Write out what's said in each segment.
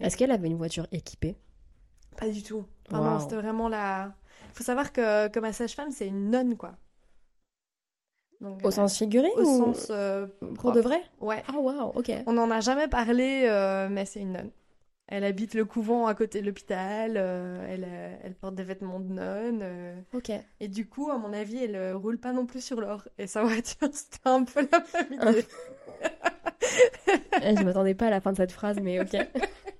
Est-ce qu'elle avait une voiture équipée? Pas du tout. Vraiment, Wow. c'était vraiment la. Faut savoir que, que ma sage-femme, c'est une nonne, quoi. Donc, Au euh, sens figuré au ou sens. euh, pour de vrai? Ouais. Ah waouh, ok. On n'en a jamais parlé, euh, mais c'est une nonne. Elle habite le couvent à côté de l'hôpital, euh, elle, euh, elle porte des vêtements de nonne. euh, Ok. et du coup, à mon avis, elle euh, roule pas non plus sur l'or. Et sa voiture, c'était un peu la même idée. Eh, je m'attendais pas à la fin de cette phrase, mais ok.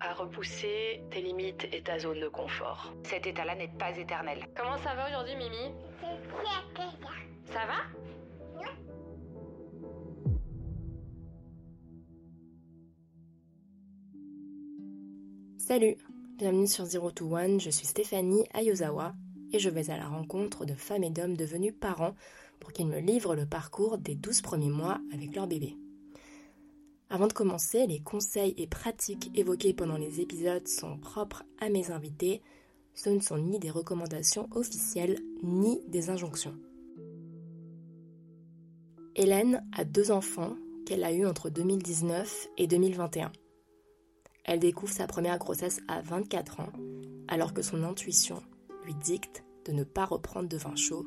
à repousser tes limites et ta zone de confort. Cet état-là n'est pas éternel. Comment ça va aujourd'hui, Mimi? Ça va? Salut, bienvenue sur Zero to One, je suis Stéphanie Ayozawa et je vais à la rencontre de femmes et d'hommes devenus parents pour qu'ils me livrent le parcours des 12 premiers mois avec leur bébé. Avant de commencer, les conseils et pratiques évoqués pendant les épisodes sont propres à mes invités, ce ne sont ni des recommandations officielles ni des injonctions. Hélène a deux enfants qu'elle a eus entre 2019 et 2021. Elle découvre sa première grossesse à 24 ans, alors que son intuition lui dicte de ne pas reprendre de vin chaud,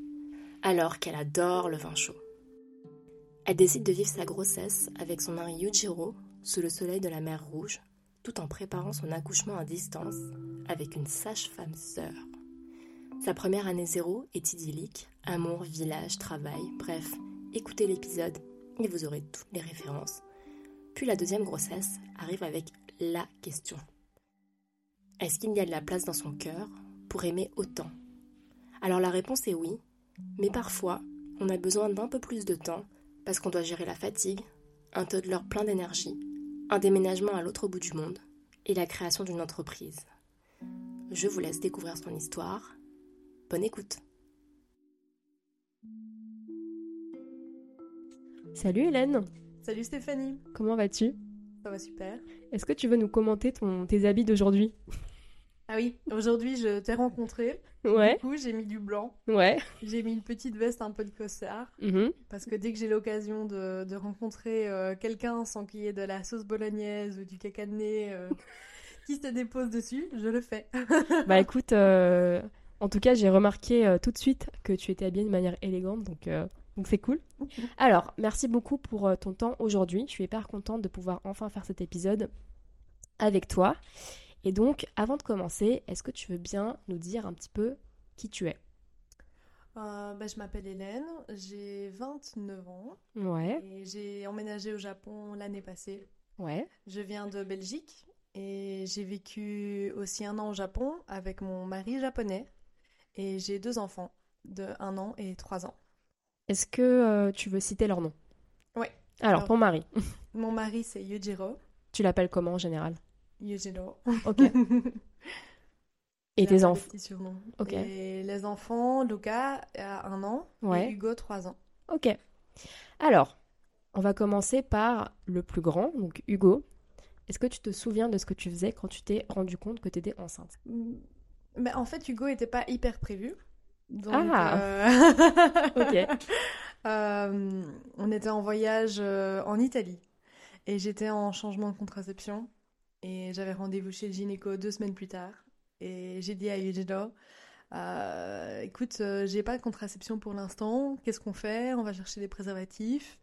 alors qu'elle adore le vin chaud. Elle décide de vivre sa grossesse avec son mari Yujiro sous le soleil de la mer Rouge, tout en préparant son accouchement à distance avec une sage-femme sœur. Sa première année zéro est idyllique, amour, village, travail, bref, écoutez l'épisode et vous aurez toutes les références. Puis la deuxième grossesse arrive avec la question. Est-ce qu'il y a de la place dans son cœur pour aimer autant? Alors la réponse est oui, mais parfois on a besoin d'un peu plus de temps parce qu'on doit gérer la fatigue, un toddler plein d'énergie, un déménagement à l'autre bout du monde et la création d'une entreprise. Je vous laisse découvrir son histoire. Bonne écoute. Salut Hélène, Salut Stéphanie, comment vas-tu? Ça va super. Est-ce que tu veux nous commenter ton, tes habits d'aujourd'hui? Ah oui, aujourd'hui je t'ai rencontré. Ouais, Du coup, j'ai mis du blanc. ouais. J'ai mis une petite veste un peu de costard. mhm. Parce que dès que j'ai l'occasion de, de rencontrer euh, quelqu'un sans qu'il y ait de la sauce bolognaise ou du caca de nez euh, qui se dépose dessus, je le fais. Bah écoute, euh, en tout cas, j'ai remarqué tout de suite que tu étais habillée de manière élégante, donc donc c'est cool. Alors, merci beaucoup pour ton temps aujourd'hui. Je suis hyper contente de pouvoir enfin faire cet épisode avec toi. Et donc, avant de commencer, est-ce que tu veux bien nous dire un petit peu qui tu es? Euh, bah, je m'appelle Hélène, j'ai 29 ans Ouais, et j'ai emménagé au Japon l'année passée. ouais. Je viens de Belgique et j'ai vécu aussi un an au Japon avec mon mari japonais et j'ai deux enfants de 1 an et 3 ans. Est-ce que euh, tu veux citer leur nom? Ouais. Alors, Alors- ton mari, Mon mari c'est Yujiro. tu l'appelles comment en général? Ok. Et tes enfants. Ok. Et les enfants, Luca a un an Ouais. et Hugo 3 ans. Ok. Alors, on va commencer par le plus grand, donc Hugo. Est-ce que tu te souviens de ce que tu faisais quand tu t'es rendu compte que tu étais enceinte. Mais en fait, Hugo était pas hyper prévu. Donc, Ah. euh, Ok. Euh, on était en voyage euh, en Italie et j'étais en changement de contraception et j'avais rendez-vous chez le gynéco deux semaines plus tard et j'ai dit à Eugeno euh, écoute euh, j'ai pas de contraception pour l'instant qu'est-ce qu'on fait? On va chercher des préservatifs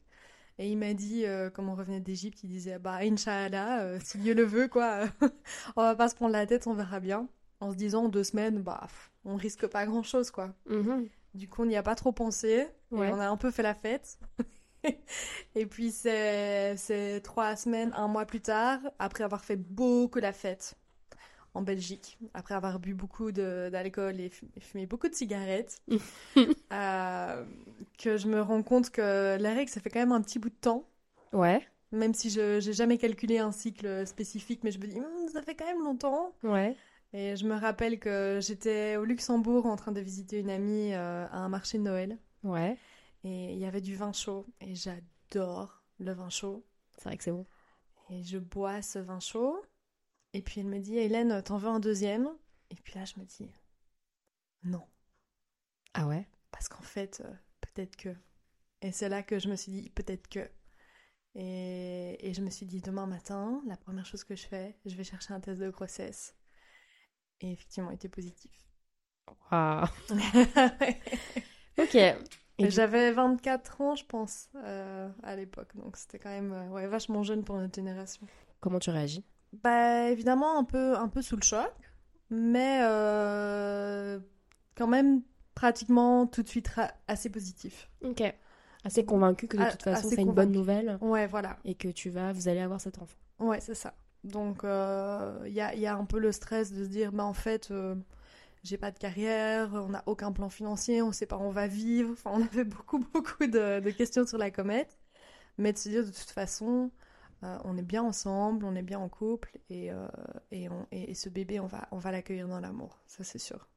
et il m'a dit euh, comme on revenait d'Égypte il disait bah Inch'Allah euh, si Dieu le veut quoi on va pas se prendre la tête on verra bien en se disant deux semaines bah on risque pas grand chose quoi Mhm. du coup, on n'y a pas trop pensé. Ouais. Et on a un peu fait la fête. et puis, c'est trois semaines, un mois plus tard, après avoir fait beaucoup la fête en Belgique, après avoir bu beaucoup d'alcool et fu- et fumé beaucoup de cigarettes, euh, que je me rends compte que la règle, ça fait quand même un petit bout de temps. Ouais. Même si je n'ai jamais calculé un cycle spécifique, mais je me dis, Hum, ça fait quand même longtemps. Ouais. Et je me rappelle que j'étais au Luxembourg en train de visiter une amie euh, à un marché de Noël. Ouais. Et il y avait du vin chaud. Et j'adore le vin chaud. C'est vrai que c'est bon. Et je bois ce vin chaud. Et puis elle me dit, Hélène, t'en veux un deuxième? Et puis là, je me dis, non. Ah ouais? Parce qu'en fait, euh, peut-être que. Et c'est là que je me suis dit, peut-être que. Et, et je me suis dit, demain matin, la première chose que je fais, je vais chercher un test de grossesse. Et effectivement, il était positif. Waouh. ok. Et J'avais 24 ans, je pense, euh, à l'époque. Donc c'était quand même euh, ouais, vachement jeune pour notre génération. Comment tu réagis? Bah, évidemment, un peu, un peu sous le choc. Mais euh, quand même, pratiquement tout de suite assez positif. Ok. Assez convaincu que de toute façon c'est une bonne nouvelle Ouais, voilà. et que tu vas, vous allez avoir cet enfant. Ouais, c'est ça. Donc, euh, il y a, y a un peu le stress de se dire, bah, en fait, j'ai pas de carrière, on n'a aucun plan financier, on sait pas où on va vivre. Enfin, on avait beaucoup, beaucoup de, de questions sur la comète. Mais de se dire, de toute façon, euh, on est bien ensemble, on est bien en couple, et, euh, et, on- et- et ce bébé, on va, on va l'accueillir dans l'amour. Ça, c'est sûr.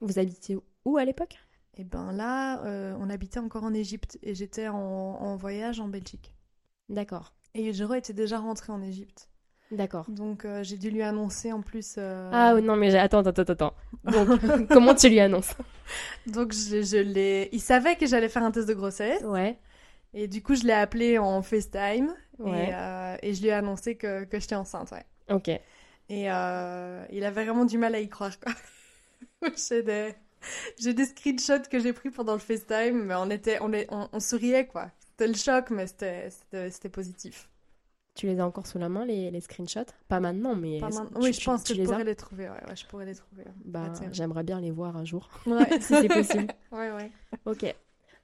Vous habitiez où à l'époque? Et ben là, euh, on habitait encore en Égypte, et j'étais en, en voyage en Belgique. D'accord. Et Yujiro était déjà rentré en Égypte. D'accord. Donc, euh, j'ai dû lui annoncer en plus. euh, Ah non mais attends, attends, attends, attends. Donc comment tu lui annonces? Donc je, je l'ai. Il savait que j'allais faire un test de grossesse Ouais. et du coup je l'ai appelé en FaceTime Ouais. et, euh, et je lui ai annoncé que, que j'étais enceinte. Ouais. Ok. Et euh, il avait vraiment du mal à y croire quoi. j'ai des j'ai des screenshots que j'ai pris pendant le FaceTime, mais on était on est on, on souriait quoi. C'était le choc, mais c'était positif. Tu les as encore sous la main les, les screenshots? Pas maintenant, mais Pas tu- oui, tu- je pense tu que je les as? pourrais les trouver. Ouais, ouais, je pourrais les trouver. Bah, Ah, tiens. j'aimerais bien les voir un jour, Ouais. si c'est possible. ouais, ouais. Ok.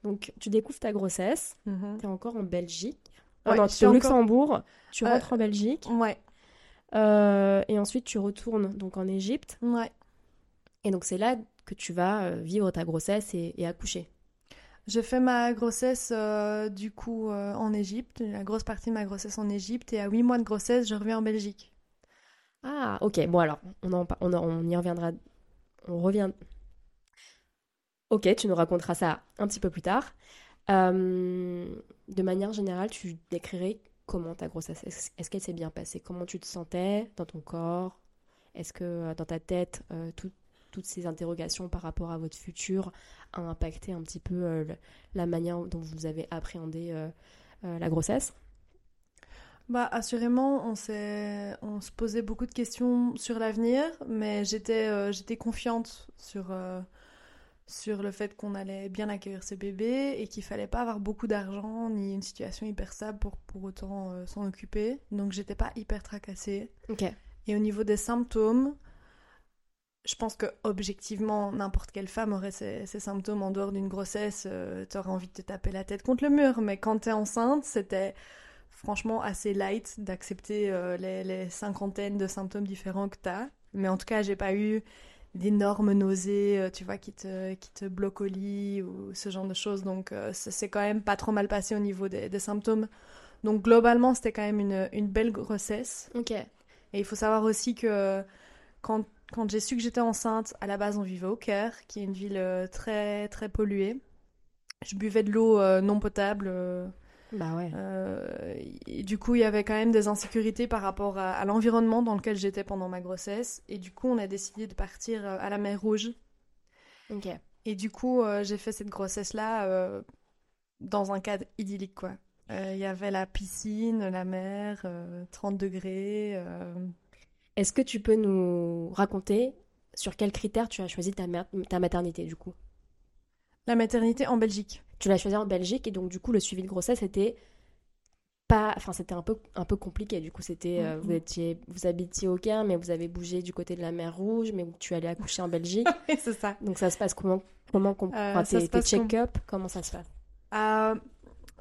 Donc, tu découvres ta grossesse. Mhm. Tu es encore en Belgique. Ah non, tu es au encore- Luxembourg. Tu Euh, rentres en Belgique. Ouais, Euh, et ensuite, tu retournes donc en Égypte. ouais. Et donc, c'est là que tu vas euh, vivre ta grossesse et, et accoucher. Je fais ma grossesse euh, du coup euh, en Égypte, la grosse partie de ma grossesse en Égypte, et à 8 mois de grossesse, je reviens en Belgique. Ah, ok. Bon, alors, on, en, on, on y reviendra. On revient. Ok, tu nous raconteras ça un petit peu plus tard. Euh, de manière générale, tu décrirais comment ta grossesse Est-ce qu'elle s'est bien passée? Comment tu te sentais dans ton corps? Est-ce que dans ta tête, tout- toutes ces interrogations par rapport à votre futur ont impacté un petit peu euh, le- la manière dont vous avez appréhendé euh, euh, la grossesse? Bah assurément, on s'est, on se posait beaucoup de questions sur l'avenir, mais j'étais, j'étais confiante sur, sur le fait qu'on allait bien accueillir ce bébé et qu'il fallait pas avoir beaucoup d'argent ni une situation hyper stable pour pour autant euh, s'en occuper. Donc j'étais pas hyper tracassée. Ok. Et au niveau des symptômes, je pense que objectivement, n'importe quelle femme aurait ces, ces symptômes en dehors d'une grossesse. euh, T'aurais envie de te taper la tête contre le mur. Mais quand t'es enceinte, c'était franchement assez light d'accepter euh, les, les cinquantaines de symptômes différents que t'as. Mais en tout cas, j'ai pas eu d'énormes nausées, euh, tu vois, qui te, qui te bloquent au lit ou ce genre de choses. Donc, euh, ça s'est quand même pas trop mal passé au niveau des, des symptômes. Donc, globalement, c'était quand même une, une belle grossesse. Ok. Et il faut savoir aussi que quand, quand j'ai su que j'étais enceinte, à la base on vivait au Caire, qui est une ville euh, très très polluée. Je buvais de l'eau euh, non potable. euh, Bah ouais. euh, et du coup, il y avait quand même des insécurités par rapport à, à l'environnement dans lequel j'étais pendant ma grossesse. Et du coup, on a décidé de partir à la mer Rouge. Ok. Et du coup, j'ai fait cette grossesse-là dans un cadre idyllique, quoi. Il y avait la piscine, la mer, euh, 30 degrés. Est-ce que tu peux nous raconter sur quels critères tu as choisi ta, ma- ta maternité du coup? La maternité en Belgique. Tu l'as choisi en Belgique et donc du coup le suivi de grossesse était pas, enfin c'était un peu un peu compliqué. Du coup c'était euh, vous étiez vous habitiez au Caire mais vous avez bougé du côté de la mer Rouge mais tu allais accoucher en Belgique. C'est ça. donc ça se passe comment comment com- Euh, tes check-up comment ça se passe? Euh,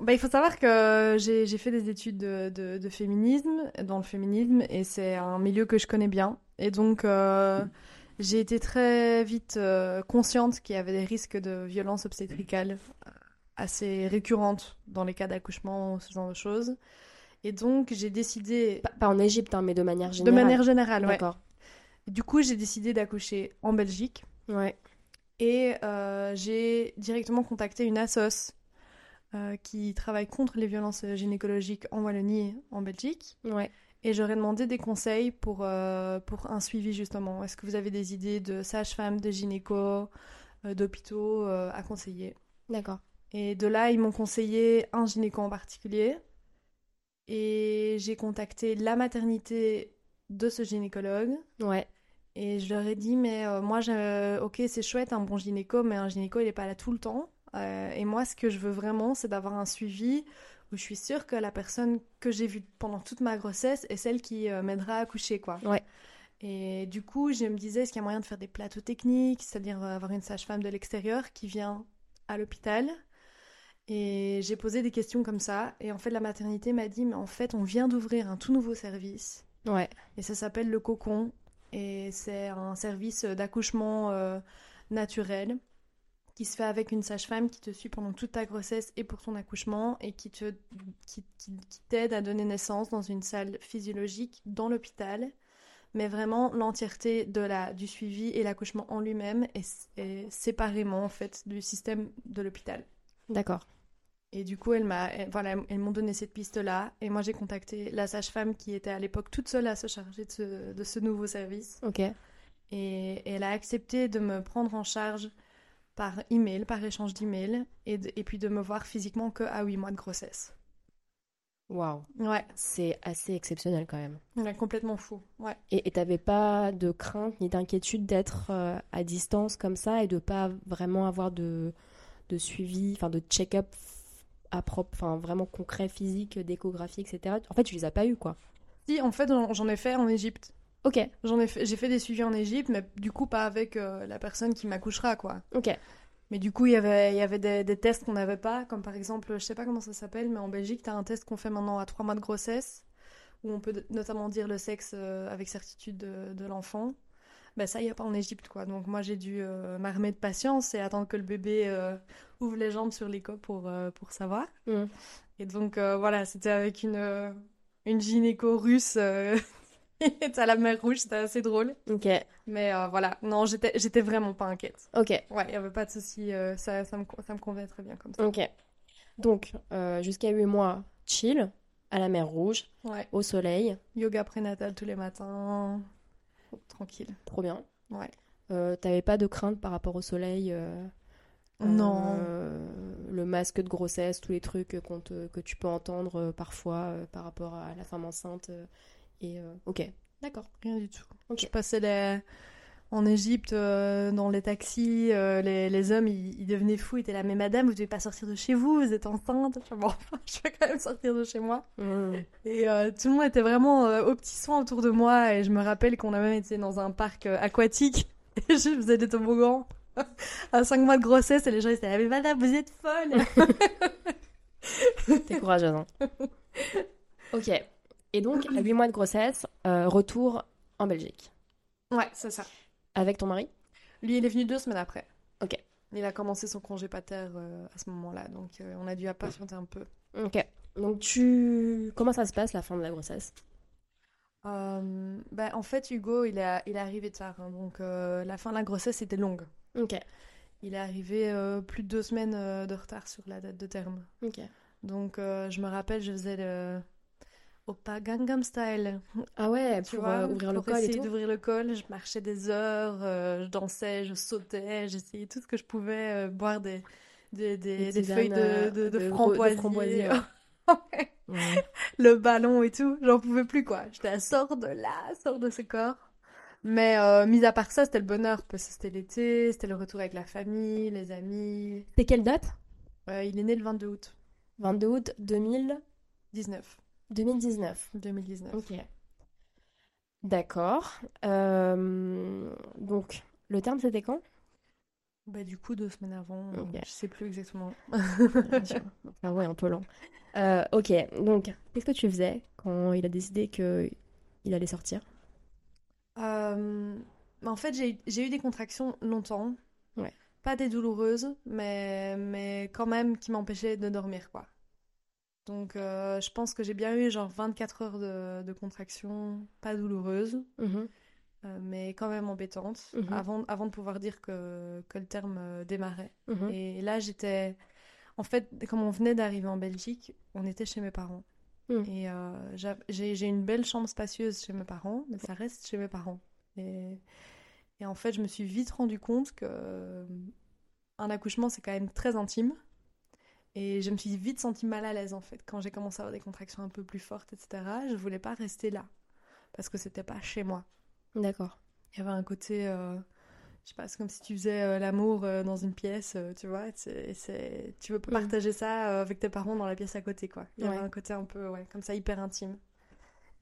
bah, il faut savoir que j'ai fait des études de, de- de féminisme, dans le féminisme, et c'est un milieu que je connais bien. Et donc, euh, j'ai été très vite euh, consciente qu'il y avait des risques de violence obstétricale assez récurrentes dans les cas d'accouchement, ce genre de choses. Et donc, j'ai décidé, Pas, pas en Égypte, hein, mais de manière de générale. manière générale, ouais. D'accord. Du coup, j'ai décidé d'accoucher en Belgique. Ouais. Et euh, j'ai directement contacté une assoce euh, qui travaille contre les violences gynécologiques en Wallonie en Belgique. Ouais. Et j'aurais demandé des conseils pour, euh, pour un suivi justement. Est-ce que vous avez des idées de sages-femmes, de gynéco, euh, d'hôpitaux à conseiller? D'accord. Et de là, ils m'ont conseillé un gynéco en particulier. Et j'ai contacté la maternité de ce gynécologue. Ouais. Et je leur ai dit, mais moi, ok, c'est chouette, un bon gynéco, mais un gynéco, il n'est pas là tout le temps. Euh, et moi, ce que je veux vraiment, c'est d'avoir un suivi où je suis sûre que la personne que j'ai vue pendant toute ma grossesse est celle qui euh, m'aidera à accoucher, quoi. Ouais. Et du coup, je me disais, est-ce qu'il y a moyen de faire des plateaux techniques, c'est-à-dire euh, avoir une sage-femme de l'extérieur qui vient à l'hôpital? Et j'ai posé des questions comme ça. Et en fait, la maternité m'a dit, mais en fait, on vient d'ouvrir un tout nouveau service. Ouais. Et ça s'appelle le cocon. Et c'est un service d'accouchement euh, naturel qui se fait avec une sage-femme qui te suit pendant toute ta grossesse et pour ton accouchement et qui te qui, qui- qui t'aide à donner naissance dans une salle physiologique dans l'hôpital. Mais vraiment, l'entièreté de la, du suivi et l'accouchement en lui-même est, est séparément en fait du système de l'hôpital. D'accord. Et du coup, elle m'a, voilà, elles m'ont donné cette piste-là. Et moi, j'ai contacté la sage-femme qui était à l'époque toute seule à se charger de ce, de ce nouveau service. Ok. Et, et elle a accepté de me prendre en charge par email, par échange d'email, et, de- et puis de me voir physiquement que à 8 mois de grossesse. Waouh. Ouais, C'est assez exceptionnel quand même. ouais, complètement fou. Ouais. Et t'avais pas de crainte ni d'inquiétude d'être euh, à distance comme ça et de pas vraiment avoir de, de suivi, enfin de check-up à propre, enfin vraiment concret, physique, d'échographie, etc. En fait, tu les as pas eu quoi. Si, en fait, j'en ai fait en Égypte. Ok, J'en ai fait, j'ai fait des suivis en Égypte, mais du coup, pas avec euh, la personne qui m'accouchera, quoi. ok. Mais du coup, il y avait, il y avait des, des tests qu'on n'avait pas, comme par exemple, je sais pas comment ça s'appelle, mais en Belgique, tu as un test qu'on fait maintenant à 3 mois de grossesse, où on peut notamment dire le sexe euh, avec certitude de, de l'enfant. Ben ça, il n'y a pas en Égypte, quoi. Donc moi, j'ai dû euh, m'armer de patience et attendre que le bébé euh, ouvre les jambes sur l'écho pour, pour savoir. Mm. Et donc, voilà, c'était avec une, une gynéco russe à la mer Rouge, c'était assez drôle. Ok, Mais euh, voilà, non, j'étais j'étais vraiment pas inquiète. ok, Ouais, il n'y avait pas de souci, euh, ça, ça, me, ça me convenait très bien comme ça. ok. Donc, euh, jusqu'à 8 mois, chill, à la mer Rouge, Ouais, au soleil, yoga prénatal tous les matins, tranquille. trop bien. Ouais. Euh, T'avais pas de crainte par rapport au soleil Non. euh, le masque de grossesse, tous les trucs te- que tu peux entendre euh, parfois euh, par rapport à la femme enceinte. Et euh, ok, d'accord. Rien du tout. Je passais les... en Égypte euh, dans les taxis, euh, les, les hommes ils, ils devenaient fous, ils étaient là, mais madame, vous devez pas sortir de chez vous, vous êtes enceinte. Je bon, je vais quand même sortir de chez moi. Et tout le monde était vraiment aux petits soins autour de moi. Et je me rappelle qu'on a même été dans un parc aquatique. Et je faisais des toboggans à 5 mois de grossesse. Et les gens ils étaient là, mais madame, vous êtes folle. T'es courageuse. hein. ok. Et donc, à 8 mois de grossesse, euh, retour en Belgique. ouais, c'est ça. Avec ton mari? Lui, il est venu deux semaines après. Ok. Il a commencé son congé pater euh, à ce moment-là. Donc euh, on a dû patienter un peu. Ok. Donc, tu. Comment ça se passe la fin de la grossesse? Ben, en fait, Hugo, il est, il est arrivé tard. hein. donc la fin de la grossesse était longue. Ok. Il est arrivé plus de deux semaines de retard sur la date de terme. Ok. Donc, je me rappelle, je faisais le Oppa Gangnam Style. Ah ouais, Tu pour vois, euh, ouvrir le col et essayer tout d'ouvrir le col, je marchais des heures, euh, je dansais, je sautais, j'essayais tout ce que je pouvais, euh, boire des, des, des, Des des tisanes, feuilles de, de, framboisier, framboisier, ouais. Ouais. Ouais. le ballon et tout, j'en pouvais plus quoi. J'étais à sort de là, sort de ce corps. Mais mis à part ça, c'était le bonheur parce que c'était l'été, c'était le retour avec la famille, les amis. C'est quelle date? Il est né le 22 août 22 août 2000... 19. 2019. 2019. Ok. D'accord. Euh, donc, le terme, c'était quand? Bah du coup deux semaines avant, Ok. je sais plus exactement. Ah ouais, un peu lent. Euh, ok, donc, qu'est-ce que tu faisais quand il a décidé que il allait sortir? Euh, mais en fait, j'ai j'ai eu des contractions longtemps. Ouais. Pas des douloureuses, mais, mais quand même qui m'empêchaient de dormir, quoi. Donc, euh, je pense que j'ai bien eu genre 24 heures de, de contraction, pas douloureuse, Mhm. euh, mais quand même embêtante, Mhm. avant, avant de pouvoir dire que, que le terme euh, démarrait. Mhm. Et là, j'étais. En fait, comme on venait d'arriver en Belgique, on était chez mes parents. Et euh, j'a- j'ai une belle chambre spacieuse chez mes parents, mais ça reste chez mes parents. Et, et en fait, je me suis vite rendu compte que un accouchement, c'est quand même très intime. Et je me suis vite sentie mal à l'aise, en fait, quand j'ai commencé à avoir des contractions un peu plus fortes, etc. Je voulais pas rester là, parce que c'était pas chez moi. D'accord. Il y avait un côté, euh, je sais pas, c'est comme si tu faisais euh, l'amour euh, dans une pièce, euh, tu vois. c'est c'est- tu veux pas partager ça avec tes parents dans la pièce à côté, quoi. Il y avait un côté un peu, ouais, comme ça, hyper intime.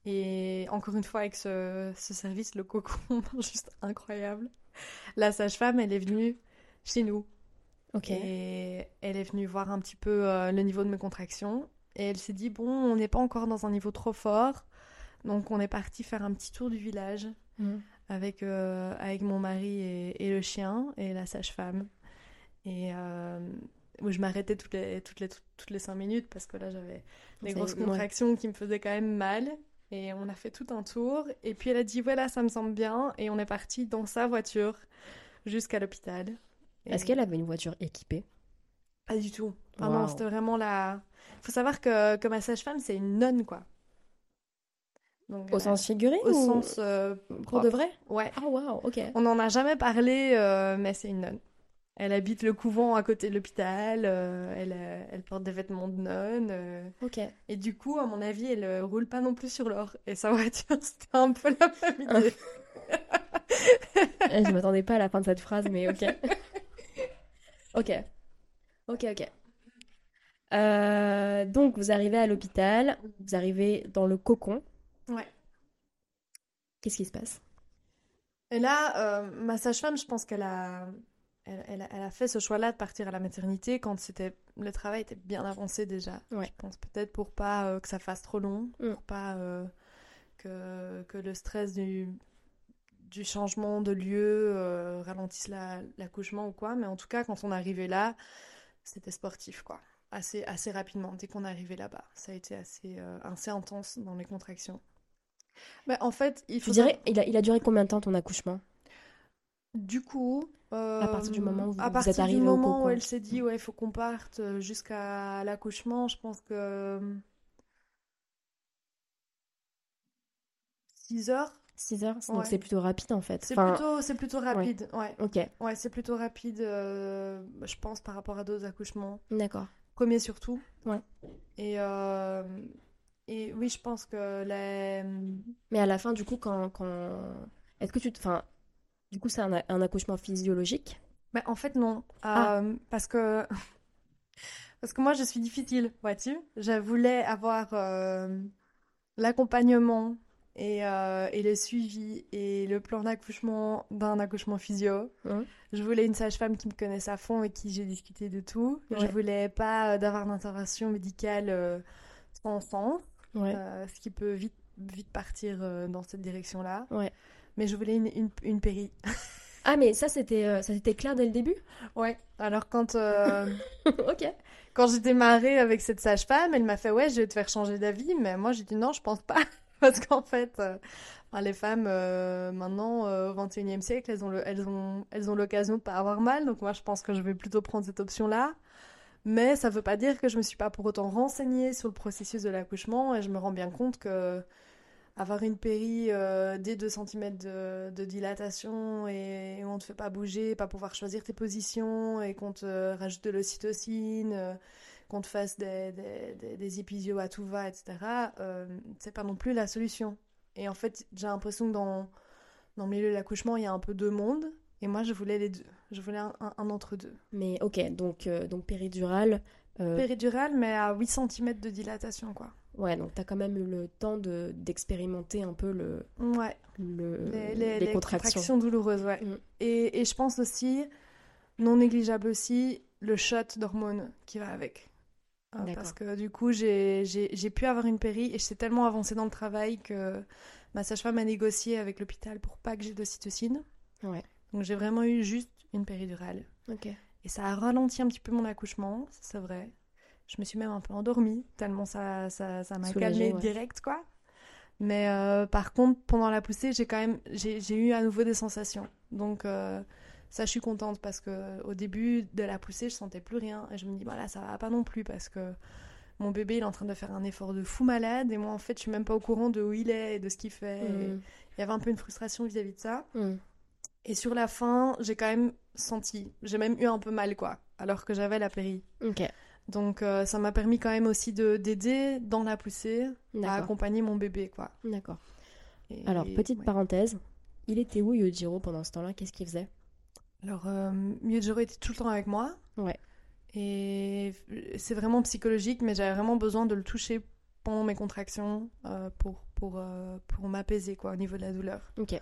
Et encore une fois, avec ce, ce service, le cocon, juste incroyable. La sage-femme, elle est venue chez nous. Et elle est venue voir un petit peu euh, le niveau de mes contractions. Et elle s'est dit, bon, on n'est pas encore dans un niveau trop fort. Donc on est parti faire un petit tour du village Mhm. avec, euh, avec mon mari et, et le chien et la sage-femme. Et euh, où je m'arrêtais toutes les, toutes, les, toutes les cinq minutes parce que là j'avais des grosses ouais. contractions qui me faisaient quand même mal. Et on a fait tout un tour. Et puis elle a dit, voilà, ça me semble bien. Et on est parti dans sa voiture jusqu'à l'hôpital. Est-ce qu'elle avait une voiture équipée? Pas du tout. Non, Waouh. c'était vraiment la... faut savoir que, que ma sage-femme, c'est une nonne, quoi. Donc, Au euh, sens figuré au ou sens euh, pour de vrai? Ouais. Ah waouh, ok. On n'en a jamais parlé, euh, mais c'est une nonne. Elle habite le couvent à côté de l'hôpital, euh, elle, euh, elle porte des vêtements de nonne. euh, Ok. et du coup, à mon avis, elle euh, roule pas non plus sur l'or. Et sa voiture, c'était un peu la même idée. Eh, Je m'attendais pas à la fin de cette phrase, mais ok. ok. Ok, ok. Euh, donc, vous arrivez à l'hôpital, vous arrivez dans le cocon. Ouais. Qu'est-ce qui se passe? Et là, euh, ma sage-femme, je pense qu'elle a, elle, elle elle a fait ce choix-là de partir à la maternité quand c'était, le travail était bien avancé déjà. Ouais. Je pense peut-être pour pas euh, que ça fasse trop long, Mm. pour pas que, que le stress du, du changement de lieu euh, ralentisse la- l'accouchement ou quoi. Mais en tout cas, quand on arrivait là, c'était sportif, quoi. Assez, assez rapidement, dès qu'on arrivé là-bas. Ça a été assez, euh, assez intense dans les contractions. Mais en fait, il faut dirais, il a, il a duré combien de temps ton accouchement? Du coup, euh, À partir du moment où vous- à vous partir êtes du arrivé moment où elle s'est dit ouais, il faut qu'on parte euh, jusqu'à l'accouchement, je pense que 6 heures. 6 heures Donc c'est plutôt rapide en fait. C'est Enfin, plutôt c'est plutôt rapide. Ouais. Ok, Ouais, c'est plutôt rapide euh, je pense par rapport à d'autres accouchements. d'accord. Premier surtout. Ouais. Et euh, et oui, je pense que les Mais à la fin, du coup, quand... quand... Est-ce que tu te... Enfin, du coup, c'est un, un accouchement physiologique? Mais en fait, non. Ah. Euh, parce que... parce que moi, je suis difficile, vois-tu. Je voulais avoir l'accompagnement et, euh, et le suivi et le plan d'accouchement d'un accouchement physio. Mhm. Je voulais une sage-femme qui me connaisse à fond et qui j'ai discuté de tout. Je Ouais. voulais pas euh, d'avoir d'intervention médicale euh, sans sens, Ouais. euh, ce qui peut vite, vite partir dans cette direction-là. Ouais. Mais je voulais une, une, une péri. Ah, mais ça, c'était ça c'était clair dès le début? Ouais. Alors quand... Ok. Quand j'ai démarré avec cette sage-femme, elle m'a fait ouais, je vais te faire changer d'avis, mais moi j'ai dit non, je pense pas, parce qu'en fait, euh, les femmes euh, maintenant euh, au 21e siècle, elles ont le- elles ont elles ont l'occasion de pas avoir mal, donc moi je pense que je vais plutôt prendre cette option-là. Mais ça veut pas dire que je me suis pas pour autant renseignée sur le processus de l'accouchement et je me rends bien compte que avoir une péri euh, dès 2 cm de, dilatation et, on te fait pas bouger, pas pouvoir choisir tes positions et qu'on te rajoute de l'ocytocine, euh, qu'on te fasse des, des, des, des épisio à tout va, etc., euh, c'est pas non plus la solution. Et en fait, j'ai l'impression que dans, dans le milieu de l'accouchement, il y a un peu deux mondes. Et moi, je voulais les deux. Je voulais un, un- un entre deux. Mais ok, donc, euh, donc péridurale. euh, Péridurale, mais à 8 cm de dilatation, quoi. Ouais, donc t'as quand même eu le temps de d'expérimenter un peu le, Ouais. le, les, les- les les contractions. douloureuses, ouais. Mm. Et, et je pense aussi, non négligeable aussi, le shot d'hormones qui va avec. D'accord. parce que du coup, j'ai pu avoir une péri et j'étais tellement avancée dans le travail que ma sage-femme a négocié avec l'hôpital pour pas que j'ai d'ocytocine. Ouais. Donc j'ai vraiment eu juste une péridurale. Ok. Et ça a ralenti un petit peu mon accouchement, ça, c'est vrai. Je me suis même un peu endormie, tellement ça ça, ça m'a Soulagée, calmée ouais. direct, quoi. Mais euh, par contre, pendant la poussée, j'ai quand même j'ai eu à nouveau des sensations. Donc euh, ça, je suis contente parce que au début de la poussée, je sentais plus rien et je me dis voilà, ça va pas non plus parce que mon bébé il est en train de faire un effort de fou malade et moi en fait, je suis même pas au courant de où il est et de ce qu'il fait. Mm. Il y avait un peu une frustration vis-à-vis de ça. Mm. Et sur la fin, j'ai quand même senti, j'ai même eu un peu mal quoi, alors que j'avais la péri. Ok, Donc euh, ça m'a permis quand même aussi de d'aider dans la poussée à accompagner mon bébé quoi. D'accord. Alors, petite ouais. parenthèse, il était où Yojiro pendant ce temps-là? Qu'est-ce qu'il faisait? Alors, euh, Miyojiro était tout le temps avec moi. Ouais. Et c'est vraiment psychologique, mais j'avais vraiment besoin de le toucher pendant mes contractions euh, pour, pour, euh, pour m'apaiser, quoi, au niveau de la douleur. Ok,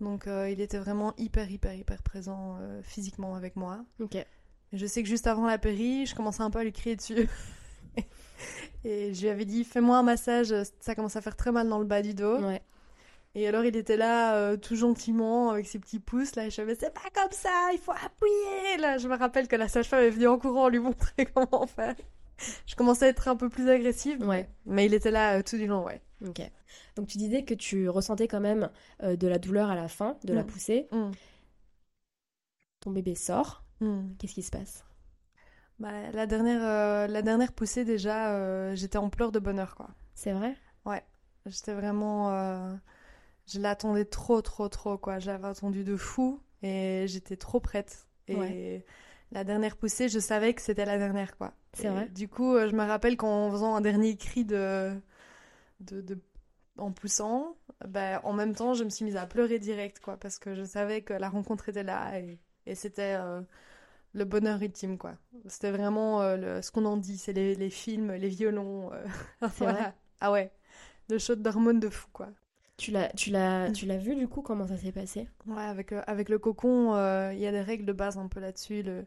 Donc, euh, il était vraiment hyper, hyper, hyper présent physiquement avec moi. ok. Je sais que juste avant la péri, je commençais un peu à lui crier dessus. Et je lui avais dit, fais-moi un massage, ça commence à faire très mal dans le bas du dos. Ouais. Et alors il était là euh, tout gentiment avec ses petits pouces là et je savais c'est pas comme ça, il faut appuyer là. Je me rappelle que la sage-femme est venue en courant lui montrer comment faire. Je commençais à être un peu plus agressive, Ouais. mais il était là euh, tout du long, ouais. Ok. Donc tu disais que tu ressentais quand même euh, de la douleur à la fin de la Mm. poussée. Mm. Ton bébé sort. Hmm. Qu'est-ce qui se passe? Bah, la dernière la dernière poussée déjà, j'étais en pleurs de bonheur quoi. C'est vrai? J'étais vraiment, je l'attendais trop trop trop quoi. J'avais attendu de fou et j'étais trop prête. Et Ouais. la dernière poussée, je savais que c'était la dernière quoi. C'est vrai Du coup, euh, je me rappelle qu'en faisant un dernier cri de, de, de- en poussant, bah, en même temps, je me suis mise à pleurer direct, quoi, parce que je savais que la rencontre était là et, et c'était euh, le bonheur ultime, quoi. C'était vraiment euh, le- ce qu'on en dit, c'est les, les films, les violons. euh, voilà. vrai Ah ouais, le shot d'hormones de fou, quoi. Tu l'as, tu l'as, tu l'as vu du coup Comment ça s'est passé? Ouais, avec, euh, avec le cocon, euh, il y a des règles de base un peu là-dessus. Le,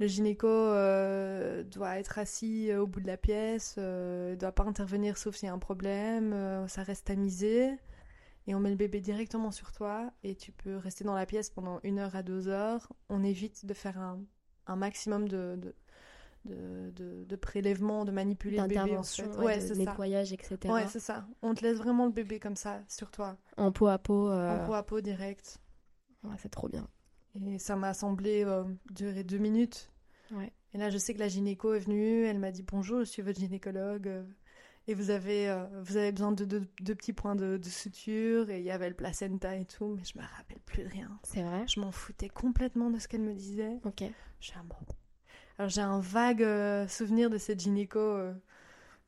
le gynéco euh, doit être assis au bout de la pièce, euh, doit pas intervenir sauf s'il y a un problème, ça reste tamisé. Et on met le bébé directement sur toi et tu peux rester dans la pièce pendant une heure à deux heures. On évite de faire un, un maximum de, de, de, de, de prélèvements, de manipuler le bébé. En D'intervention, fait. ouais, Ouais, de ça. nettoyage, etc. Ouais, c'est ça. On te laisse vraiment le bébé comme ça, sur toi, en peau à peau. euh, en peau à peau direct. ouais, c'est trop bien. Et ça m'a semblé euh, durer deux minutes. Ouais. Et là, je sais que la gynéco est venue, elle m'a dit bonjour, je suis votre gynécologue. euh, et vous avez, euh, vous avez besoin de deux de petits points de, de suture. Et il y avait le placenta et tout, mais je me rappelle plus de rien. C'est vrai? Je m'en foutais complètement de ce qu'elle me disait. Ok. J'ai un, bon. Alors j'ai un vague euh, souvenir de cette gynéco euh,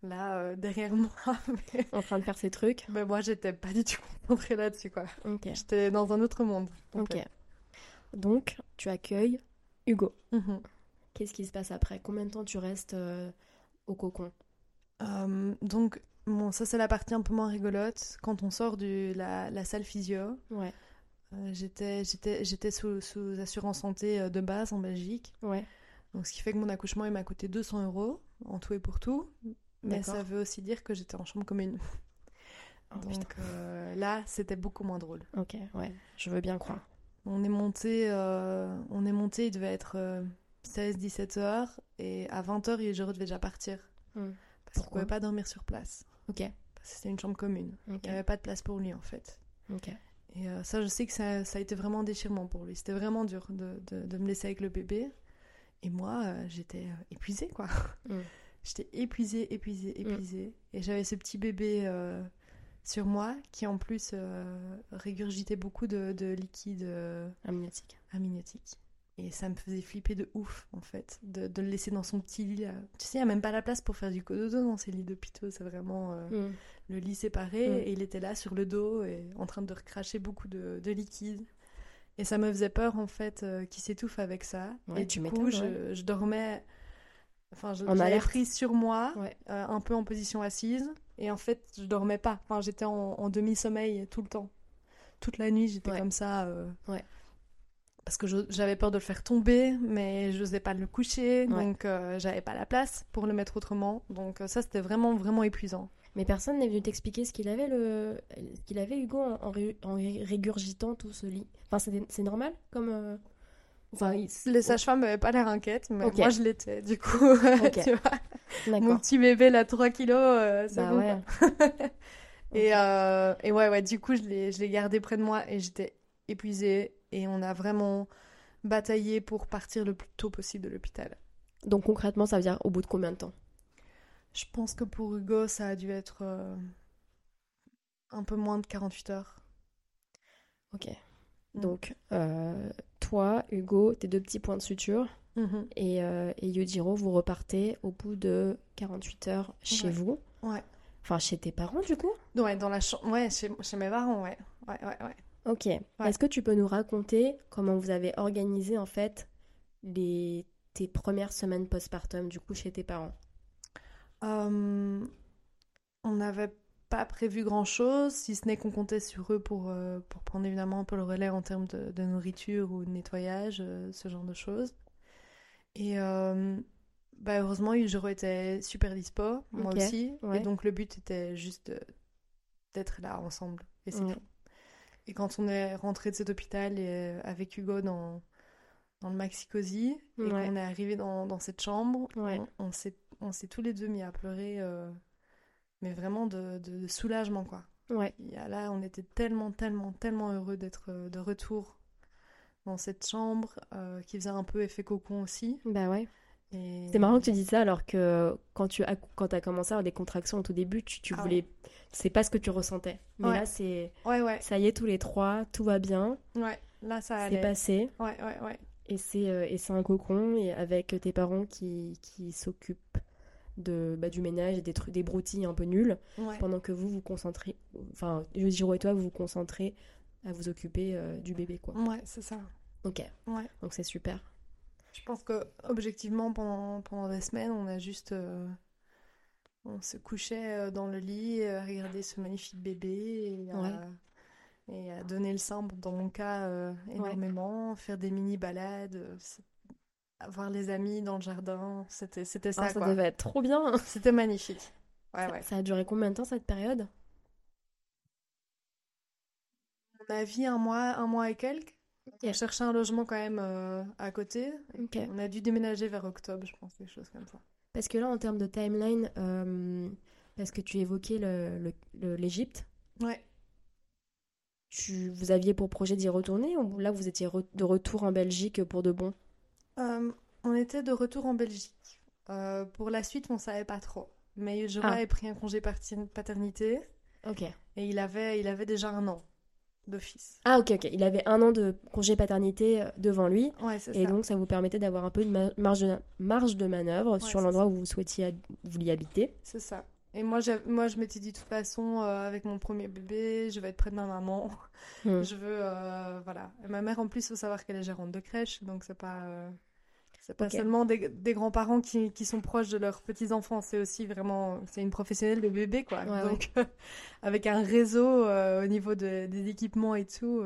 là euh, derrière moi. Mais En train de faire ses trucs. mais moi, j'étais pas du tout concentrée là-dessus, quoi. Ok. J'étais dans un autre monde. en Ok. fait. Donc, tu accueilles Hugo. Mhm. Qu'est-ce qui se passe après? Combien de temps tu restes euh, au cocon? Euh, donc, bon, ça c'est la partie un peu moins rigolote. Quand on sort de la, la salle physio, Ouais. j'étais, j'étais, j'étais sous, sous assurance santé de base en Belgique. Ouais. Donc, ce qui fait que mon accouchement il m'a coûté 200 euros en tout et pour tout. Mais ça veut aussi dire que j'étais en chambre commune. Oh. Donc euh, là, c'était beaucoup moins drôle. Ok, ouais. Je veux bien croire. On est monté, euh, on est monté, il devait être 16-17 heures. Et à 20 heures, je devait déjà partir. Hmm. Parce qu'il Pourquoi pouvait pas dormir sur place. Ok. Parce que c'était une chambre commune. Il n'y avait pas de place pour lui en fait. Ok. Et euh, ça, je sais que ça, ça a été vraiment déchirement pour lui. C'était vraiment dur de, de- de me laisser avec le bébé. Et moi, euh, j'étais euh, épuisée, quoi. Mm. J'étais épuisée, épuisée, épuisée. Et j'avais ce petit bébé euh, sur moi qui, en plus, euh, régurgitait beaucoup de, de liquide Amniotique. amniotique. Et ça me faisait flipper de ouf, en fait, de, de le laisser dans son petit lit. Là. Tu sais, il n'y a même pas la place pour faire du cododo dans ces lits d'hôpitaux. C'est vraiment Hmm. le lit séparé Mm. et il était là sur le dos et en train de recracher beaucoup de, de liquide. Et ça me faisait peur en fait euh, qu'il s'étouffe avec ça. Ouais, et tu du coup, je, je dormais. Enfin, je prise sur moi, Ouais. euh, un peu en position assise. Et en fait, je dormais pas. Enfin, j'étais en, en demi-sommeil tout le temps. Toute la nuit, j'étais comme ça. euh, Ouais. Parce que j'avais peur de le faire tomber, mais je n'osais pas le coucher. Donc, euh, j'avais pas la place pour le mettre autrement. Donc, euh, ça, c'était vraiment, vraiment épuisant. Mais personne n'est venu t'expliquer ce qu'il avait, le... qu'il avait Hugo, en, en ré- en ré- régurgitant tout ce lit. Enfin, c'est normal comme. euh, Enfin, ils- Les sages-femmes n'avaient pas l'air inquiètes, mais moi je l'étais, du coup. tu vois? Mon petit bébé, là, 3 kilos, euh, c'est Bah ouais. et, euh, et ouais, ouais, du coup, je l'ai gardé près de moi et j'étais épuisée. Et on a vraiment bataillé pour partir le plus tôt possible de l'hôpital. Donc concrètement, ça veut dire au bout de combien de temps? Je pense que pour Hugo, ça a dû être euh, un peu moins de 48 heures. Ok. Mm. Donc, euh, toi, Hugo, tes deux petits points de suture, Mhm. et, euh, et Yujiro, vous repartez au bout de 48 heures chez Ouais. vous. Ouais. Enfin, chez tes parents, du coup? Ouais, dans la chambre. Ouais, chez, chez mes parents, ouais. Ouais, ouais, ouais. Ok. Est-ce que tu peux nous raconter comment vous avez organisé, en fait, les... tes premières semaines postpartum, du coup, chez tes parents? Euh, on n'avait pas prévu grand-chose, si ce n'est qu'on comptait sur eux pour, euh, pour prendre évidemment un peu le relais en termes de, de nourriture ou de nettoyage, euh, ce genre de choses. Et euh, bah, heureusement, Yujiro était super dispo, moi aussi. ouais. Et donc le but était juste d'être là ensemble. Et c'est tout. Et quand on est rentré de cet hôpital et, euh, avec Hugo dans, dans le Maxi Cosi, et Ouais. qu'on est arrivé dans, dans cette chambre, Ouais. on, on s'est on s'est tous les deux mis à pleurer, euh, mais vraiment de, de- de soulagement, quoi. Ouais. Là, on était tellement, tellement, tellement heureux d'être euh, de retour dans cette chambre euh, qui faisait un peu effet cocon aussi. Bah ouais. Et... C'est marrant que tu dis ça alors que quand tu as, quand as commencé à avoir des contractions au tout début, tu, tu Ah voulais. C'est pas ce que tu ressentais. Mais Ouais. là, c'est. Ouais, ouais, Ça y est, tous les trois, tout va bien. ouais. Là, ça C'est allait. passé. Ouais, ouais, ouais. Et c'est euh, et c'est un cocon et avec tes parents qui, qui s'occupent de, bah, du ménage et des trucs, des broutilles un peu Ouais. pendant que vous vous concentrez, enfin, Yojiro et toi, vous vous concentrez à vous occuper euh, du bébé, quoi. Ouais, c'est ça. Ok, Ouais. donc c'est super. Je pense que objectivement pendant, pendant des semaines, on a juste euh, on se couchait dans le lit à regarder ce magnifique bébé et à, Ouais. Et à donner le sein dans mon cas euh, énormément, faire des mini balades, euh, avoir les amis dans le jardin, c'était ça Ah, ça quoi. devait être trop bien. C'était magnifique. Ouais Ça- ouais. Ça a duré combien de temps cette période? On a un mois un mois et quelques. On Ok. cherchait un logement quand même euh, à côté. Ok. On a dû déménager vers octobre, je pense, quelque chose comme ça. Parce que là, en termes de timeline, euh, parce que tu évoquais le- le- le- l'Égypte, Ouais. Tu, vous aviez pour projet d'y retourner ou là vous étiez re- de retour en Belgique pour de bon? Euh, on était de retour en Belgique. Euh, pour la suite, on savait pas trop. Mais Yujiro Ah. avait pris un congé paternité Ok. et il avait, il avait déjà un an d'office. Ah ok, ok. Il avait un an de congé paternité euh, devant lui Ouais, et ça. donc ça vous permettait d'avoir un peu de ma- marge de, marge de manœuvre sur l'endroit où vous souhaitiez vous y habiter. C'est ça. Et moi, moi je m'étais dit de toute façon, euh, avec mon premier bébé, je vais être près de ma maman. Hmm. Je veux, euh, voilà. Et ma mère, en plus, faut savoir qu'elle est gérante de crèche, donc c'est pas, euh, c'est pas seulement des, des grands-parents qui, qui sont proches de leurs petits-enfants, c'est aussi vraiment, c'est une professionnelle de bébé, quoi. Ouais, donc, avec un réseau au niveau de- des équipements et tout,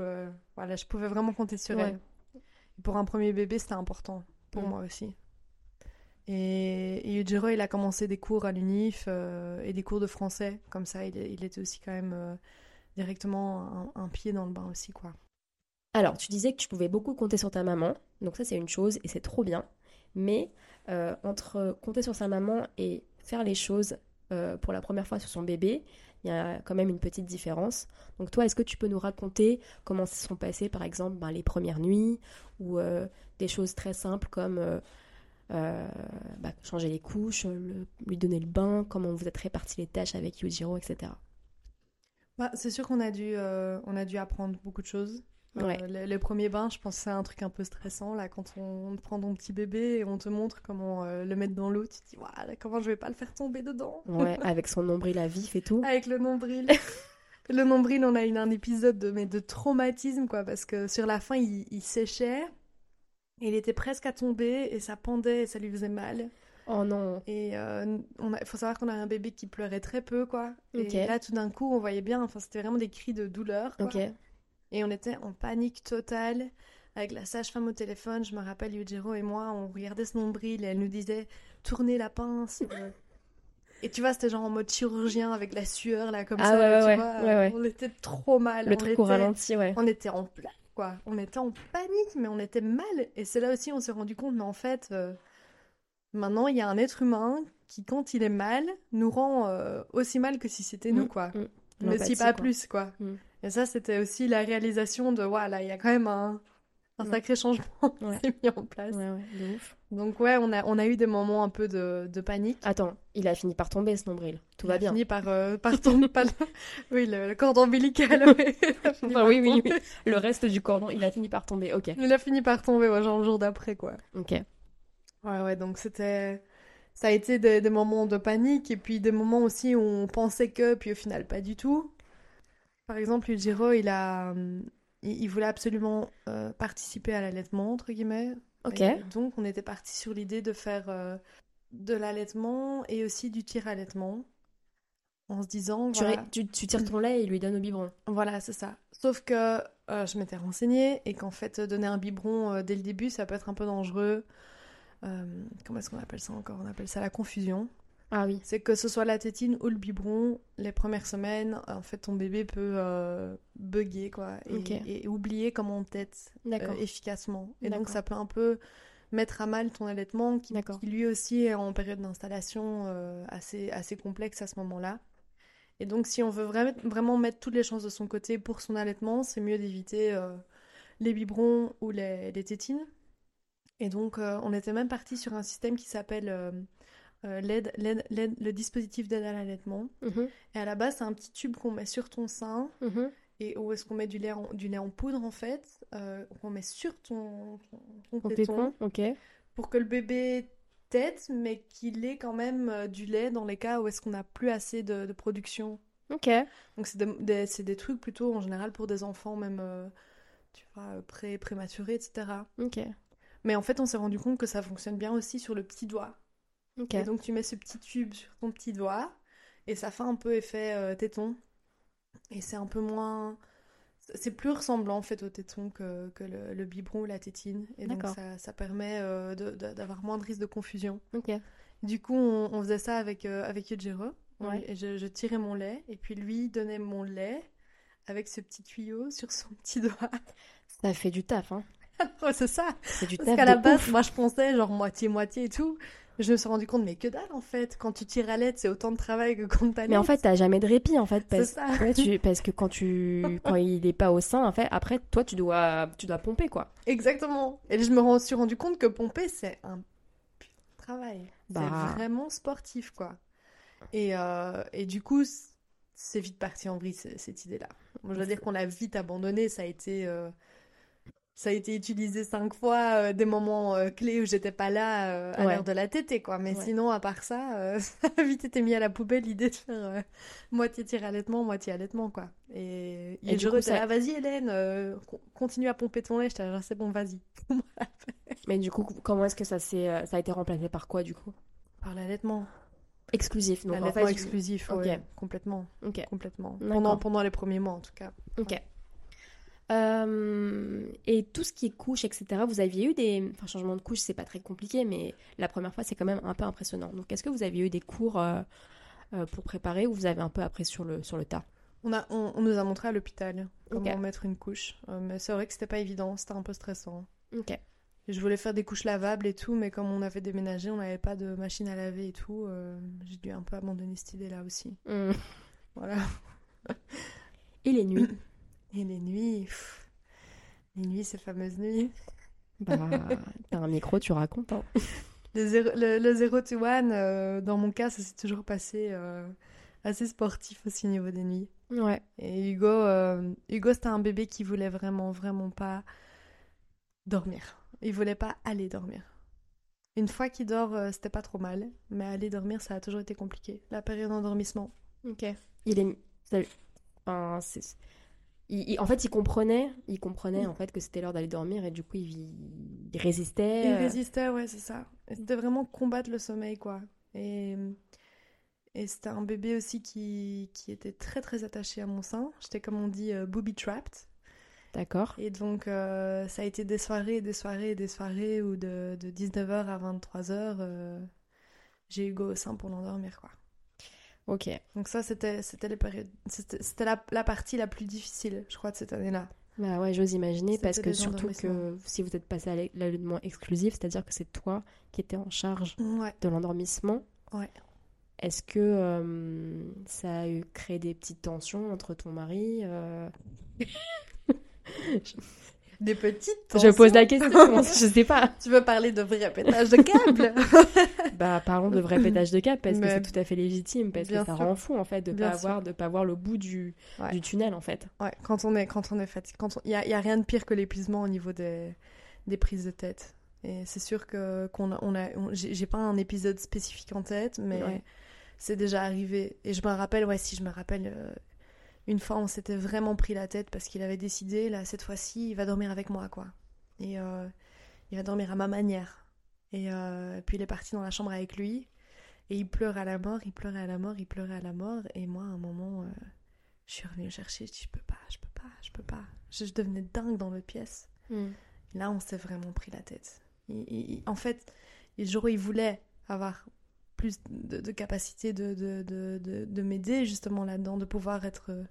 voilà, je pouvais vraiment compter sur Ouais. elle. Et pour un premier bébé, c'était important, pour Mm. moi aussi. Et, et Yujiro, il a commencé des cours à l'UNIF euh, et des cours de français, comme ça, il, était aussi quand même euh, directement un, pied dans le bain aussi, quoi. Alors, tu disais que tu pouvais beaucoup compter sur ta maman, donc ça c'est une chose et c'est trop bien. Mais euh, entre compter sur sa maman et faire les choses pour la première fois sur son bébé, il y a quand même une petite différence. Donc toi, est-ce que tu peux nous raconter comment se sont passées par exemple ben, les premières nuits ou des choses très simples comme euh, bah, changer les couches, le- lui donner le bain, comment vous êtes répartis les tâches avec Yujiro, etc. Bah, c'est sûr qu'on a dû, euh, on a dû apprendre beaucoup de choses. Euh, Ouais. les, les premiers bains, je pense que c'est un truc un peu stressant, là, quand on, prend ton petit bébé et on te montre comment euh, le mettre dans l'eau, tu te dis, voilà, comment je vais pas le faire tomber dedans Ouais, avec son nombril à vif et tout. Avec le nombril. le nombril, on a eu un épisode de, mais de traumatisme, quoi, parce que sur la fin, il, il séchait, et il était presque à tomber, et ça pendait, et ça lui faisait mal. Oh non. Et euh, on a- il faut savoir qu'on a un bébé qui pleurait très peu, quoi. Et là, tout d'un coup, on voyait bien, enfin, c'était vraiment des cris de douleur, quoi. Et on était en panique totale, avec la sage-femme au téléphone. Je me rappelle, Yujiro et moi, on regardait ce nombril, et elle nous disait, tournez la pince. euh. Et tu vois, c'était genre en mode chirurgien, avec la sueur, là, comme Ah ça, ouais, ouais, tu ouais, vois. ouais, ouais. On était trop mal. Le on truc au était- ralenti, ouais. On était en pleine quoi. On était en panique, mais on était mal. Et c'est là aussi on s'est rendu compte, mais en fait, euh, maintenant il y a un être humain qui, quand il est mal, nous rend euh, aussi mal que si c'était nous, Mm, quoi. Mais si pas quoi. plus, quoi. Mm. Et ça, c'était aussi la réalisation de, voilà, il y a quand même un, un Ouais. sacré changement qui Ouais. s'est mis en place. Ouais, ouais, de ouf. Donc ouais, on a, on a eu des moments un peu de, de panique. Attends, il a fini par tomber ce nombril. Tout Il va a bien. fini par, euh, par tomber, oui, le, le cordon ombilical. Il a Enfin, oui, oui, oui. Le reste du cordon, il a fini par tomber. Ok. Il a fini par tomber, genre le jour d'après, quoi. Ok. Ouais, ouais, donc c'était... Ça a été des, des moments de panique et puis des moments aussi où on pensait que, puis au final pas du tout. Par exemple, Ujiro, il a... Il, il voulait absolument euh, participer à l'allaitement, entre guillemets. Ok. Et donc, on était parti sur l'idée de faire euh, de l'allaitement et aussi du tir-allaitement. En se disant, Tu, voilà, tu, tu tires ton lait et il lui donne au biberon. voilà, c'est ça. Sauf que euh, je m'étais renseignée et qu'en fait, donner un biberon dès le début, ça peut être un peu dangereux. Comment est-ce qu'on appelle ça encore? On appelle ça la confusion. Ah oui. C'est que ce soit la tétine ou le biberon, les premières semaines, en fait, ton bébé peut euh, bugger, quoi, et, oublier comment on tète euh, efficacement. Et donc, ça peut un peu mettre à mal ton allaitement, qui, qui lui aussi est en période d'installation euh, assez, assez complexe à ce moment-là. Et donc, si on veut vra- vraiment mettre toutes les chances de son côté pour son allaitement, c'est mieux d'éviter euh, les biberons ou les, les tétines. Et donc, on était même parti sur un système qui s'appelle euh, l'aide- l'aide- l'aide- le dispositif d'aide à l'allaitement. Mhm, Et à la base, c'est un petit tube qu'on met sur ton sein mhm. et où est-ce qu'on met du lait en, du lait en poudre en fait, euh, qu'on met sur ton, ton, ton téton téton, pour que le bébé tète, mais qu'il ait quand même euh, du lait dans les cas où est-ce qu'on n'a plus assez de, de production. Ok. Donc c'est des, des- c'est des trucs plutôt en général pour des enfants même, euh, tu vois, pré prématurés, etc. Ok. Mais en fait, on s'est rendu compte que ça fonctionne bien aussi sur le petit doigt. Et donc tu mets ce petit tube sur ton petit doigt et ça fait un peu effet euh, téton. Et c'est un peu moins... C'est plus ressemblant en fait au téton que, que le, le biberon ou la tétine. Et donc ça, ça permet euh, d'avoir moins de risque de confusion. Du coup, on, on faisait ça avec, euh, avec Yujiro. Ouais. Et je, je tirais mon lait et puis lui donnait mon lait avec ce petit tuyau sur son petit doigt. Ça fait du taf, hein. C'est ça. C'est du Parce taf qu'à la base, ouf. moi je pensais genre moitié-moitié et tout. Je me suis rendu compte, mais que dalle en fait. Quand tu tires à l'aide, c'est autant de travail que quand t'allaites. Mais en fait, t'as jamais de répit, en fait. Parce, ça. Ouais, tu- parce que quand tu quand il est pas au sein, en fait, après, toi, tu dois, tu dois pomper, quoi. Exactement. Et je me suis rendu compte que pomper, c'est un travail. Bah. C'est vraiment sportif, quoi. Et, euh, et du coup, c'est vite parti en vrille, cette idée-là. Je veux dire qu'on l'a vite abandonné. Ça a été, euh, ça a été utilisé cinq fois, euh, des moments euh, clés où j'étais pas là euh, à Ouais. l'heure de la tétée, quoi. Mais Ouais. sinon, à part ça, ça a vite été mis à la poubelle l'idée de faire moitié tir allaitement, moitié allaitement, quoi. Et, Et et je ça- là, vas-y Hélène, con- continue à pomper ton lait. J'étais là, c'est bon, vas-y. Mais du coup, comment est-ce que ça s'est, euh, ça a été remplacé par quoi, du coup? Par l'allaitement. Exclusif. En L'allaitement fait, exclusif, ouais, complètement, Ok. complètement. Pendant, pendant les premiers mois, en tout cas. Ok. Euh, et tout ce qui est couche, etc., vous aviez eu des... Enfin, changement de couche, c'est pas très compliqué, mais la première fois, c'est quand même un peu impressionnant. Donc, est-ce que vous aviez eu des cours euh, euh, pour préparer ou vous avez un peu appris sur le, sur le tas? On, a, on, on nous a montré à l'hôpital comment mettre une couche. Euh, mais c'est vrai que c'était pas évident, c'était un peu stressant. Ok. Et je voulais faire des couches lavables et tout, mais comme on avait déménagé, on n'avait pas de machine à laver et tout, j'ai dû un peu abandonner cette idée-là aussi. Hmm. Voilà. Et les nuits? Et les nuits, pff, les nuits, ces fameuses nuits. Bah, t'as un micro, tu racontes. hein. Le zéro, le, le zéro to one, euh, dans mon cas, ça s'est toujours passé euh, assez sportif aussi au niveau des nuits. Ouais. Et Hugo, euh, Hugo c'était un bébé qui voulait vraiment, vraiment pas dormir. Il voulait pas aller dormir. Une fois qu'il dort, euh, c'était pas trop mal, mais aller dormir, ça a toujours été compliqué. La période d'endormissement. Ok. Il est... ça- enfin, c'est- il- il- En fait, il comprenait, il comprenait en fait que c'était l'heure d'aller dormir et du coup, il, il résistait. Il résistait, ouais, c'est ça. C'était vraiment combattre le sommeil, quoi. Et, et c'était un bébé aussi qui, qui était très, très attaché à mon sein. J'étais, comme on dit, euh, booby trapped. D'accord. Et donc, euh, ça a été des soirées, des soirées, des soirées où de, de 19h à 23h, euh, j'ai Hugo au sein pour l'endormir, quoi. Ok. Donc ça, c'était c'était les périodes... C'était c'était la, la partie la plus difficile, je crois, de cette année-là. Bah ouais, j'ose imaginer parce que surtout que si vous êtes passé à l'al- l'allaitement exclusif, c'est-à-dire que c'est toi qui étais en charge Ouais. de l'endormissement. Ouais. Est-ce que euh, ça a eu créé des petites tensions entre ton mari euh, Des petites Je pose la question, je sais pas. Tu veux parler de vrai pétage de câble? Bah parlons de vrai pétage de cap parce que c'est tout à fait légitime parce que ça sûr. rend fou en fait de Bien pas sûr. avoir de pas voir le bout du, Ouais. du tunnel en fait. Ouais, quand on est, quand on est fatigué. Quand il y a, y a rien de pire que l'épuisement au niveau des, des prises de tête. Et c'est sûr que qu'on a, on a, on- j'ai j'ai pas un épisode spécifique en tête, mais Ouais. c'est déjà arrivé. Et je me rappelle, ouais, si je me rappelle, euh, une fois on s'était vraiment pris la tête parce qu'il avait décidé, là, cette fois-ci, il va dormir avec moi, quoi. Et euh, il va dormir à ma manière. Et euh, puis il est parti dans la chambre avec lui. Et il pleurait à la mort, il pleurait à la mort, il pleurait à la mort. Et moi, à un moment, euh, je suis revenue le chercher. Je dis, je peux pas, je peux pas, je peux pas. Je, je devenais dingue dans l'autre pièce. Et là, on s'est vraiment pris la tête. Il- il- il- en fait, le jour où il voulait avoir plus de, de capacité de, de, de, de, de m'aider justement là-dedans, de pouvoir être euh,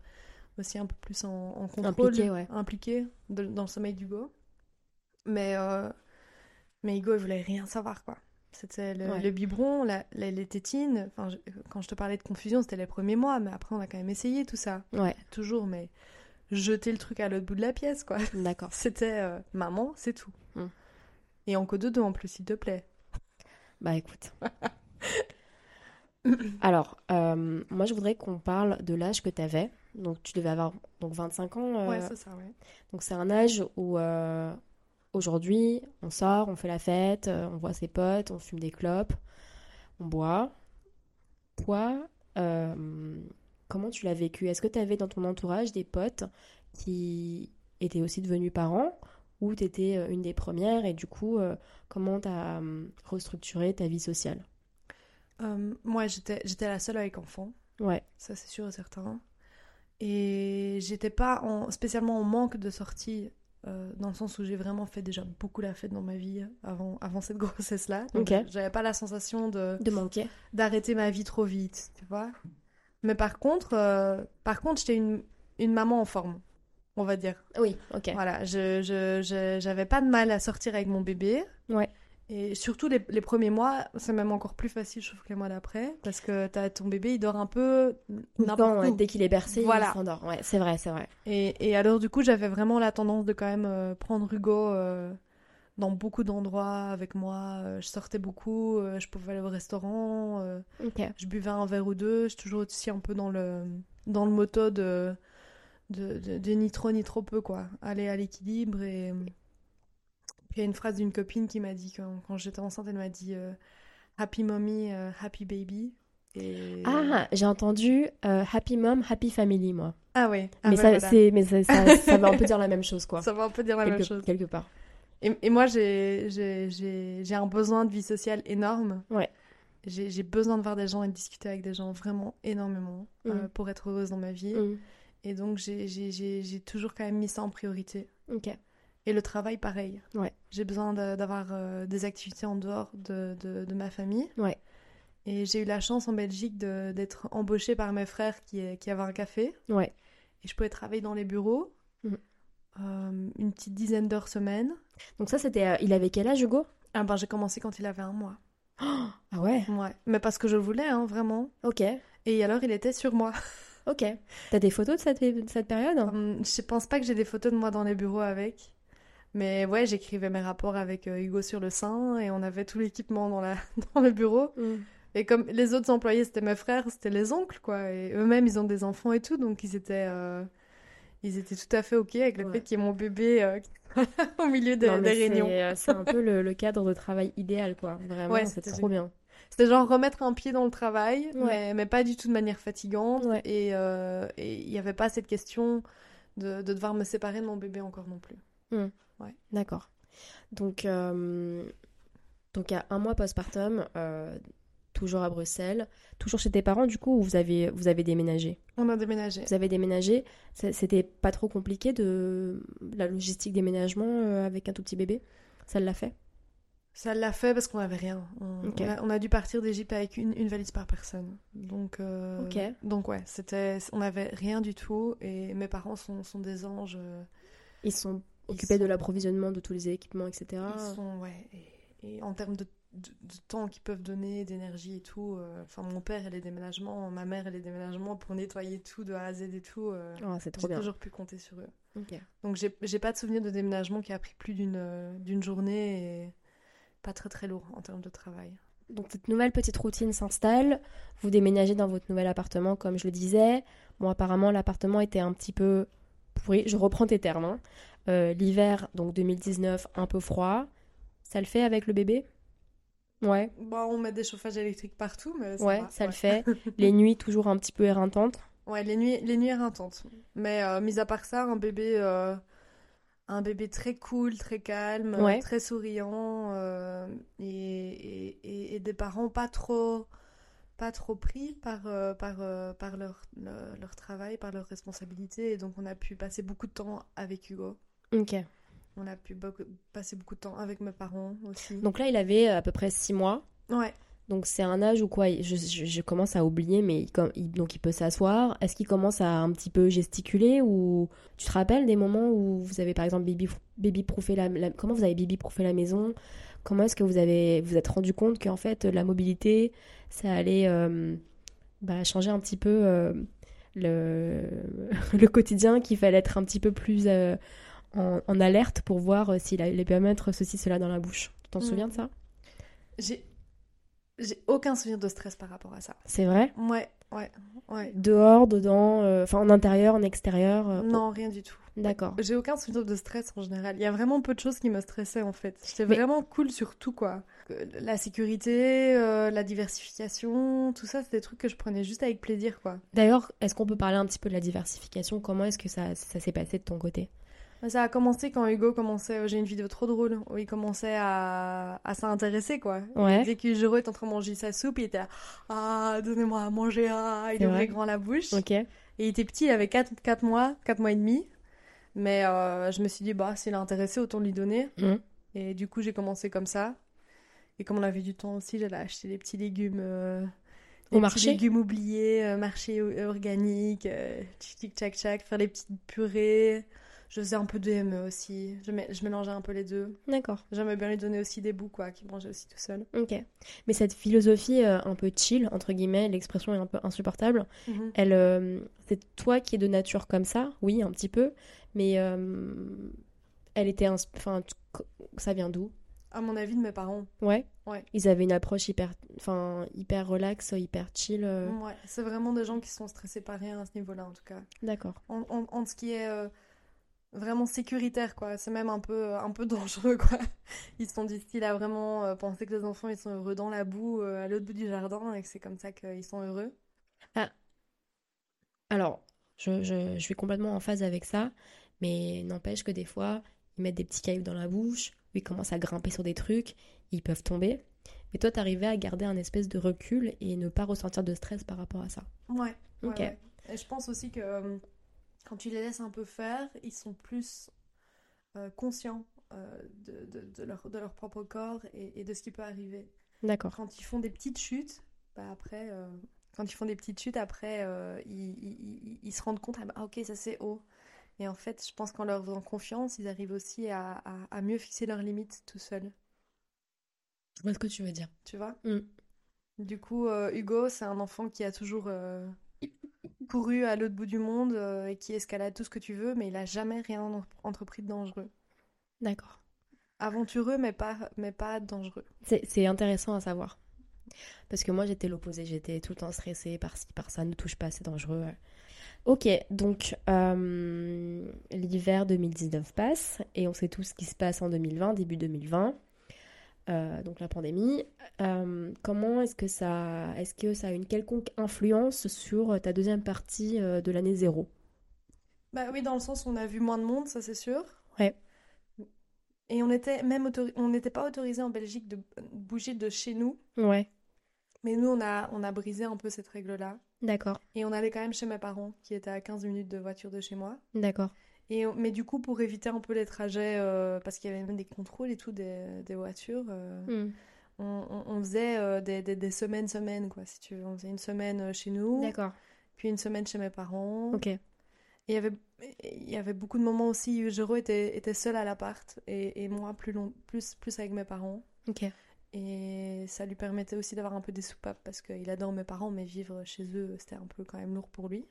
aussi un peu plus en, en contrôle, Impliqué, ouais. impliqué dans le sommeil d'Hugo. Mais, euh, mais Hugo, il voulait rien savoir, quoi. C'était le, Ouais. le biberon, la- la- les tétines. Enfin, je- quand je te parlais de confusion, c'était les premiers mois, mais après, on a quand même essayé tout ça. Ouais, Toujours, mais jeter le truc à l'autre bout de la pièce, quoi. d'accord. C'était euh, maman, c'est tout. Hmm. Et en code de deux en plus, s'il te plaît. Bah écoute. Alors, euh, moi je voudrais qu'on parle de l'âge que tu avais. Donc tu devais avoir donc 25 ans. euh, Ouais, c'est ça, ouais. donc c'est un âge où euh, aujourd'hui on sort, on fait la fête, on voit ses potes, on fume des clopes, on boit. Toi, comment tu l'as vécu? Est-ce que tu avais dans ton entourage des potes qui étaient aussi devenus parents ou tu étais une des premières et du coup, comment tu as restructuré ta vie sociale? Euh, moi, j'étais, j'étais la seule avec enfant, Ouais, ça c'est sûr et certain. Et j'étais pas en, spécialement en manque de sortie, euh, dans le sens où j'ai vraiment fait déjà beaucoup la fête dans ma vie avant, avant cette grossesse-là. Donc j'avais pas la sensation de, de manquer. d'arrêter ma vie trop vite, tu vois. Mais par contre, euh, par contre, j'étais une, une maman en forme, on va dire. Oui, ok. Voilà, je, je, je- j'avais pas de mal à sortir avec mon bébé. Ouais. Et surtout les, les premiers mois, c'est même encore plus facile, je trouve, que les mois d'après. Parce que t'as ton bébé, il dort un peu n'importe ouais, dès qu'il est bercé, Voilà. il s'endort. Ouais, c'est vrai, c'est vrai. Et, et alors, du coup, j'avais vraiment la tendance de quand même euh, prendre Hugo euh, dans beaucoup d'endroits avec moi. Euh, je sortais beaucoup, euh, je pouvais aller au restaurant, je buvais un verre ou deux. Je suis toujours aussi un peu dans le, dans le moto de, de, de, de ni trop ni trop peu, quoi. Aller à l'équilibre. Et il y a une phrase d'une copine qui m'a dit, quand, quand j'étais enceinte, elle m'a dit euh, Happy mommy, euh, happy baby. Et... Ah, j'ai entendu euh, Happy Mom, Happy Family, moi. Ah ouais. Ah mais bah ça, voilà. c'est, mais ça, ça, ça veut un peu dire la même chose, quoi. Ça va un peu dire la quelque, même chose. quelque part. Et, et moi, j'ai- un besoin de vie sociale énorme. Ouais. J'ai besoin de voir des gens et de discuter avec des gens vraiment énormément Mhm. pour être heureuse dans ma vie. Mm. Et donc, j'ai toujours quand même mis ça en priorité. Ok. Et le travail, pareil. Ouais. J'ai besoin d'avoir euh, des activités en dehors de, de, de ma famille. Ouais. Et j'ai eu la chance en Belgique d'être embauchée par mes frères qui, qui avaient un café. Ouais. Et je pouvais travailler dans les bureaux. Mhm. euh, une petite dizaine d'heures semaine. Donc ça, c'était... euh, il avait quel âge, Hugo? Ah ben, j'ai commencé quand il avait un mois. Ah ouais? Ouais, mais parce que je le voulais, hein, vraiment. Ok. Et alors, il était sur moi. Ok. T'as des photos de cette, de cette période? Hum, je pense pas que j'ai des photos de moi dans les bureaux avec. Mais ouais, j'écrivais mes rapports avec euh, Hugo sur le sein et on avait tout l'équipement dans, la... dans le bureau. Mm. Et comme les autres employés, c'était mes frères, c'était les oncles, quoi. Et eux-mêmes, ils ont des enfants et tout, donc ils étaient, euh, ils étaient tout à fait OK avec le Ouais. fait qu'il y ait mon bébé euh, au milieu des, Non, mais des réunions. c'est, euh, un peu le, le cadre de travail idéal, quoi. Vraiment, Ouais, c'était trop bien. C'était genre remettre un pied dans le travail, Ouais. mais, mais pas du tout de manière fatigante. Et euh, il n'y avait pas cette question de, de devoir me séparer de mon bébé encore non plus. D'accord. Donc, euh, donc à un mois postpartum, euh, toujours à Bruxelles, toujours chez tes parents, du coup, ou vous avez, vous avez déménagé? On a déménagé. Vous avez déménagé, c'était pas trop compliqué de la logistique déménagement euh, avec un tout petit bébé? Ça l'a fait? Ça l'a fait parce qu'on n'avait rien. On, a, on a dû partir d'Égypte avec une, une valise par personne. Donc, euh, donc ouais, c'était, on n'avait rien du tout. Et mes parents sont, sont des anges. euh, Ils sont Occupés de l'approvisionnement de tous les équipements, etc. Ils sont, ouais. Et, et en termes de, de, de temps qu'ils peuvent donner, d'énergie et tout. euh, Enfin, mon père et les déménagements, ma mère et les déménagements pour nettoyer tout de A à Z et tout. euh, c'est trop j'ai toujours pu compter sur eux. Ok. Donc, j'ai j'ai pas de souvenir de déménagement qui a pris plus d'une euh, d'une journée et pas très très lourd en termes de travail. Donc cette nouvelle petite routine s'installe, vous déménagez dans votre nouvel appartement comme je le disais. Bon apparemment l'appartement était un petit peu pourri, je reprends tes termes. hein. Euh, L'hiver, donc 2019, un peu froid. Ça le fait avec le bébé? Ouais, Bon, on met des chauffages électriques partout, mais ça ouais, va, ça le fait. Les nuits toujours un petit peu éreintantes. Ouais, les nuits, les nuits éreintantes. Mais euh, mis à part ça, un bébé, euh, un bébé très cool, très calme, Ouais. très souriant, euh, et, et, et- et des parents pas trop, pas trop pris par, par, par leur, leur, leur travail, par leurs responsabilités. Et donc, on a pu passer beaucoup de temps avec Hugo. Ok. On a pu beaucoup- passer beaucoup de temps avec mes parents aussi. Donc là il avait à peu près 6 mois. ouais. Donc c'est un âge où quoi, je, je- je commence à oublier, mais il, donc il peut s'asseoir. Est-ce qu'il commence à un petit peu gesticuler ou tu te rappelles des moments où vous avez par exemple baby baby proofé la, la- comment vous avez baby proofé la maison? Comment est-ce que vous avez vous êtes rendu compte qu'en fait la mobilité ça allait euh, bah, changer un petit peu euh, le le quotidien, qu'il fallait être un petit peu plus euh, en, en alerte pour voir euh, s'il allait bien mettre ceci cela dans la bouche. Tu t'en Mm. souviens de ça? J'ai, j'ai aucun souvenir de stress par rapport à ça. C'est vrai? Ouais, ouais, ouais. Dehors, dedans, euh, enfin en intérieur, en extérieur euh, Non, rien du tout. D'accord. J'ai aucun souvenir de stress en général. Il y a vraiment peu de choses qui me stressaient en fait. J'étais Mais- vraiment cool sur tout quoi. La sécurité, euh, la diversification, tout ça, c'est des trucs que je prenais juste avec plaisir quoi. D'ailleurs, est-ce qu'on peut parler un petit peu de la diversification? Comment est-ce que ça, ça s'est passé de ton côté? Ça a commencé quand Hugo commençait. euh, J'ai une vidéo trop drôle où il commençait à, à s'intéresser quoi. Ouais. Dès que Juro est en train de manger sa soupe, il était là, Ah, donnez-moi à manger, ah Il ouvrait vrai grand la bouche. Ok. Et il était petit, il avait 4, mois, 4 mois et demi. Mais euh, je me suis dit, bah, s'il est intéressé, autant lui donner. Mhm. Et du coup, j'ai commencé comme ça. Et comme on avait du temps aussi, j'allais acheter des petits légumes. euh, Au marché petits légumes oubliés, euh, marché organique, tic tac tac, faire des petites purées. Je faisais un peu de ME aussi. Je, je mélangeais un peu les deux. D'accord. J'aimais bien lui donner aussi des bouts, quoi, qu'il mangeait aussi tout seul. Ok. Mais cette philosophie euh, un peu chill, entre guillemets, l'expression est un peu insupportable, elle, euh, c'est toi qui es de nature comme ça, oui, un petit peu, mais euh, elle était, enfin, ça vient d'où? À mon avis, de mes parents. Ouais? Ouais. Ils avaient une approche hyper, enfin, hyper relax, hyper chill. euh, Ouais, c'est vraiment des gens qui sont stressés par rien à ce niveau-là, en tout cas. D'accord. en, en, en ce qui est euh, vraiment sécuritaire, quoi. C'est même un peu, un peu dangereux, quoi. Ils sont du style à vraiment euh, penser que les enfants, ils sont heureux dans la boue, euh, à l'autre bout du jardin, et que c'est comme ça qu'ils sont heureux. Alors, je, je, je suis complètement en phase avec ça, mais n'empêche que des fois, ils mettent des petits cailloux dans la bouche, ou ils commencent à grimper sur des trucs, ils peuvent tomber. Mais toi, t'arrivais à garder un espèce de recul et ne pas ressentir de stress par rapport à ça? Ouais. Ok. ouais. Et je pense aussi que euh, quand tu les laisses un peu faire, ils sont plus euh, conscients euh, de, de, de leur, de leur propre corps et, et de ce qui peut arriver. D'accord. Quand ils font des petites chutes, bah après, euh, quand ils font des petites chutes, après, ils, ils- ils- ils se rendent compte, ah, bah, ah, ok, ça c'est haut. Et en fait, je pense qu'en leur faisant confiance, ils arrivent aussi à, à- à mieux fixer leurs limites tout seuls. Je vois ce que tu veux dire. Tu vois? Mm. Du coup, Hugo, c'est un enfant qui a toujours couru à l'autre bout du monde euh, et qui escalade tout ce que tu veux, mais il a jamais rien en- entrepris de dangereux. D'accord. Aventureux, mais pas, mais pas dangereux. C'est intéressant à savoir. Parce que moi, j'étais l'opposé. J'étais tout le temps stressée par-ci, par ça. Ne touche pas, c'est dangereux. Ok, donc euh, l'hiver 2019 passe et on sait tout ce qui se passe en 2020, début 2020. Euh, donc la pandémie. Euh, comment est-ce que ça, est-ce que ça a une quelconque influence sur ta deuxième partie euh, de l'année zéro? Bah oui, dans le sens où on a vu moins de monde, ça c'est sûr. Ouais. Et on était même on n'était pas autorisé en Belgique de bouger de chez nous, Ouais, mais nous on a on a brisé un peu cette règle-là d'accord, et on allait quand même chez mes parents qui étaient à 15 minutes de voiture de chez moi. d'accord. Et mais du coup pour éviter un peu les trajets euh, parce qu'il y avait même des contrôles et tout des, des voitures, euh, Hmm, on, on- on faisait euh, des, des, des semaines semaines quoi si tu veux. On faisait une semaine chez nous, D'accord, puis une semaine chez mes parents. ok. Et il y avait il y avait beaucoup de moments aussi où Jero était, était seul à l'appart et, et moi plus, long, plus, plus avec mes parents. Ok. Et ça lui permettait aussi d'avoir un peu des soupapes parce qu'il adore mes parents, mais vivre chez eux, c'était un peu quand même lourd pour lui.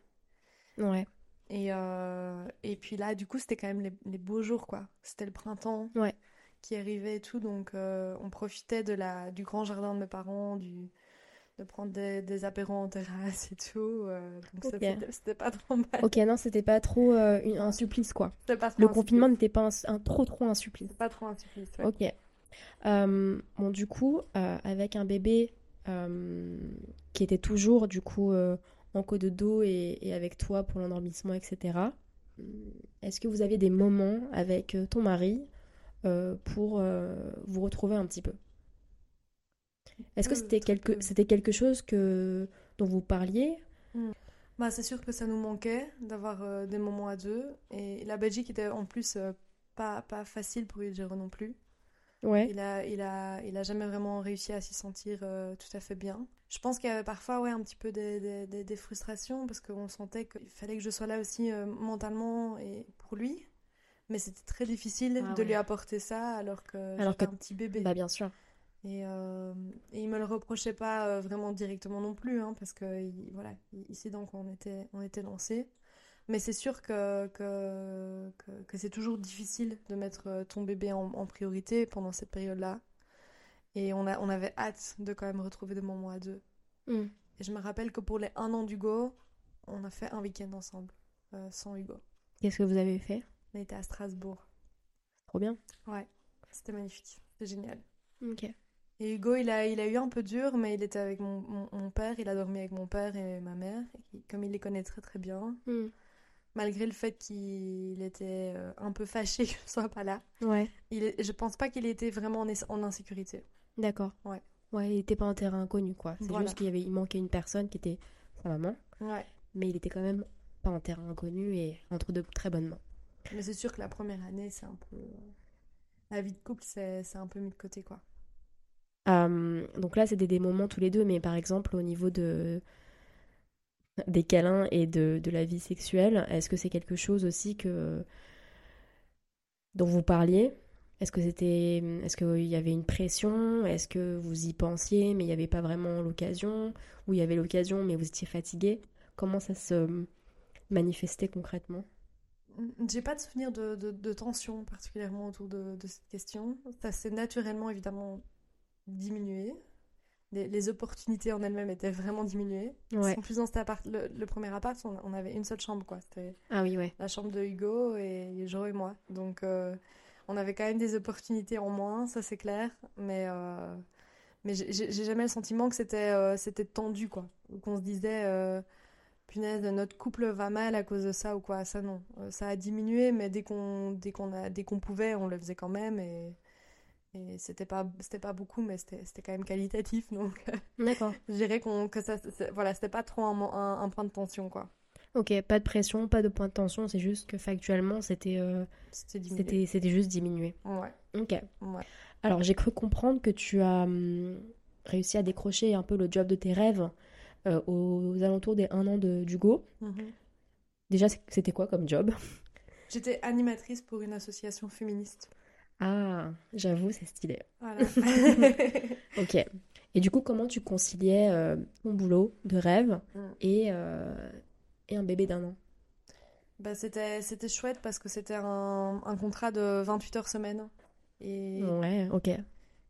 Ouais. Et, euh, et puis là, du coup, c'était quand même les, les beaux jours, quoi. C'était le printemps Ouais. qui arrivait et tout, donc euh, on profitait de la, du grand jardin de mes parents, du, de prendre des, des apéros en terrasse et tout. euh, donc Ok. c'était- pas trop mal. Ok, non, c'était pas trop une- un supplice, quoi. C'était pas trop Le confinement n'était pas un, un- trop trop un supplice. Pas trop un supplice, ouais. Ok. Bon, du coup, avec un bébé qui était toujours, du coup, en dos et, et avec toi pour l'endormissement, etc. Est-ce que vous aviez des moments avec euh, ton mari euh, pour euh, vous retrouver un petit peu? Est-ce que c'était quelque, c'était quelque chose que, dont vous parliez? Bah, c'est sûr que ça nous manquait d'avoir euh, des moments à deux. Et la Belgique était en plus pas, pas facile pour Yujiro non plus. Ouais. Il a, il a, il a jamais vraiment réussi à s'y sentir euh, tout à fait bien. Je pense qu'il y avait parfois ouais, un petit peu des, des, des- des frustrations parce qu'on sentait qu'il fallait que je sois là aussi euh, mentalement et pour lui. Mais c'était très difficile Ah de ouais. lui apporter ça alors que Alors j'étais que- un petit bébé. Bah bien sûr. Et, euh, et il me le reprochait pas euh, vraiment directement non plus, hein, parce que il- voilà, il, il sait donc on était, on était lancé. Mais c'est sûr que, que, que, que c'est toujours difficile de mettre euh, ton bébé en, en priorité pendant cette période-là. Et on, a, on avait hâte de quand même retrouver des moments à deux. Mm. Et je me rappelle que pour les un an d'Hugo, on a fait un week-end ensemble, euh, sans Hugo. Qu'est-ce que vous avez fait? On était à Strasbourg. Trop bien. Ouais, c'était magnifique, c'était génial. Ok. Et Hugo, il a, il a eu un peu dur, mais il était avec mon, mon, mon père, il a dormi avec mon père et ma mère, et comme il les connaît très très bien, Mm. Malgré le fait qu'il était euh, un peu fâché que je sois pas là, Ouais. il je pense pas qu'il était vraiment en, en insécurité. D'accord. Ouais. Ouais, il était pas un terrain inconnu, quoi. C'est Voilà. juste qu'il y avait, il manquait une personne qui était sa maman, Ouais. mais il était quand même pas un terrain inconnu et entre de très bonnes mains. Mais c'est sûr que la première année, c'est un peu. La vie de couple, c'est c'est un peu mis de côté, quoi. Euh, donc là, c'était des moments tous les deux, mais par exemple, au niveau de des câlins et de, de la vie sexuelle, est-ce que c'est quelque chose aussi que dont vous parliez? Est-ce que c'était, est-ce qu'il y avait une pression? Est-ce que vous y pensiez, mais il n'y avait pas vraiment l'occasion? Ou il y avait l'occasion, mais vous étiez fatigué? Comment ça se manifestait concrètement? J'ai pas de souvenir de, de, de tension particulièrement autour de, de cette question. Ça s'est naturellement évidemment diminué. Les, les opportunités en elles-mêmes étaient vraiment diminuées. Ouais. En plus, dans cet appart, le, le premier appart, on, on avait une seule chambre, quoi. C'était Ah oui, ouais. la chambre de Hugo et Jo et moi. Donc, euh, on avait quand même des opportunités en moins, ça c'est clair. Mais, euh, mais j'ai jamais le sentiment que c'était euh, c'était tendu, quoi. Ou qu'on se disait, punaise, notre couple va mal à cause de ça ou quoi. Ça, non. Ça a diminué, mais dès qu'on qu'on pouvait, on le faisait quand même. Et, et c'était pas, c'était pas beaucoup, mais c'était c'était quand même qualitatif. Donc, D'accord. je dirais qu'on, que ça, voilà, c'était pas trop un, un, un point de tension, quoi. Ok, pas de pression, pas de point de tension, c'est juste que factuellement, c'était euh, C'était juste diminué. Ouais, Ok. ouais. Alors, j'ai cru comprendre que tu as hum, réussi à décrocher un peu le job de tes rêves euh, aux alentours des un an de d'Hugo. Mhm. Déjà, c'était quoi comme job? J'étais animatrice pour une association féministe. Ah, j'avoue, c'est stylé. Voilà. Ok. Et du coup, comment tu conciliais euh, ton boulot de rêve Mm. et, euh, et un bébé d'un an? Bah, c'était, c'était chouette parce que c'était un, un contrat de 28 heures semaine. Et, Ouais, ok.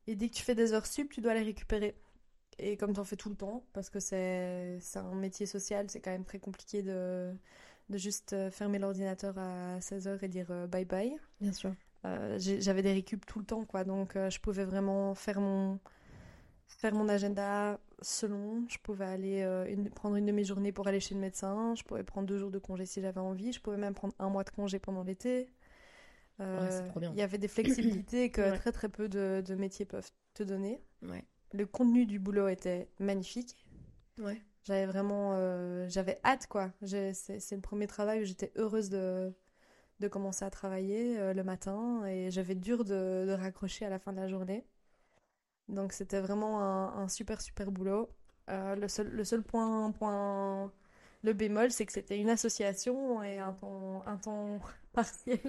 et dès que tu fais des heures sup, tu dois les récupérer. Et comme tu en fais tout le temps, parce que c'est, c'est un métier social, c'est quand même très compliqué de, de juste euh, fermer l'ordinateur à 16 heures et dire bye bye. Bien sûr. Euh, j'avais des récup tout le temps, quoi. Donc, euh, je pouvais vraiment faire mon, faire mon agenda selon. Je pouvais aller euh, une- prendre une demi-journée pour aller chez le médecin. Je pouvais prendre deux jours de congé si j'avais envie. Je pouvais même prendre un mois de congé pendant l'été. Ouais. Il y avait des flexibilités que Ouais. très très peu de, de métiers peuvent te donner. Ouais. Le contenu du boulot était magnifique. J'avais vraiment, j'avais hâte quoi. C'est le premier travail où j'étais heureuse de, de commencer à travailler euh, le matin et j'avais dur de, de raccrocher à la fin de la journée. Donc c'était vraiment un, un super super boulot. Euh, le seul, le seul point, point Le bémol, c'est que c'était une association et un temps, un temps partiel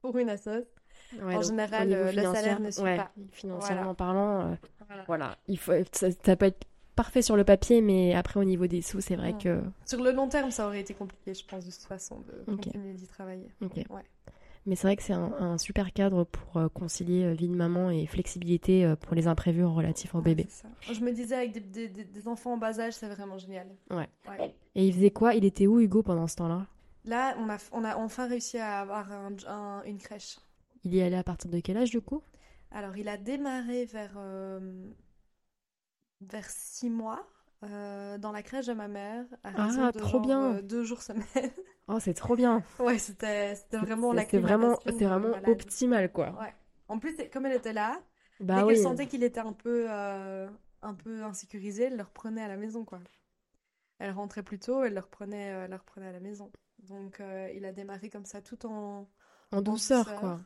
pour une. Ouais, en général, euh, le salaire ne suit ouais, pas. Financièrement Voilà. parlant, euh, Voilà. voilà, il faut, ça, ça peut être parfait sur le papier, mais après au niveau des sous, c'est vrai Ouais. que. Sur le long terme, ça aurait été compliqué, je pense, de toute façon, de Ok. continuer d'y travailler. Ouais. Mais c'est vrai que c'est un, un super cadre pour euh, concilier euh, vie de maman et flexibilité euh, pour les imprévus relatifs au Ouais, bébé. ça. Je me disais, avec des, des- des- des enfants en bas âge, c'est vraiment génial. Ouais. Ouais. Et il faisait quoi? Il était où Hugo pendant ce temps-là? Là, on a, on a enfin réussi à avoir un- un- une crèche. Il y allait à partir de quel âge du coup? Alors, il a démarré vers, euh, vers six mois euh, dans la crèche de ma mère. À Ah, de trop genre, bien. euh, deux jours semaine. Oh, c'est trop bien. ouais, c'était c'était vraiment la C'est vraiment, vraiment optimal quoi. Ouais. En plus, comme elle était là, Bah dès oui. qu'elle sentait qu'il était un peu, euh, un peu insécurisé, elle le reprenait à la maison, quoi. Elle rentrait plus tôt, elle le reprenait, elle le reprenait à la maison. Donc, il a démarré comme ça, tout en... En douceur douceur. quoi.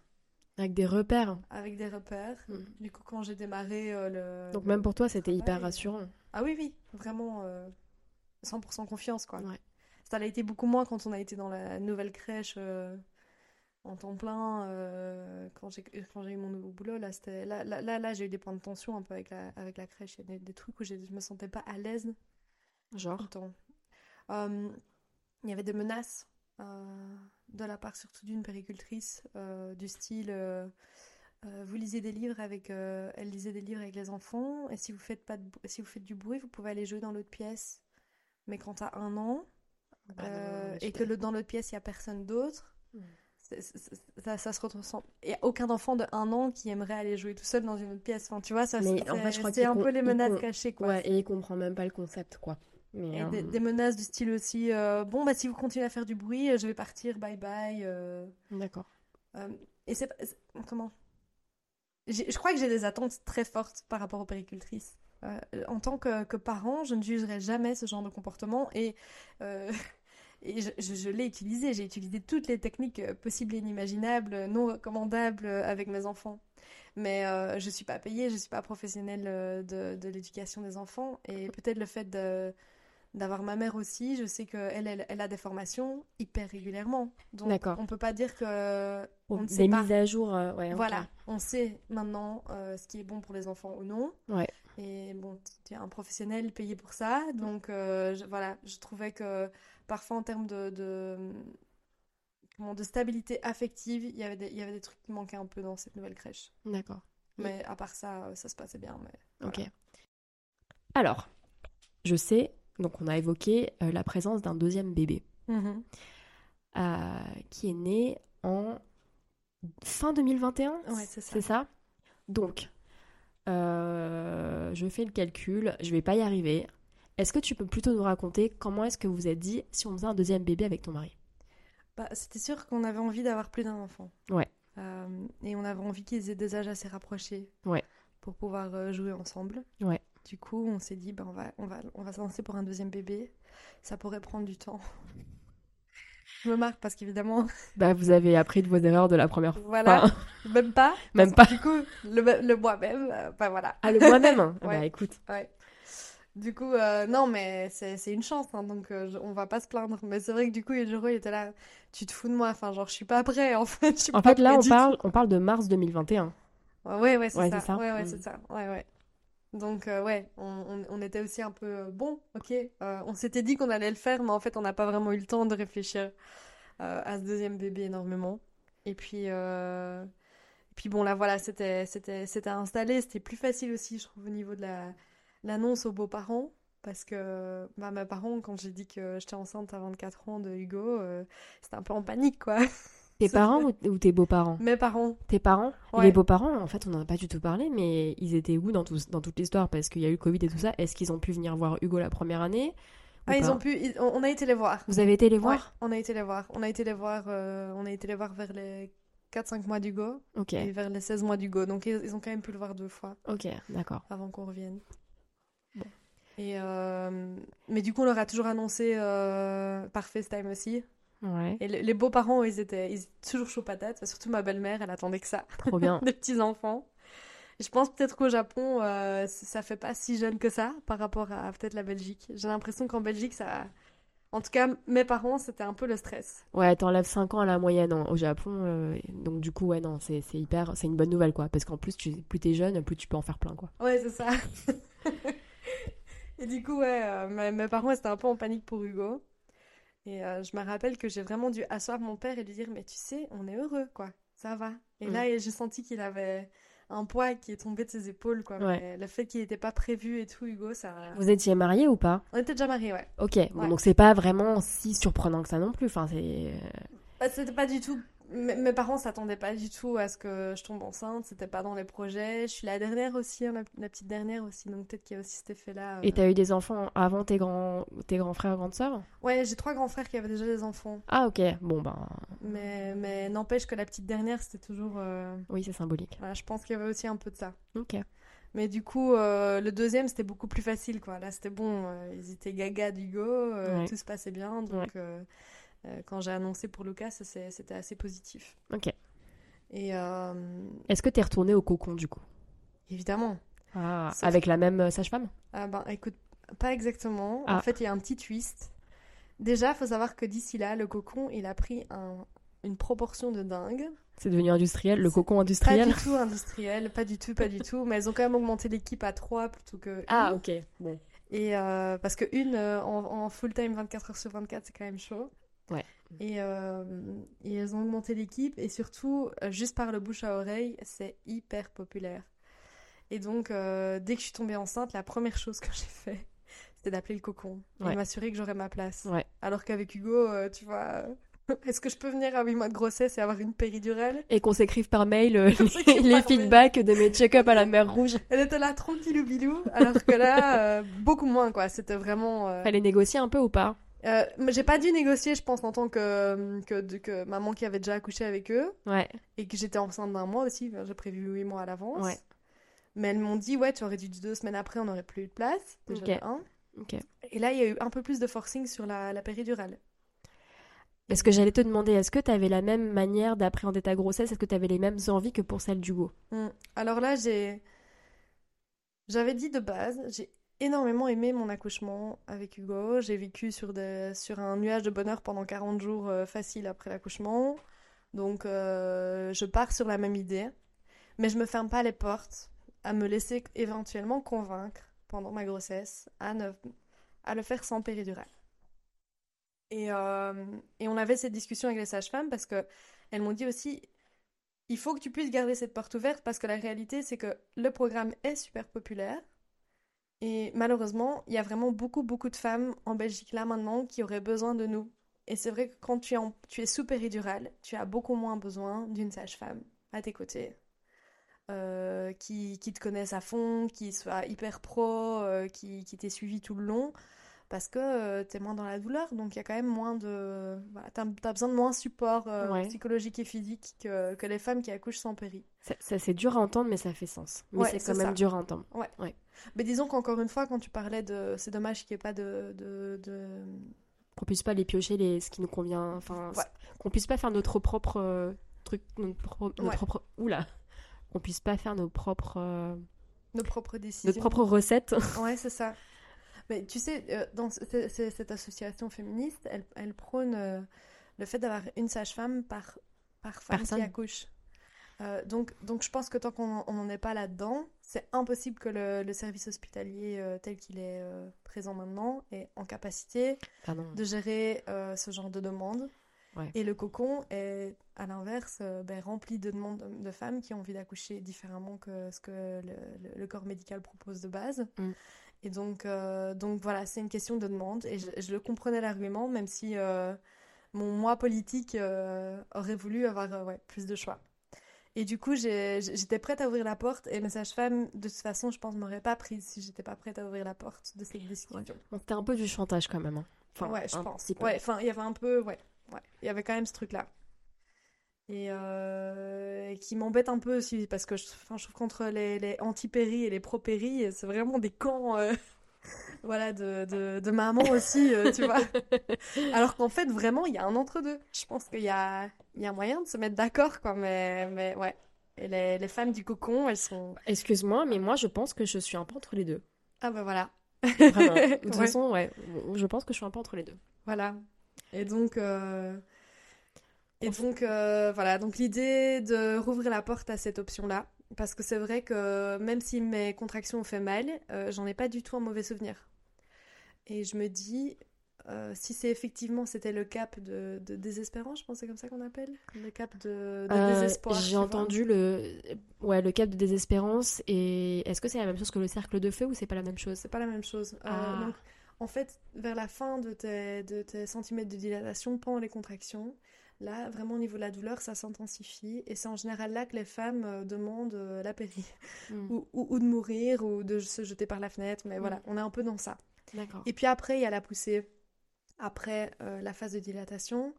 Avec des repères. avec des repères. Mm. Du coup, quand j'ai démarré euh, le... Donc même pour toi, c'était hyper travail, rassurant. Ah oui, oui, vraiment euh, 100% confiance, quoi. Ouais. Ça l'a été beaucoup moins quand on a été dans la nouvelle crèche euh, en temps plein. euh, quand j'ai eu mon nouveau boulot, là, là, là, là, là, j'ai eu des points de tension un peu avec la, avec la crèche. Il y a des, des trucs où je me sentais pas à l'aise Genre? Euh, il y avait des menaces euh, de la part surtout d'une péricultrice euh, du style euh, euh, vous lisez des livres avec elle lisait des livres avec les enfants et si vous faites pas de si vous faites du bruit vous pouvez aller jouer dans l'autre pièce. Mais quand t'as un an Bah euh, et que le, dans l'autre pièce il y a personne d'autre Mm. ça, ça se ressent il y a aucun enfant de un an qui aimerait aller jouer tout seul dans une autre pièce. Enfin tu vois ça c'est en fait, je crois c'est un peu les menaces cachées quoi. Ouais, et il comprend même pas le concept quoi. Mais, et euh, des, des menaces du style aussi, euh, bon, bah si vous continuez à faire du bruit, euh, je vais partir, bye bye. D'accord. et c'est. Comment? Je crois que j'ai des attentes très fortes par rapport aux péricultrices. Euh, en tant que, que parent, je ne jugerai jamais ce genre de comportement et, euh, et je, je- je l'ai utilisé. J'ai utilisé toutes les techniques possibles et inimaginables, non recommandables avec mes enfants. Mais euh, je suis pas payée, je suis pas professionnelle de, de l'éducation des enfants et peut-être le fait de d'avoir ma mère aussi, je sais qu'elle elle, elle a des formations hyper régulièrement. Donc on peut pas dire que on ne Des sait pas. mises à jour, euh, ouais. Voilà, on sait maintenant euh, ce qui est bon pour les enfants ou non. Ouais. Et bon, tu es un professionnel payé pour ça, donc euh, je- voilà, je trouvais que parfois en termes de, de, comment, de stabilité affective, il y avait des, il y avait des trucs qui manquaient un peu dans cette nouvelle crèche. D'accord. Mais à part ça, ça se passait bien. Mais Ok. Alors, je sais, donc on a évoqué euh, la présence d'un deuxième bébé Mhm. euh, qui est né en fin 2021. Ouais, c'est ça. C'est ça? Donc, euh, je fais le calcul, je vais pas y arriver. Est-ce que tu peux plutôt nous raconter comment est-ce que vous êtes dit si on faisait un deuxième bébé avec ton mari? Bah, c'était sûr qu'on avait envie d'avoir plus d'un enfant. Ouais. Euh, et on avait envie qu'ils aient des âges assez rapprochés. Ouais. Pour pouvoir jouer ensemble. Ouais. Du coup, on s'est dit, bah, on, va, on, va, on va se lancer pour un deuxième bébé. Ça pourrait prendre du temps. Je me marque parce qu'évidemment, Bah, vous avez appris de vos erreurs de la première fois. voilà, même pas. Même que Du coup, le, le moi-même, euh, voilà. Ah, le moi-même hein Ah Ouais. Bah, écoute. Ouais. Du coup, euh, non, mais c'est une chance, hein, donc euh, on va pas se plaindre. Mais c'est vrai que du coup, Yojiro, il était là, tu te fous de moi, enfin, genre, je suis pas prêt, en fait. je suis En pas fait, là, on parle, on parle de mars 2021. Ouais, ouais, ouais, c'est Ouais, ça. ça. Ouais, ouais, Mm. c'est ça. Ouais, ouais. Donc, euh, ouais, on, était aussi un peu euh, bon, ok. euh, on s'était dit qu'on allait le faire, mais en fait, on n'a pas vraiment eu le temps de réfléchir à ce deuxième bébé énormément. Et puis, puis bon, là, voilà, c'était, c'était, c'était installé. C'était plus facile aussi, je trouve, au niveau de la, l'annonce aux beaux-parents. Parce que bah, mes parents, quand j'ai dit que j'étais enceinte à 24 ans de Hugo, c'était un peu en panique, quoi. Tes parents ou, ou tes beaux-parents? Mes parents. Tes parents? Ouais. Les beaux-parents, en fait, on n'en a pas du tout parlé, mais ils étaient où dans, tout, dans toute l'histoire? Parce qu'il y a eu le Covid et tout ça. Est-ce qu'ils ont pu venir voir Hugo la première année? Ah, ils ont pu. ils- on a été les voir. Vous avez été les Ouais, voir on a été les voir. On a été les voir, euh, on a été les voir vers les 4-5 mois d'Hugo Ok, et vers les 16 mois d'Hugo. Donc ils, ils ont quand même pu le voir deux fois ok, d'accord. avant qu'on revienne. Et euh, mais du coup, on leur a toujours annoncé euh, par FaceTime aussi. Ouais, Et le- les beaux-parents, ils étaient, ils étaient toujours chauds patates. Surtout ma belle-mère, elle attendait que ça. trop bien. Des petits-enfants. Et Je pense peut-être qu'au Japon, euh, ça fait pas si jeune que ça par rapport à peut-être la Belgique. J'ai l'impression qu'en Belgique, ça, En tout cas, mes parents, c'était un peu le stress. Ouais, t'enlèves 5 ans à la moyenne en- au Japon. euh, donc, du coup, ouais, non, c'est hyper. C'est une bonne nouvelle, quoi. Parce qu'en plus, tu, plus t'es jeune, plus tu peux en faire plein, quoi. Ouais, c'est ça. Et du coup, ouais, euh, mes, mes parents étaient un peu en panique pour Hugo. Et euh, je me rappelle que j'ai vraiment dû asseoir mon père et lui dire, mais tu sais, on est heureux, quoi. Ça va. Et Mm. là, j'ai senti qu'il avait un poids qui est tombé de ses épaules, quoi. Ouais. Mais le fait qu'il n'était pas prévu et tout, Hugo, ça... Vous étiez mariés ou pas? On était déjà mariés, ouais. Ok, bon, Ouais. donc c'est pas vraiment si surprenant que ça non plus. Enfin, c'est. Bah, c'était pas du tout. Mes, parents s'attendaient pas du tout à ce que je tombe enceinte. C'était pas dans les projets. Je suis la dernière aussi, hein, la, la petite dernière aussi. Donc peut-être qu'il y a aussi cet effet-là. Et euh. t'as eu des enfants avant tes grands, tes grands frères, grandes sœurs? Ouais, j'ai trois grands frères qui avaient déjà des enfants. Ah, ok, bon, ben. Mais, mais n'empêche que la petite dernière, c'était toujours. euh, Oui, c'est symbolique. Voilà, je pense qu'il y avait aussi un peu de ça. Ok. Mais du coup, euh, le deuxième, c'était beaucoup plus facile, quoi. Là, c'était bon. ils étaient gaga d'Hugo. euh, Ouais. Tout se passait bien. Donc, quand j'ai annoncé pour Lucas, c'était assez positif. Ok. Et euh, Est-ce que t'es retournée au cocon du coup? Évidemment. Ah, avec la même euh, sage-femme? Ah ben, écoute, pas exactement. Ah. En fait, il y a un petit twist. Déjà, faut savoir que d'ici là, le cocon, il a pris un- une proportion de dingue. C'est devenu industriel, le cocon Pas industriel du tout industriel, pas du tout, pas du tout. Mais elles ont quand même augmenté l'équipe à 3 plutôt que Ah, ok. Bon. Et euh, parce que une euh, en, en full time 24 heures sur 24, c'est quand même chaud. Ouais. Et, euh, et elles ont augmenté l'équipe et surtout, euh, juste par le bouche à oreille, c'est hyper populaire. Et donc, euh, dès que je suis tombée enceinte, la première chose que j'ai fait, c'était d'appeler le cocon et Ouais. m'assurer que j'aurais ma place. Ouais. Alors qu'avec Hugo, euh, tu vois, est-ce que je peux venir à 8 mois de grossesse et avoir une péridurale? Et qu'on s'écrive par mail euh, les, feedbacks de mes check-up à la mer Rouge. Elle était là tranquillou bilou, alors que là, euh, beaucoup moins quoi. C'était vraiment. euh, Fallait négocier un peu ou pas? Euh, j'ai pas dû négocier, je pense, en tant que, que, de- que maman qui avait déjà accouché avec eux Ouais. et que j'étais enceinte d'un mois aussi. J'ai prévu huit mois à l'avance. Ouais. Mais elles m'ont dit, ouais, tu aurais dû deux semaines après, on n'aurait plus eu de place. Déjà Ok. de un. Et là, il y a eu un peu plus de forcing sur la, la péridurale. Est-ce que j'allais te demander, est-ce que t'avais la même manière d'appréhender ta grossesse? Est-ce que t'avais les mêmes envies que pour celle d'Hugo Hmm. Alors là, j'ai. J'avais dit de base, j'ai énormément aimé mon accouchement avec Hugo. J'ai vécu sur, sur un nuage de bonheur pendant 40 jours euh, facile après l'accouchement. Donc, euh, je pars sur la même idée. Mais je me ferme pas les portes à me laisser éventuellement convaincre pendant ma grossesse à, ne... à le faire sans péridurale. Et, euh, et on avait cette discussion avec les sages-femmes parce que elles m'ont dit aussi il faut que tu puisses garder cette porte ouverte parce que la réalité, c'est que le programme est super populaire. Et malheureusement, il y a vraiment beaucoup, beaucoup de femmes en Belgique là maintenant qui auraient besoin de nous. Et c'est vrai que quand tu es, en- tu es sous péridurale, tu as beaucoup moins besoin d'une sage-femme à tes côtés. euh, qui, qui te connaissent à fond, qui soit hyper pro, euh, qui, qui t'ait suivi tout le long. Parce que tu es moins dans la douleur, donc il y a quand même moins de. Voilà, t'as, t'as besoin de moins de support euh, Ouais. psychologique et physique que, que les femmes qui accouchent sans péri. Ça, ça, c'est dur à entendre, mais ça fait sens. Mais Ouais, c'est quand même ça. dur à entendre. Mais disons qu'encore une fois, quand tu parlais de. C'est dommage qu'il n'y ait pas de. de, de- Qu'on puisse pas les piocher les... ce qui nous convient. Enfin, Ouais. qu'on puisse pas faire notre propre euh, truc. Notre, pro- notre Ouais. propre. Oula Qu'on puisse pas faire nos propres. euh, nos propres décisions. notre propre recette. Ouais, c'est ça. Mais tu sais, euh, dans ce- ce- ce- cette association féministe, elle, elle prône le fait d'avoir une sage-femme par, par femme Personne. qui accouche. Euh, donc, donc je pense que tant qu'on n'en est pas là-dedans, c'est impossible que le, le service hospitalier euh, tel qu'il est euh, présent maintenant est en capacité Pardon. de gérer ce genre de demandes. Ouais. Et le cocon est, à l'inverse, ben, rempli de demandes de, femmes qui ont envie d'accoucher différemment que ce que le, le- le corps médical propose de base. Mm. Et donc, donc voilà, c'est une question de demande. Et je, je le comprenais l'argument, même si mon moi politique aurait voulu avoir ouais, plus de choix. Et du coup, j'étais prête à ouvrir la porte et mes sages-femmes, de toute façon, je pense, m'auraient pas prise si j'étais pas prête à ouvrir la porte de cette discussion. Bon, C'était un peu du chantage quand même. hein. Enfin, ouais, je pense. Ouais, enfin, il y avait un peu, ouais, ouais, il y avait quand même ce truc-là. Et, euh, et qui m'embête un peu aussi, parce que je, je trouve qu'entre les, les anti-péri et les pro-péri, c'est vraiment des camps, euh, voilà, de, de, de maman aussi, euh, tu vois. Alors qu'en fait, vraiment, il y a un entre-deux. Je pense qu'il y a, il y a moyen de se mettre d'accord, quoi, mais, mais ouais. Et les, les femmes du cocon, elles sont... Excuse-moi, mais moi je pense que je suis un peu entre les deux. Ah bah voilà. Vraiment. De toute Ouais. façon, ouais, je pense que je suis un peu entre les deux. Voilà. Et donc, euh, et donc euh, voilà. Donc l'idée de rouvrir la porte à cette option-là, parce que c'est vrai que même si mes contractions ont fait mal, euh, j'en ai pas du tout un mauvais souvenir. Et je me dis, euh, si c'est effectivement c'était le cap de, de désespérance, je pense c'est comme ça qu'on appelle, le cap de, de Euh, désespoir. J'ai entendu le, ouais, le cap de désespérance. Et est-ce que c'est la même chose que le cercle de feu ou c'est pas la même chose? C'est pas la même chose. Euh, Ah. donc, en fait, vers la fin de tes, de tes centimètres de dilatation, pendant les contractions, là, vraiment au niveau de la douleur, ça s'intensifie. Et c'est en général là que les femmes demandent la péri. Hmm. Ou, ou- ou de mourir, ou de se jeter par la fenêtre. Mais voilà, on est un peu dans ça. Et puis après, il y a la poussée. Après euh, la phase de dilatation.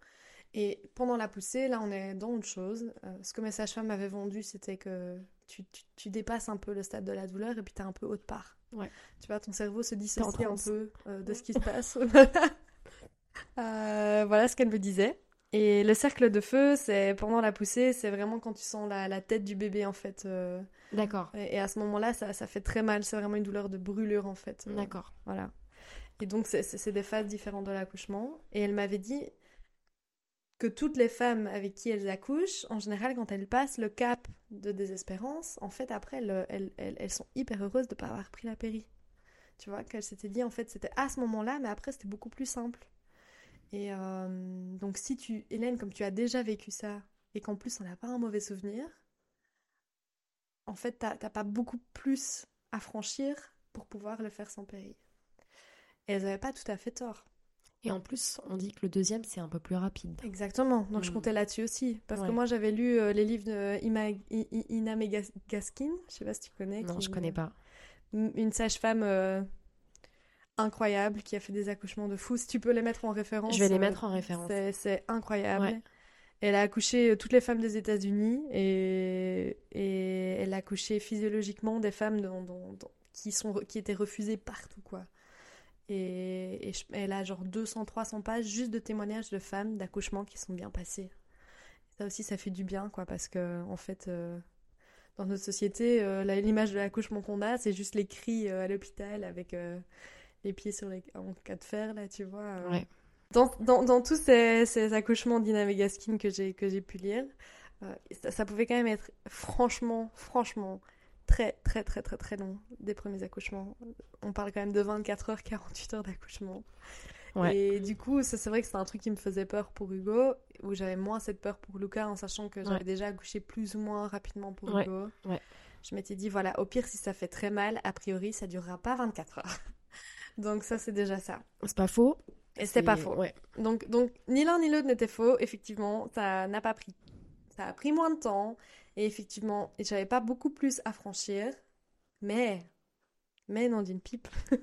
Et pendant la poussée, là, on est dans autre chose. Euh, ce que mes sages-femmes m'avaient vendu, c'était que tu, tu- tu dépasses un peu le stade de la douleur et puis tu es un peu haute part. Ouais. Tu vois, ton cerveau se dissocie un peu euh, de ce qui se passe. Voilà ce qu'elle me disait. Et le cercle de feu, c'est pendant la poussée, c'est vraiment quand tu sens la, la tête du bébé, en fait. D'accord. et, et à ce moment-là, ça, ça fait très mal. C'est vraiment une douleur de brûlure, en fait. D'accord. voilà. Et donc, c'est- des phases différentes de l'accouchement. Et elle m'avait dit que toutes les femmes avec qui elles accouchent, en général, quand elles passent le cap de désespérance, en fait, après, elles, elles, sont hyper heureuses de ne pas avoir pris la péri. Tu vois, qu'elles s'étaient dit, en fait, c'était à ce moment-là, mais après, c'était beaucoup plus simple. Et euh, donc, si tu, Hélène, comme tu as déjà vécu ça, et qu'en plus, on n'a pas un mauvais souvenir, en fait, t'as pas beaucoup plus à franchir pour pouvoir le faire sans péri. Et elles n'avaient pas tout à fait tort. Et en plus, on dit que le deuxième, c'est un peu plus rapide. Exactement. Donc je Mm. comptais là-dessus aussi. Parce que moi, j'avais lu euh, les livres de Ima, I- I- Ina Megas- Gaskin. Je sais pas si tu connais. Non, je connais pas. Une sage-femme euh, incroyable qui a fait des accouchements de fou. Si tu peux les mettre en référence. Je vais les euh, mettre en référence. C'est incroyable. Ouais. Elle a accouché euh, toutes les femmes des États-Unis et, et elle a accouché physiologiquement des femmes dont- dont- dont- qui, sont, qui étaient refusées partout, quoi. Et, et je- elle a genre 200-300 pages juste de témoignages de femmes d'accouchement qui sont bien passées. Ça aussi, ça fait du bien, quoi, parce que, en fait, euh, dans notre société, euh, l'image de l'accouchement qu'on a, c'est juste les cris euh, à l'hôpital avec les pieds sur les, en cas de fer, là, tu vois. Ouais. Dans, dans, dans tous ces, ces accouchements d'Ina Megaskin que j'ai pu lire, ça, ça pouvait quand même être franchement, franchement, très, très, très, très, très long, des premiers accouchements. On parle quand même de 24 heures, 48 heures d'accouchement. Ouais. Et du coup, ça, c'est vrai que c'est un truc qui me faisait peur pour Hugo, où j'avais moins cette peur pour Luca, en sachant que j'avais Ouais. déjà accouché plus ou moins rapidement pour Ouais, Hugo. Je m'étais dit, voilà, au pire, si ça fait très mal, a priori, ça durera pas 24 heures. Donc ça, c'est déjà ça. C'est pas faux. Et c'est pas faux. Donc, donc, ni l'un ni l'autre n'était faux. Effectivement, ça n'a pas pris. Ça a pris moins de temps. Et effectivement, et j'avais pas beaucoup plus à franchir. Mais, mais non d'une pipe.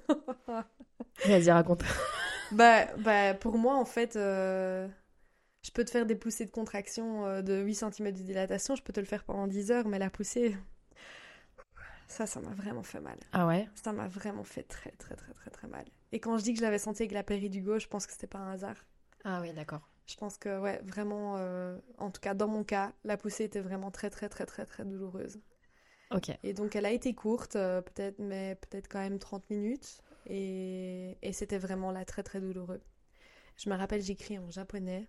Vas-y, raconte. bah, bah, pour moi, en fait, euh, je peux te faire des poussées de contraction euh, de 8 cm de dilatation. Je peux te le faire pendant 10 heures. Mais la poussée, ça, ça m'a vraiment fait mal. Ah ouais? Ça m'a vraiment fait très, très, très, très, très mal. Et quand je dis que je l'avais senti avec la péri du gauche, je pense que c'était pas un hasard. Ah oui, d'accord. Je pense que, ouais, vraiment, euh, en tout cas, dans mon cas, la poussée était vraiment très, très, très, très, très douloureuse. Ok. Et donc, elle a été courte, euh, peut-être, mais peut-être quand même 30 minutes. Et, et c'était vraiment là très, très douloureux. Je me rappelle, j'écris en japonais.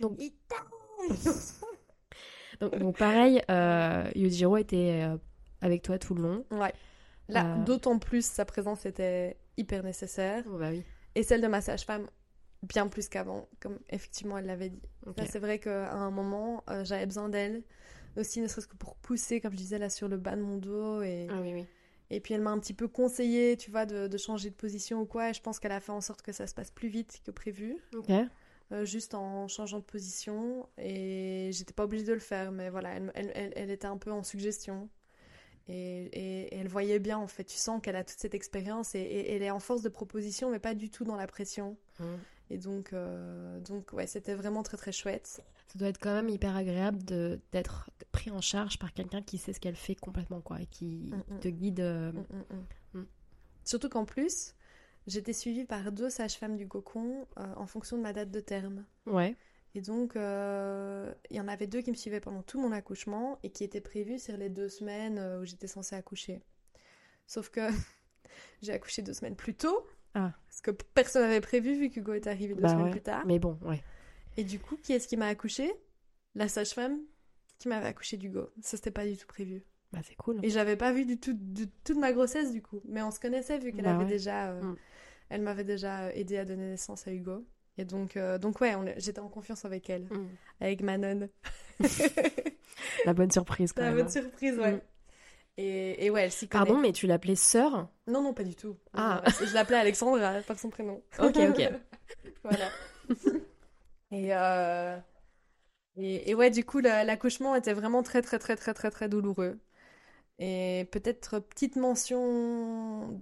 Donc, donc, donc pareil, euh, Yujiro était euh, avec toi tout le long. Ouais. Là, d'autant plus, sa présence était hyper nécessaire. Oh, bah oui. Et celle de ma sage-femme, bien plus qu'avant, comme effectivement elle l'avait dit. Là, c'est vrai qu'à un moment, euh, j'avais besoin d'elle. Aussi, ne serait-ce que pour pousser, comme je disais, là, sur le bas de mon dos. Et, Ah oui, oui. et puis, elle m'a un petit peu conseillé, tu vois, de, de changer de position ou quoi. Et je pense qu'elle a fait en sorte que ça se passe plus vite que prévu. Ok. euh, juste en changeant de position. Et j'étais pas obligée de le faire, mais voilà, elle, elle, elle- elle était un peu en suggestion. Et, et- et elle voyait bien, en fait. Tu sens qu'elle a toute cette expérience et, et elle est en force de proposition, mais pas du tout dans la pression. Mm. Et donc, euh, donc ouais, c'était vraiment très très chouette. Ça doit être quand même hyper agréable de d'être pris en charge par quelqu'un qui sait ce qu'elle fait complètement, quoi, et qui Mm, mm. te guide. euh, Mm. Surtout qu'en plus, j'étais suivie par deux sages-femmes du cocon euh, en fonction de ma date de terme. Ouais. Et donc, il y en avait deux qui me suivaient pendant tout mon accouchement et qui étaient prévus sur les deux semaines où j'étais censée accoucher. Sauf que J'ai accouché deux semaines plus tôt. Ah. Ce que personne n'avait prévu vu qu'Hugo est arrivé deux Bah semaines ouais. plus tard. Mais bon, ouais. Et du coup, qui est-ce qui m'a accouché? La sage-femme qui m'avait accouché d'Hugo. Ça, c'était pas du tout prévu. Bah, c'est cool. Et j'avais pas vu du tout de toute ma grossesse du coup. Mais on se connaissait vu qu'elle Bah avait ouais. déjà, euh, Mm. elle m'avait déjà aidé à donner naissance à Hugo. Et donc, euh, donc ouais, j'étais en confiance avec elle, Mm. avec Manon. La bonne surprise, quand la même. bonne surprise, ouais. Mm. Et, et ouais, elle s'y connaît. Pardon, mais tu l'appelais sœur? Non, non, pas du tout. Ah. Je l'appelais Alexandra par son prénom. Ok, ok. voilà. Et, euh, et, et ouais, du coup, la- l'accouchement était vraiment très, très, très, très, très, très douloureux. Et peut-être petite mention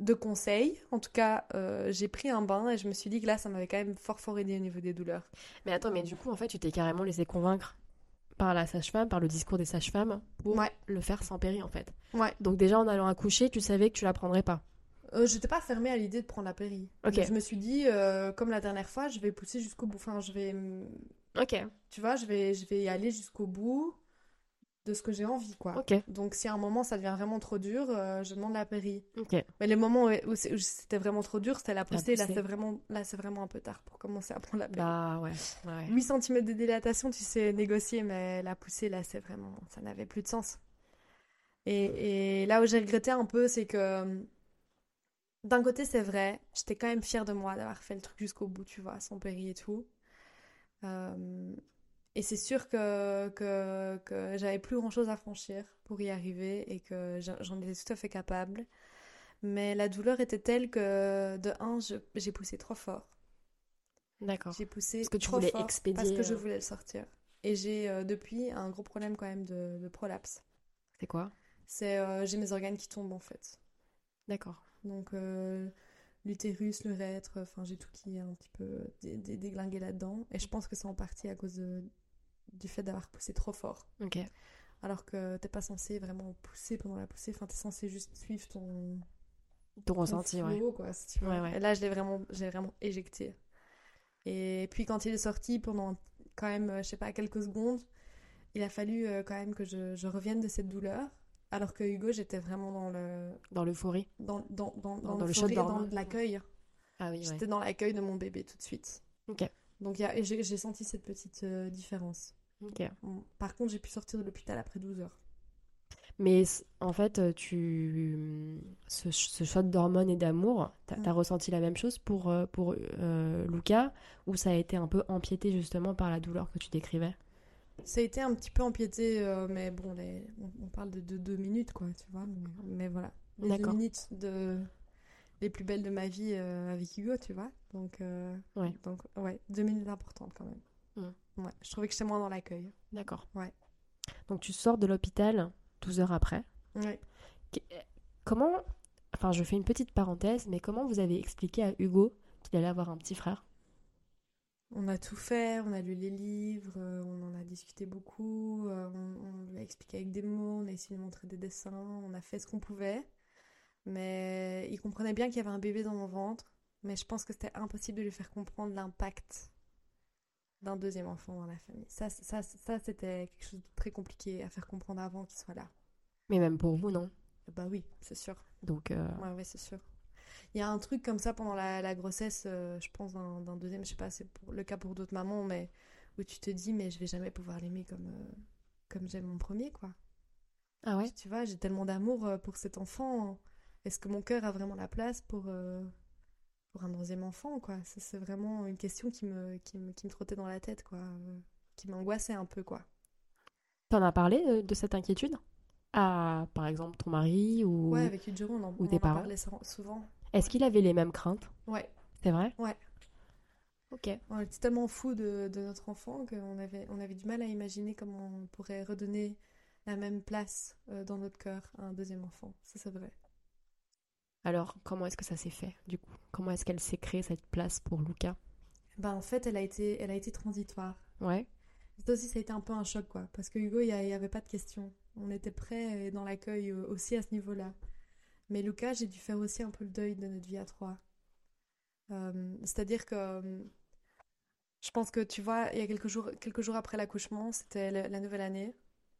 de conseil. En tout cas, euh, j'ai pris un bain et je me suis dit que là, ça m'avait quand même fort, fort aidé au niveau des douleurs. Mais attends, mais du coup, en fait, tu t'es carrément laissé convaincre? Par la sage-femme, par le discours des sages-femmes, pour Ouais. le faire sans péri, en fait. Ouais. Donc déjà, en allant accoucher, tu savais que tu la prendrais pas. Euh, j'étais pas fermée à l'idée de prendre la péri. Je me suis dit, euh, comme la dernière fois, je vais pousser jusqu'au bout. Enfin, je vais mm, Ok, tu vois, je vais, je vais y aller jusqu'au bout de ce que j'ai envie, quoi. Donc, si à un moment ça devient vraiment trop dur, euh, je demande la péri. Mais les moments où, c'était vraiment trop dur, c'était la poussée. Là, poussée. c'est vraiment, là, c'est vraiment un peu tard pour commencer à prendre la péri. Bah ouais, ouais. 8 cm de dilatation, tu sais négocier, mais la poussée, là, c'est vraiment, ça n'avait plus de sens. Et, et là où j'ai regretté un peu, c'est que d'un côté, c'est vrai, j'étais quand même fière de moi d'avoir fait le truc jusqu'au bout, tu vois, sans péri et tout. Euh, et c'est sûr que, que, que j'avais plus grand-chose à franchir pour y arriver et que j'en étais tout à fait capable. Mais la douleur était telle que, de un, j'ai poussé trop fort. D'accord. J'ai poussé Parce que tu trop voulais fort expédier, Parce que je euh, voulais le sortir. Et j'ai euh, depuis un gros problème quand même de, de prolapse. C'est quoi? C'est euh, j'ai mes organes qui tombent en fait. D'accord. Donc euh, l'utérus, l'urètre, enfin j'ai tout qui est un petit peu dé- dé- déglingué là-dedans. Et je pense que c'est en partie à cause de- du fait d'avoir poussé trop fort. Ok. Alors que t'es pas censé vraiment pousser pendant la poussée. Enfin t'es censé juste suivre ton, Ton ressenti, ouais. flow, quoi, si tu veux. Ouais, ouais. Et là, je l'ai vraiment, j'ai vraiment éjecté. Et puis, quand il est sorti, pendant quand même, je sais pas, quelques secondes, il a fallu euh, quand même que je, je revienne de cette douleur. Alors que Hugo, j'étais vraiment dans le, Dans l'euphorie. dans, dans, dans, Dans- dans le shutdown. dans l'accueil. Ah oui, ouais. J'étais dans l'accueil de mon bébé tout de suite. Ok. Donc, j'ai senti cette petite euh, différence. Ok. Bon, Par contre, j'ai pu sortir de l'hôpital après 12 heures. Mais en fait, euh, tu ce, ce shot d'hormones et d'amour, t'as Mm. t'as ressenti la même chose pour, euh, pour euh, Luca ou ça a été un peu empiété justement par la douleur que tu décrivais? Ça a été un petit peu empiété, euh, mais bon, les... on, on parle de, de deux minutes, quoi, tu vois. Mais, mais voilà, les deux minutes de... les plus belles de ma vie euh, avec Hugo, tu vois. Donc, Ouais. donc, ouais, deux minutes importantes quand même. Mm. Ouais, je trouvais que j'étais moins dans l'accueil. D'accord. Ouais. Donc tu sors de l'hôpital 12 heures après. Ouais. Comment, enfin je fais une petite parenthèse, mais comment vous avez expliqué à Hugo qu'il allait avoir un petit frère? On a tout fait, on a lu les livres, euh, on en a discuté beaucoup, euh, on, on lui a expliqué avec des mots, on a essayé de montrer des dessins, on a fait ce qu'on pouvait. Mais il comprenait bien qu'il y avait un bébé dans mon ventre, mais je pense que c'était impossible de lui faire comprendre l'impact d'un deuxième enfant dans la famille. Ça, ça, ça c'était quelque chose de très compliqué à faire comprendre avant qu'il soit là. Mais même pour vous, non? Bah oui, c'est sûr. Donc euh, Ouais, ouais, c'est sûr. Il y a un truc comme ça pendant la, la grossesse, euh, je pense, d'un deuxième, je sais pas, c'est le cas pour d'autres mamans, mais où tu te dis, mais je vais jamais pouvoir l'aimer comme, euh, comme j'aime mon premier, quoi. ah ouais? Tu vois, j'ai tellement d'amour pour cet enfant. Est-ce que mon cœur a vraiment la place pour, pour un deuxième enfant, quoi C'est vraiment une question qui me, qui, me, qui me trottait dans la tête, quoi. euh, qui m'angoissait un peu, quoi. T'en as parlé euh, de cette inquiétude? À, par exemple, ton mari ou Ouais, avec Udjero, on en, ou on en parents? parlait sou- souvent. Est-ce qu'il avait les mêmes craintes? Ouais. C'est vrai? Ouais. Ok. On était tellement fous de, de notre enfant qu'on avait, on avait du mal à imaginer comment on pourrait redonner la même place euh, dans notre cœur à un deuxième enfant. Ça, c'est vrai. Alors, comment est-ce que ça s'est fait, du coup? Comment est-ce qu'elle s'est créée cette place pour Luca? Ben, en fait, elle a été, elle a été transitoire. Ouais. Ça aussi, ça a été un peu un choc, quoi. Parce que Hugo, il n'y avait pas de question. On était prêts et dans l'accueil euh, aussi à ce niveau-là. Mais Lucas, j'ai dû faire aussi un peu le deuil de notre vie à trois. Euh, C'est-à-dire que je pense que, tu vois, il y a quelques jours, quelques jours après l'accouchement, c'était la, la nouvelle année.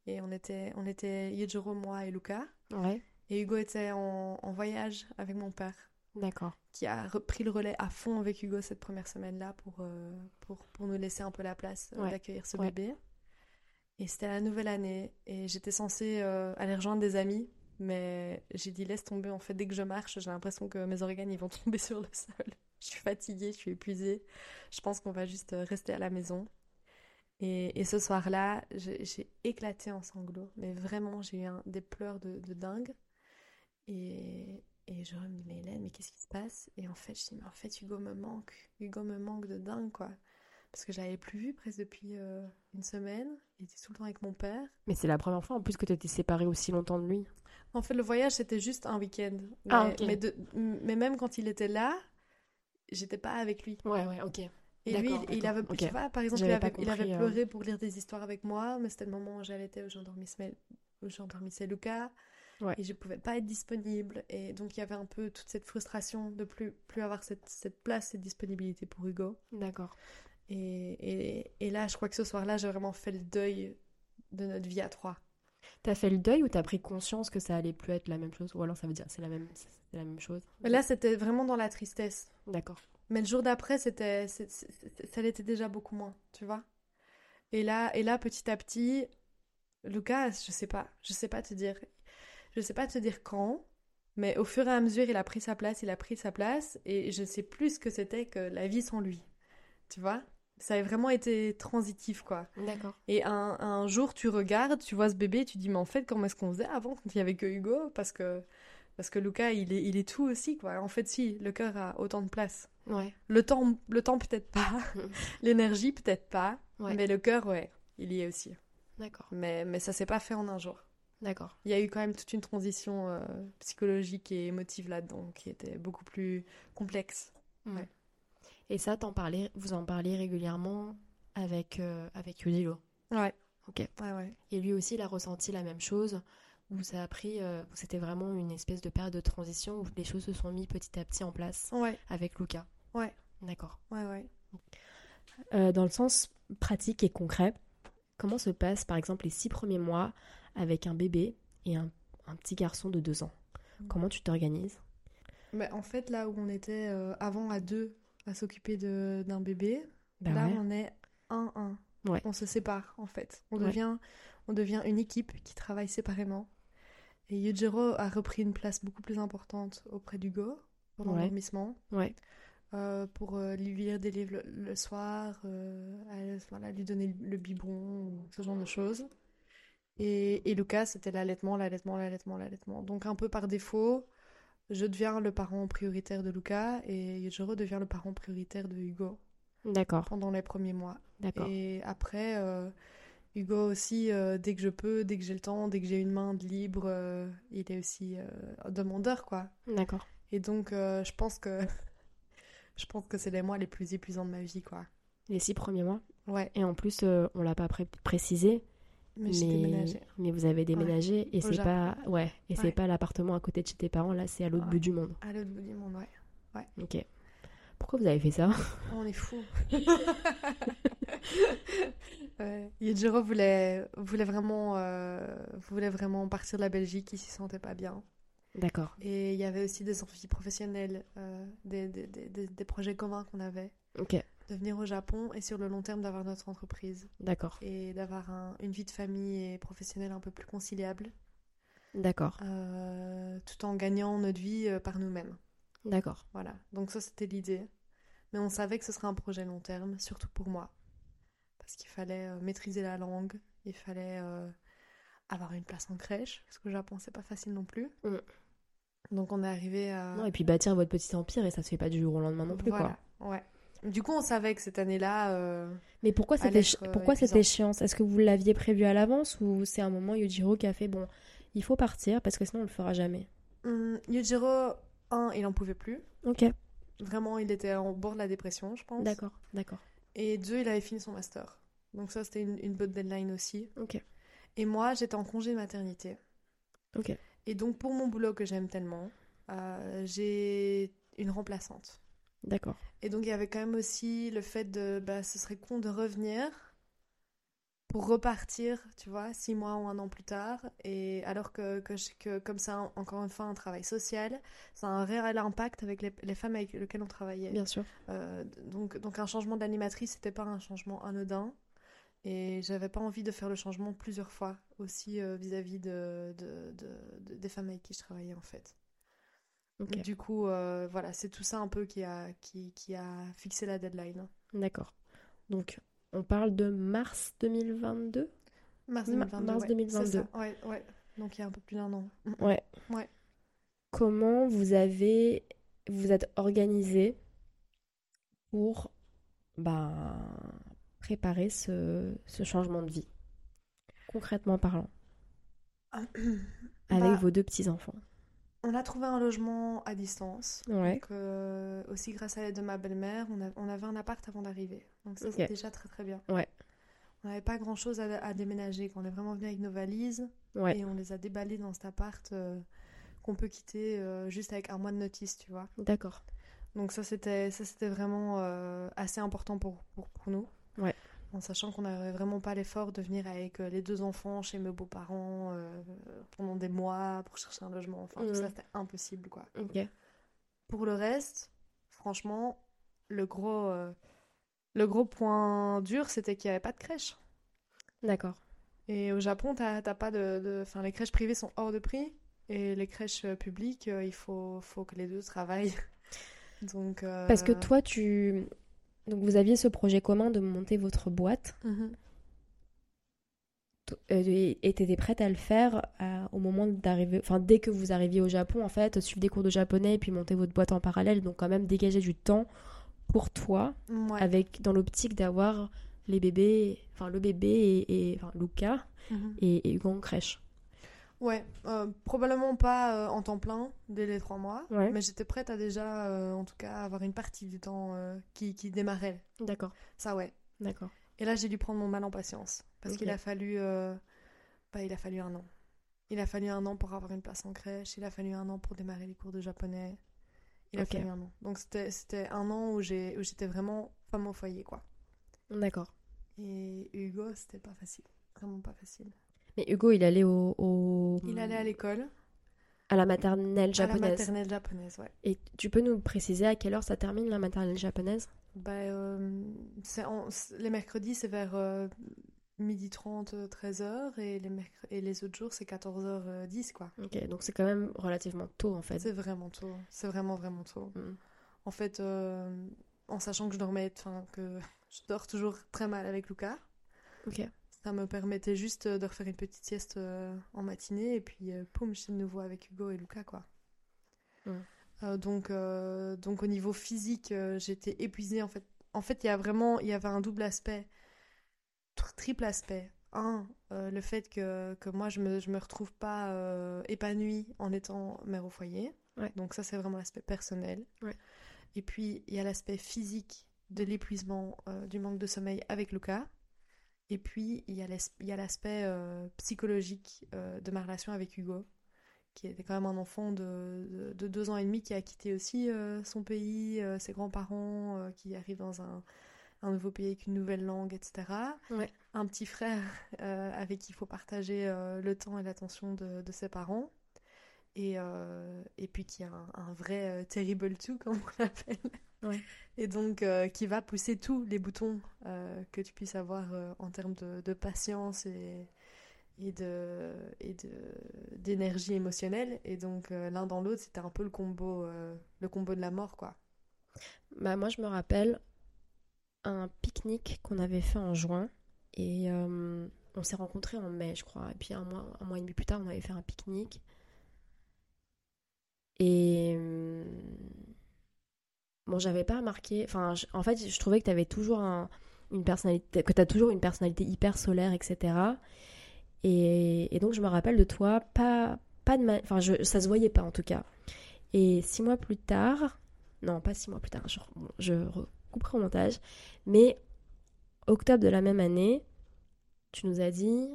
Et on était, on était Yejiro, moi et Lucas. Ouais. Et Hugo était en, en voyage avec mon père, D'accord. qui a repris le relais à fond avec Hugo cette première semaine-là pour, euh, pour, pour nous laisser un peu la place euh, Ouais. d'accueillir ce Ouais. bébé. Et c'était la nouvelle année. Et j'étais censée euh, aller rejoindre des amis. Mais j'ai dit laisse tomber. En fait, dès que je marche, j'ai l'impression que mes organes ils vont tomber sur le sol. Je suis fatiguée, je suis épuisée. Je pense qu'on va juste rester à la maison. Et, et ce soir-là, j'ai j'ai éclaté en sanglots. Mais vraiment, j'ai eu un- des pleurs de, de dingue. Et, et je me dis, mais Hélène, mais qu'est-ce qui se passe? Et en fait, je dis, mais en fait, Hugo me manque. Hugo me manque de dingue, quoi. Parce que je l'avais plus vu presque depuis euh, une semaine. Il était tout le temps avec mon père. Mais c'est la première fois en plus que tu étais séparée aussi longtemps de lui. En fait, le voyage, c'était juste un week-end. Mais, Ah, mais, de- mais même quand il était là, j'étais pas avec lui. Ouais, ouais, ok. Et lui, il, avait, tu vois, par exemple, il avait, il euh. pleuré pour lire des histoires avec moi, mais c'était le moment où j'allaitais, où j'endormissais Lucas, Ouais. et je pouvais pas être disponible. Et donc, il y avait un peu toute cette frustration de plus, plus avoir cette, cette place, cette disponibilité pour Hugo. D'accord. Et, et, et là, je crois que ce soir-là, j'ai vraiment fait le deuil de notre vie à trois. T'as fait le deuil ou t'as pris conscience que ça allait plus être la même chose? Ou alors ça veut dire c'est la même, c'est la même chose? Là, c'était vraiment dans la tristesse. D'accord. Mais le jour d'après, c'était, ça l'était déjà beaucoup moins, tu vois? Et là, et là, petit à petit, Lucas, je sais pas, je sais pas te dire, je sais pas te dire quand, mais au fur et à mesure, il a pris sa place, il a pris sa place, et je sais plus ce que c'était que la vie sans lui, tu vois? Ça a vraiment été transitif, quoi. D'accord. Et un, un jour, tu regardes, tu vois ce bébé, tu dis, mais en fait, comment est-ce qu'on faisait avant quand il y avait que Hugo? Parce que, parce que Lucas, il est, il est tout aussi, quoi. En fait, si, le cœur a autant de place. Ouais. Le temps, le temps peut-être pas. L'énergie peut-être pas. Ouais. Mais le cœur, ouais, il y est aussi. D'accord. Mais, mais ça s'est pas fait en un jour. D'accord. Il y a eu quand même toute une transition euh, psychologique et émotive là-dedans qui était beaucoup plus complexe. Ouais. Et ça, t'en parlais, vous en parliez régulièrement avec, euh, avec Yudilo. Ouais. Ok. Ouais, ouais. Et lui aussi, il a ressenti la même chose, où ça a pris, euh, où c'était vraiment une espèce de période de transition où les choses se sont mis petit à petit en place Ouais, avec Lucas. Ouais. D'accord. ouais, ouais. Euh, dans le sens pratique et concret, comment se passent par exemple les six premiers mois avec un bébé et un, un petit garçon de deux ans Comment tu t'organises? Mais en fait, là où on était euh, avant à deux à s'occuper de- d'un bébé, Bah là ouais. on est un un. Ouais. On se sépare en fait. On Ouais. devient on devient une équipe qui travaille séparément. Et Yujiro a repris une place beaucoup plus importante auprès d'Hugo pour Ouais. l'endormissement. Ouais. Euh, pour euh, lui lire des livres le, le soir, euh, à- voilà, lui donner le biberon, ou ce genre de choses. Et, et Lucas, c'était l'allaitement, l'allaitement, l'allaitement, l'allaitement. Donc un peu par défaut, je deviens le parent prioritaire de Lucas et je redeviens le parent prioritaire de Hugo D'accord. pendant les premiers mois. D'accord. Et après, euh, Hugo aussi, euh, dès que je peux, dès que j'ai le temps, dès que j'ai une main de libre, euh, il est aussi demandeur, quoi. D'accord. Et donc, je pense que je pense que c'est les mois les plus épuisants de ma vie, quoi. Les six premiers mois. Ouais, Et en plus, on l'a pas pré- précisé, mais vous avez déménagé et c'est pas, ouais, et c'est Ouais. pas l'appartement à côté de chez tes parents. Là, c'est à l'autre Ouais. bout du monde. À l'autre bout du monde, ouais. Ok. Pourquoi vous avez fait ça? On est fous. ouais. Voulait, voulait, vraiment, euh, voulait vraiment partir de la Belgique, il s'y sentait pas bien. D'accord. Et il y avait aussi des envies professionnelles, euh, des, des, des- des projets communs qu'on avait. Ok. De venir au Japon et sur le long terme d'avoir notre entreprise. D'accord. Et d'avoir un- une vie de famille et professionnelle un peu plus conciliable. D'accord. euh, tout en gagnant notre vie euh, par nous-mêmes. D'accord. Voilà. Donc ça, c'était l'idée. Mais on savait que ce serait un projet long terme, surtout pour moi. Parce qu'il fallait euh, maîtriser la langue, il fallait euh, avoir une place en crèche, parce qu'au Japon, c'est pas facile non plus. Mm. Donc on est arrivé à... Non, et puis bâtir votre petit empire et ça se fait pas du jour au lendemain non plus voilà. quoi. Ouais. Du coup, on savait que cette année-là... euh, Mais pourquoi euh, cette échéance Est-ce que vous l'aviez prévu à l'avance ou c'est un moment Yujiro qui a fait bon, il faut partir parce que sinon on le fera jamais? hum, Yujiro, un, il en pouvait plus. Ok. Vraiment, il était au bord de la dépression, je pense. D'accord. D'accord. Et deux, il avait fini son master. Donc ça, c'était une, une bonne deadline aussi. Ok. Et moi, j'étais en congé maternité. Ok. Et donc, pour mon boulot que j'aime tellement, euh, j'ai une remplaçante. D'accord. Et donc, il y avait quand même aussi le fait de, bah, ce serait con de revenir pour repartir, tu vois, six mois ou un an plus tard. Et alors que, que, comme ça, encore une fois, un travail social, ça a un réel impact avec les, les femmes avec lesquelles on travaillait. Bien sûr. Euh, donc, donc un changement d'animatrice, c'était pas un changement anodin. Et j'avais pas envie de faire le changement plusieurs fois aussi euh, vis-à-vis de, de- de- de- des femmes avec qui je travaillais en fait. Du coup, euh, voilà, c'est tout ça un peu qui a, qui, qui a fixé la deadline. D'accord. Donc, on parle de mars 2022 Mars Ma- 2022. mars ouais, 2022. c'est ça, Ouais, ouais. Donc il y a un peu plus d'un an. Ouais. Ouais. Comment vous avez vous êtes organisé pour ben, préparer ce, ce changement de vie? Concrètement parlant, avec Bah, vos deux petits-enfants. On a trouvé un logement à distance. Ouais. Donc, euh, aussi grâce à l'aide de ma belle-mère, on, avait un appart avant d'arriver. Donc ça, c'est déjà très très bien. Ouais. On n'avait pas grand-chose à, à déménager. On est vraiment venu avec nos valises Ouais. et on les a déballées dans cet appart euh, qu'on peut quitter euh, juste avec un mois de notice, tu vois. D'accord. Donc ça, c'était ça c'était vraiment assez important pour, pour, pour nous. Ouais. En sachant qu'on n'avait vraiment pas l'effort de venir avec euh, les deux enfants chez mes beaux-parents euh, pendant des mois pour chercher un logement. Enfin, tout Mhm. ça, c'était impossible, quoi. Ok. Pour le reste, franchement, le gros, euh, le gros point dur, c'était qu'il n'y avait pas de crèche. D'accord. Et au Japon, t'as t'as pas de, de... Enfin, les crèches privées sont hors de prix. Et les crèches publiques, euh, il faut, faut que les deux travaillent. Donc, euh, Parce que toi, tu. Donc, vous aviez ce projet commun de monter votre boîte euh, et tu étais prête à le faire à- au moment d'arriver. Enfin, dès que vous arriviez au Japon, en fait, suivre des cours de japonais et puis monter votre boîte en parallèle. Donc, quand même, dégager du temps pour toi, Ouais. avec dans l'optique d'avoir les bébés. Enfin, le bébé et. et- enfin, Luca Mhm. et, et Hugo en crèche. Ouais, euh, probablement pas euh, en temps plein dès les trois mois, Ouais. mais j'étais prête à déjà, euh, en tout cas, avoir une partie du temps qui, qui démarrait. D'accord. Ça, ouais. D'accord. Et là, j'ai dû prendre mon mal en patience parce qu'il a fallu, bah, il a fallu un an. Il a fallu un an pour avoir une place en crèche. Il a fallu un an pour démarrer les cours de japonais. Il a fallu un an. Donc c'était c'était un an où j'ai où j'étais vraiment femme au foyer, quoi. D'accord. Et Hugo, c'était pas facile, vraiment pas facile. Mais Hugo, il allait au. au- Il allait à l'école, à la maternelle à la japonaise. maternelle japonaise, ouais. Et tu peux nous préciser à quelle heure ça termine la maternelle japonaise? Bah, euh, en- les mercredis, c'est vers euh, midi 30, 13h, et les, mercre- et les autres jours, c'est 14h10, quoi. Ok, donc c'est quand même relativement tôt en fait. C'est vraiment tôt, c'est vraiment, vraiment tôt. Mm. En fait, euh, en sachant que je dormais, enfin, que je dors toujours très mal avec Lucas, Ok. Ça me permettait juste de refaire une petite sieste euh, en matinée, et puis, euh, poum, je suis de nouveau avec Hugo et Lucas, quoi. Euh, donc, euh, donc au niveau physique, euh, j'étais épuisée en fait. En fait, il y a vraiment, il y avait un double aspect, tr- triple aspect. Un, euh, le fait que, que moi je me je me retrouve pas euh, épanouie en étant mère au foyer. Ouais. Donc ça c'est vraiment l'aspect personnel. Ouais. Et puis il y a l'aspect physique de l'épuisement, euh, du manque de sommeil avec Lucas. Et puis il y a a l'aspect euh, psychologique euh, de ma relation avec Hugo qui était quand même un enfant de, de, de deux ans et demi qui a quitté aussi euh, son pays, ses grands-parents, qui arrive dans un, un nouveau pays avec une nouvelle langue, etc. Ouais. Un petit frère avec qui il faut partager le temps et l'attention de, de ses parents. Et, et puis qui est un, un vrai terrible two, comme on l'appelle. Ouais. Et donc euh, qui va pousser tous les boutons euh, que tu puisses avoir euh, en termes de, de patience et, et de et de d'énergie émotionnelle. Et donc l'un dans l'autre c'était un peu le combo le combo de la mort quoi. Bah moi je me rappelle un pique-nique qu'on avait fait en juin et on s'est rencontrés en mai je crois. Et puis un mois un mois et demi plus tard on avait fait un pique-nique. Et bon j'avais pas remarqué enfin en fait je trouvais que tu avais toujours un- une personnalité que tu as toujours une personnalité hyper solaire etc et, et donc je me rappelle de toi pas pas de enfin ça se voyait pas en tout cas. Et six mois plus tard non pas six mois plus tard je, je recouperai au montage mais octobre de la même année tu nous as dit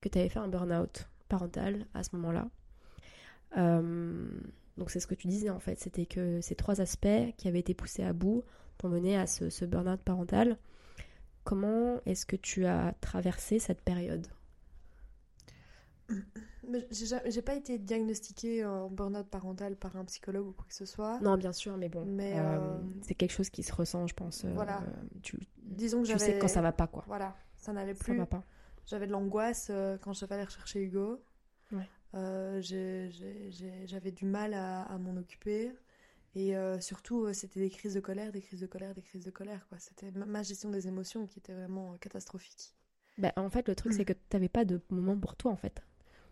que tu avais fait un burn-out parental à ce moment-là. Euh, donc c'est ce que tu disais en fait c'était que ces trois aspects qui avaient été poussés à bout t'ont mené à ce, ce burn-out parental comment est-ce que tu as traversé cette période? J'ai ja- j'ai pas été diagnostiquée en burn-out parental par un psychologue ou quoi que ce soit. Non, bien sûr, mais bon, Mais, euh, euh, c'est quelque chose qui se ressent, je pense. euh, Voilà. tu Disons que tu sais quand ça va pas, quoi. Voilà, ça n'allait Ça plus. va pas. J'avais de l'angoisse quand je devais aller rechercher Hugo. Ouais. Euh, j'ai- j'ai- j'ai- J'avais du mal à, à m'en occuper. Et euh, surtout, euh, c'était des crises de colère, des crises de colère, des crises de colère. quoi. C'était ma- gestion des émotions qui était vraiment euh, catastrophique. Bah, en fait, le truc, c'est que t'avais pas de moment pour toi, en fait.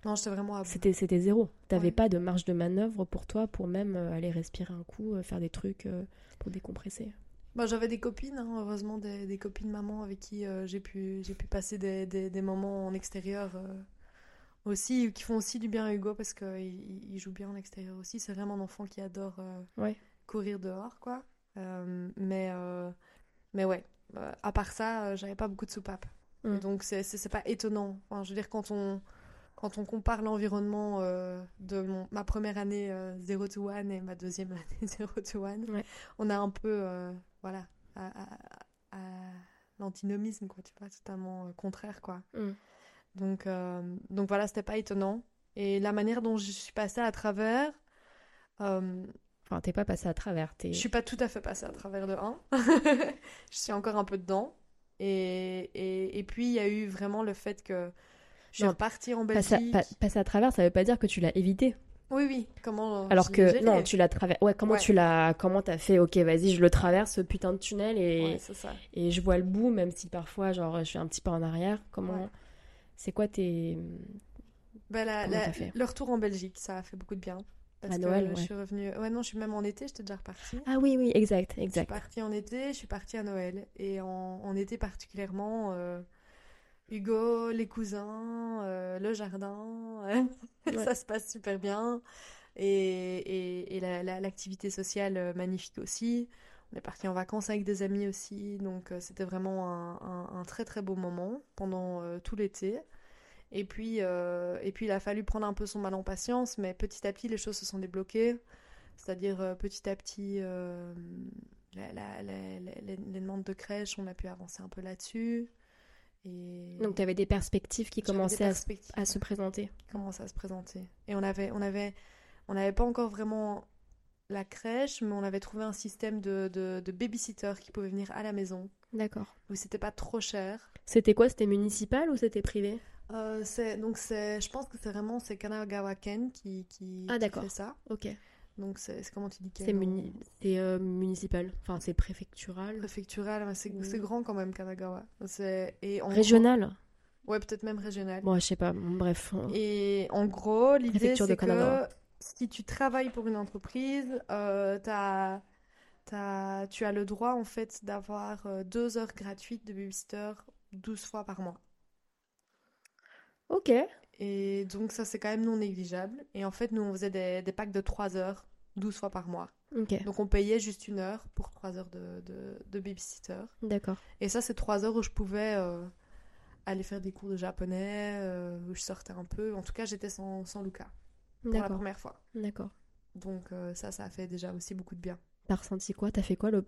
Non, j'étais vraiment à. C'était, c'était zéro. T'avais Ouais. pas de marge de manœuvre pour toi pour même euh, aller respirer un coup, euh, faire des trucs euh, pour décompresser. Bah, J'avais des copines, hein, heureusement, des, des copines maman avec qui euh, j'ai pu, j'ai pu passer des, des- des moments en extérieur euh, aussi, qui font aussi du bien à Hugo parce qu'il il joue bien en extérieur aussi. C'est vraiment un enfant qui adore euh, Ouais. courir dehors, quoi. Euh, mais, euh, mais ouais, à part ça, j'avais pas beaucoup de soupapes. Mm. Et Donc c'est pas étonnant. Enfin, je veux dire, quand on, quand on compare l'environnement euh, de mon, ma première année euh, 0 to 1 et ma deuxième année 0 to 1, Ouais. on a un peu, euh, voilà, à, à- à l'antinomisme, quoi, tu vois, totalement contraire, quoi. Mm. Donc, euh, donc voilà, c'était pas étonnant. Et la manière dont je suis passée à travers, euh, Enfin, t'es pas passé à travers. T'es... je suis pas tout à fait passée à travers de 1. je suis encore un peu dedans. Et, et, et puis, il y a eu vraiment le fait que je suis repartie en Passer à, Belgique. pa- passer à travers, ça veut pas dire que tu l'as évité. Oui, oui. Comment Alors que non, tu l'as traversé. Ouais, comment Ouais. tu l'as Comment t'as fait Ok, vas-y, je le traverse ce putain de tunnel et Ouais, c'est ça. et je vois le bout, même si parfois, genre, je suis un petit peu en arrière. Comment Ouais. C'est quoi tes Ben, la- la- le retour en Belgique, ça a fait beaucoup de bien. Parce À que Noël, je ouais. suis revenue. Ouais, non, je suis même en été, j'étais déjà repartie. Ah oui, oui, exact, Je suis exact. partie en été, je suis partie à Noël. Et en, en été particulièrement, euh, Hugo, les cousins, euh, le jardin, euh, Ouais. ça se passe super bien. Et, et, et la- la- l'activité sociale magnifique aussi. On est parti en vacances avec des amis aussi. Donc euh, c'était vraiment un, un- un très très beau moment pendant euh, tout l'été. Et puis, euh, et puis il a fallu prendre un peu son mal en patience, mais petit à petit les choses se sont débloquées. C'est-à-dire euh, petit à petit, la- la- la- la- les, demandes de crèche, on a pu avancer un peu là-dessus. Et Donc t'avais des perspectives qui commençaient à, se- perspectives à se présenter. qui commençaient à se présenter. Et on avait, on avait, on n'avait pas encore vraiment la crèche, mais on avait trouvé un système de, de, de babysitter qui pouvait venir à la maison, D'accord. où c'était pas trop cher. C'était quoi? C'était municipal ou c'était privé? Euh, c'est, donc c'est, je pense que c'est vraiment c'est Kanagawa Ken qui, qui, Ah, qui d'accord. fait ça. Ok. Donc c'est, comment tu dis Ken C'est muni- c'est, euh, municipal. Enfin, c'est préfectural. préfectural, c'est, c'est grand quand même Kanagawa. C'est, et en Régional? Ouais, peut-être même régional. Bon, je sais pas. Bref. Et en gros, l'idée c'est que. Si tu travailles pour une entreprise, euh, t'as- t'as- tu as le droit en fait d'avoir euh, deux heures gratuites de babysitter 12 fois par mois. Ok. Et donc ça c'est quand même non négligeable. Et en fait nous on faisait des, des packs de 3 heures 12 fois par mois. Ok. Donc on payait juste une heure pour 3 heures de, de, de babysitter. D'accord. Et ça c'est 3 heures où je pouvais euh, aller faire des cours de japonais, où je sortais un peu. En tout cas j'étais sans, sans Luca pour la première fois. D'accord. Donc euh, ça, ça a fait déjà aussi beaucoup de bien. T'as ressenti quoi? T'as fait quoi le...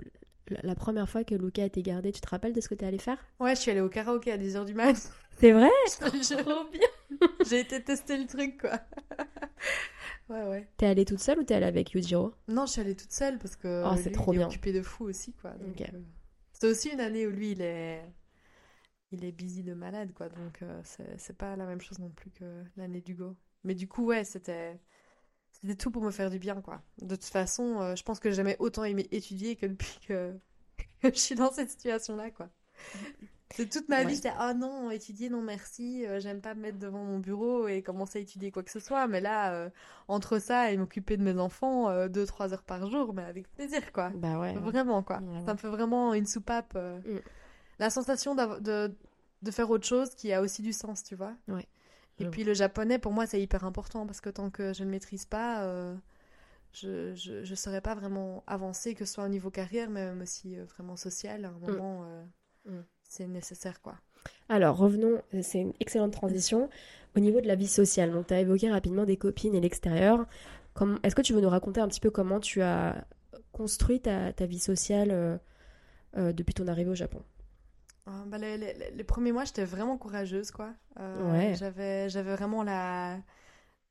la première fois que Luca a été gardé? Tu te rappelles de ce que t'es allé faire? Ouais, je suis allée au karaoké à 10h du mat. C'est vrai? Je. Trop bien. J'ai été tester le truc, quoi. ouais, ouais. T'es allée toute seule ou t'es allée avec Yujiro? Non, je suis allée toute seule parce que Oh, c'est trop il est bien. occupé de fou aussi, quoi. Donc, euh, C'est aussi une année où lui, il est... Il est busy de malade, quoi. Donc euh, c'est pas la même chose non plus que l'année d'Hugo. Mais du coup, ouais, c'était... C'était tout pour me faire du bien, quoi. De toute façon, euh, je pense que j'ai jamais autant aimé étudier que depuis que, que je suis dans cette situation-là, quoi. C'est toute ma Ouais. vie, j'étais ah non, étudier, non merci, euh, j'aime pas me mettre devant mon bureau et commencer à étudier quoi que ce soit. Mais là, euh, entre ça et m'occuper de mes enfants, euh, deux, trois heures par jour, mais avec plaisir, quoi. Bah ouais. Vraiment, quoi. Ouais, Ça me fait vraiment une soupape. Mm. La sensation de, de faire autre chose qui a aussi du sens, tu vois. Ouais. Et puis le japonais, pour moi, c'est hyper important parce que tant que je ne maîtrise pas, euh, je, je saurais pas vraiment avancer, que ce soit au niveau carrière, mais même aussi euh, vraiment social. À un moment, euh, Mm. c'est nécessaire, quoi. Alors, revenons, c'est une excellente transition. Au niveau de la vie sociale, donc tu as évoqué rapidement des copines et l'extérieur. Est-ce que tu veux nous raconter un petit peu comment tu as construit ta, ta vie sociale depuis ton arrivée au Japon? Bah, les, les- les premiers mois, j'étais vraiment courageuse, quoi. Euh, Ouais. J'avais, j'avais vraiment la...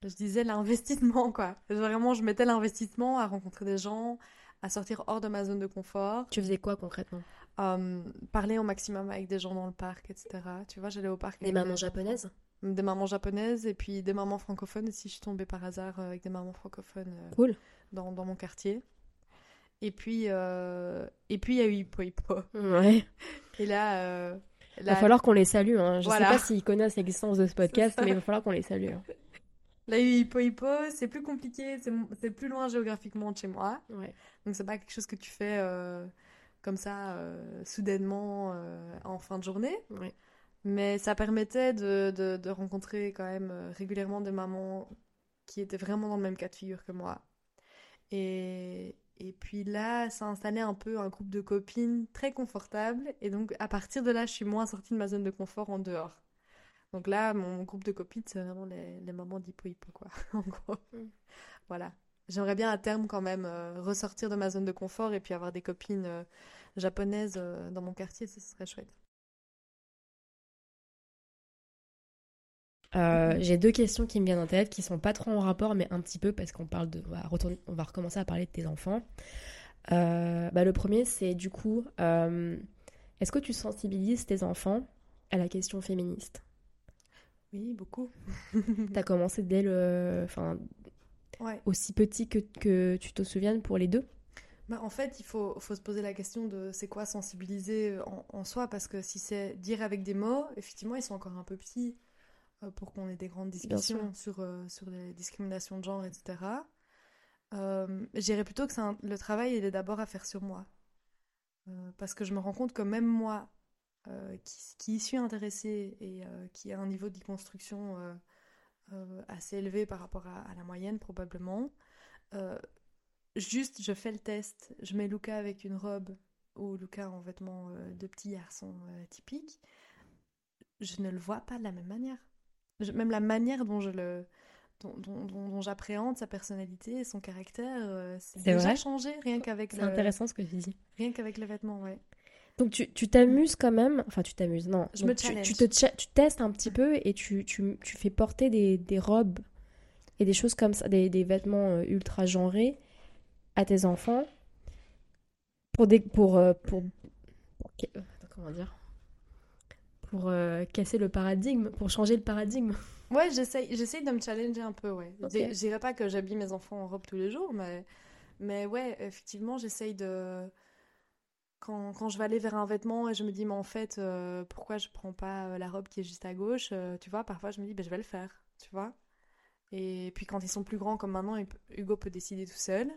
Je disais l'investissement, quoi. Vraiment, je mettais l'investissement à rencontrer des gens, à sortir hors de ma zone de confort, Tu faisais quoi concrètement? Euh, parler au maximum avec des gens dans le parc, etc. Tu vois, j'allais au parc Des mamans des- japonaises? Des mamans japonaises et puis des mamans francophones aussi. Je suis tombée par hasard euh, avec des mamans francophones euh, Cool. dans, dans mon quartier. Et puis, euh, et puis il y a eu Hippo Hippo. Ouais. Et là, euh, Il va falloir qu'on les salue. Hein. Je Voilà. sais pas s'ils connaissent l'existence de ce podcast, mais il va falloir qu'on les salue. hein. là, il y a eu Hippo Hippo, c'est plus compliqué, c'est plus loin géographiquement de chez moi. Ouais. Donc c'est pas quelque chose que tu fais euh, comme ça soudainement en fin de journée. Ouais. Mais ça permettait de, de, de rencontrer quand même régulièrement des mamans qui étaient vraiment dans le même cas de figure que moi. Et, et puis là, ça installé un peu un groupe de copines très confortable. Et donc à partir de là, je suis moins sortie de ma zone de confort en dehors. Donc là, mon groupe de copines, c'est vraiment les, les mamans d'Hippo Hippo, quoi, en gros. Mm. Voilà. J'aimerais bien à terme quand même euh, ressortir de ma zone de confort et puis avoir des copines euh, japonaises euh, dans mon quartier, ce serait chouette. Euh, J'ai deux questions qui me viennent en tête, qui sont pas trop en rapport, mais un petit peu parce qu'on parle de, on va retourner, on va recommencer à parler de tes enfants. Euh, bah, le premier, c'est du coup, euh, est-ce que tu sensibilises tes enfants à la question féministe? Oui, beaucoup. T'as commencé dès le, enfin, Ouais. aussi petit que, que tu te souviennes pour les deux? Bah, en fait, il faut, faut se poser la question de c'est quoi sensibiliser en, en soi, parce que si c'est dire avec des mots, effectivement, ils sont encore un peu petits pour qu'on ait des grandes discussions sur, euh, sur les discriminations de genre, etc. Euh, je dirais plutôt que un- le travail, il est d'abord à faire sur moi. Euh, parce que je me rends compte que même moi, euh, qui, qui y suis intéressée et euh, qui a un niveau de déconstruction euh, euh, assez élevé par rapport à, à la moyenne, probablement, euh, juste je fais le test, je mets Luca avec une robe ou Luca en vêtements euh, de petit garçon euh, typique, je ne le vois pas de la même manière. Même la manière dont je le dont, dont- dont- dont j'appréhende sa personnalité et son caractère, euh, c'est déjà changé rien qu'avec C'est le intéressant ce que tu dis. rien qu'avec le vêtement, ouais. Donc tu tu t'amuses quand même, enfin tu t'amuses, non. Je Donc, me tu, tu te tu testes un petit peu et tu, tu, tu fais porter des, des robes et des choses comme ça, des, des vêtements euh, ultra genrés à tes enfants pour des pour euh, pour, pour euh, comment dire pour euh, casser le paradigme, pour changer le paradigme. Ouais, j'essaye, j'essaye de me challenger un peu, ouais. Ok. Je je dirais pas que j'habille mes enfants en robe tous les jours, mais, mais ouais, effectivement, j'essaye de... Quand, quand je vais aller vers un vêtement et je me dis, mais en fait, euh, pourquoi je prends pas euh, la robe qui est juste à gauche, euh, tu vois, parfois je me dis, ben, je vais le faire, tu vois. Et puis quand ils sont plus grands comme maintenant, Hugo peut décider tout seul.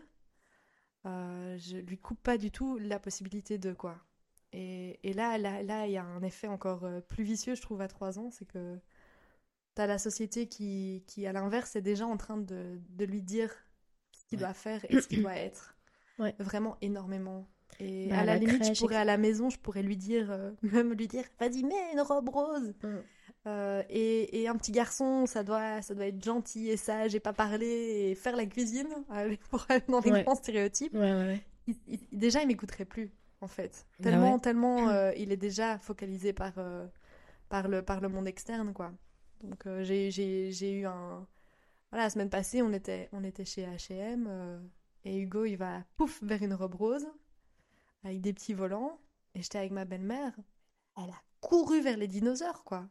Je lui coupe pas du tout la possibilité de quoi. Et, et là, là, là, il y a un effet encore euh, plus vicieux, je trouve, à 3 ans, c'est que t'as la société qui, qui à l'inverse, est déjà en train de, de lui dire ce qu'il Ouais. doit faire et ce qu'il doit être. Ouais. Vraiment énormément. Et Bah, à la, la limite, je pourrais à la maison, je pourrais lui dire, euh, même lui dire, vas-y, mets une robe rose. Mm. Euh, et, et un petit garçon, ça doit, ça doit être gentil et sage et pas parler et faire la cuisine, aller pour aller dans les Ouais. grands stéréotypes. Ouais. Il- il- déjà, il m'écouterait plus, en fait. Ah Tellement, ouais. tellement, euh, il est déjà focalisé par, euh, par, le, par le monde externe, quoi. Donc, euh, j'ai, j'ai, j'ai eu un... Voilà, la semaine passée, on était, on était chez H&M, et Hugo, il va, pouf, vers une robe rose, avec des petits volants, et j'étais avec ma belle-mère. Elle a couru vers les dinosaures, quoi.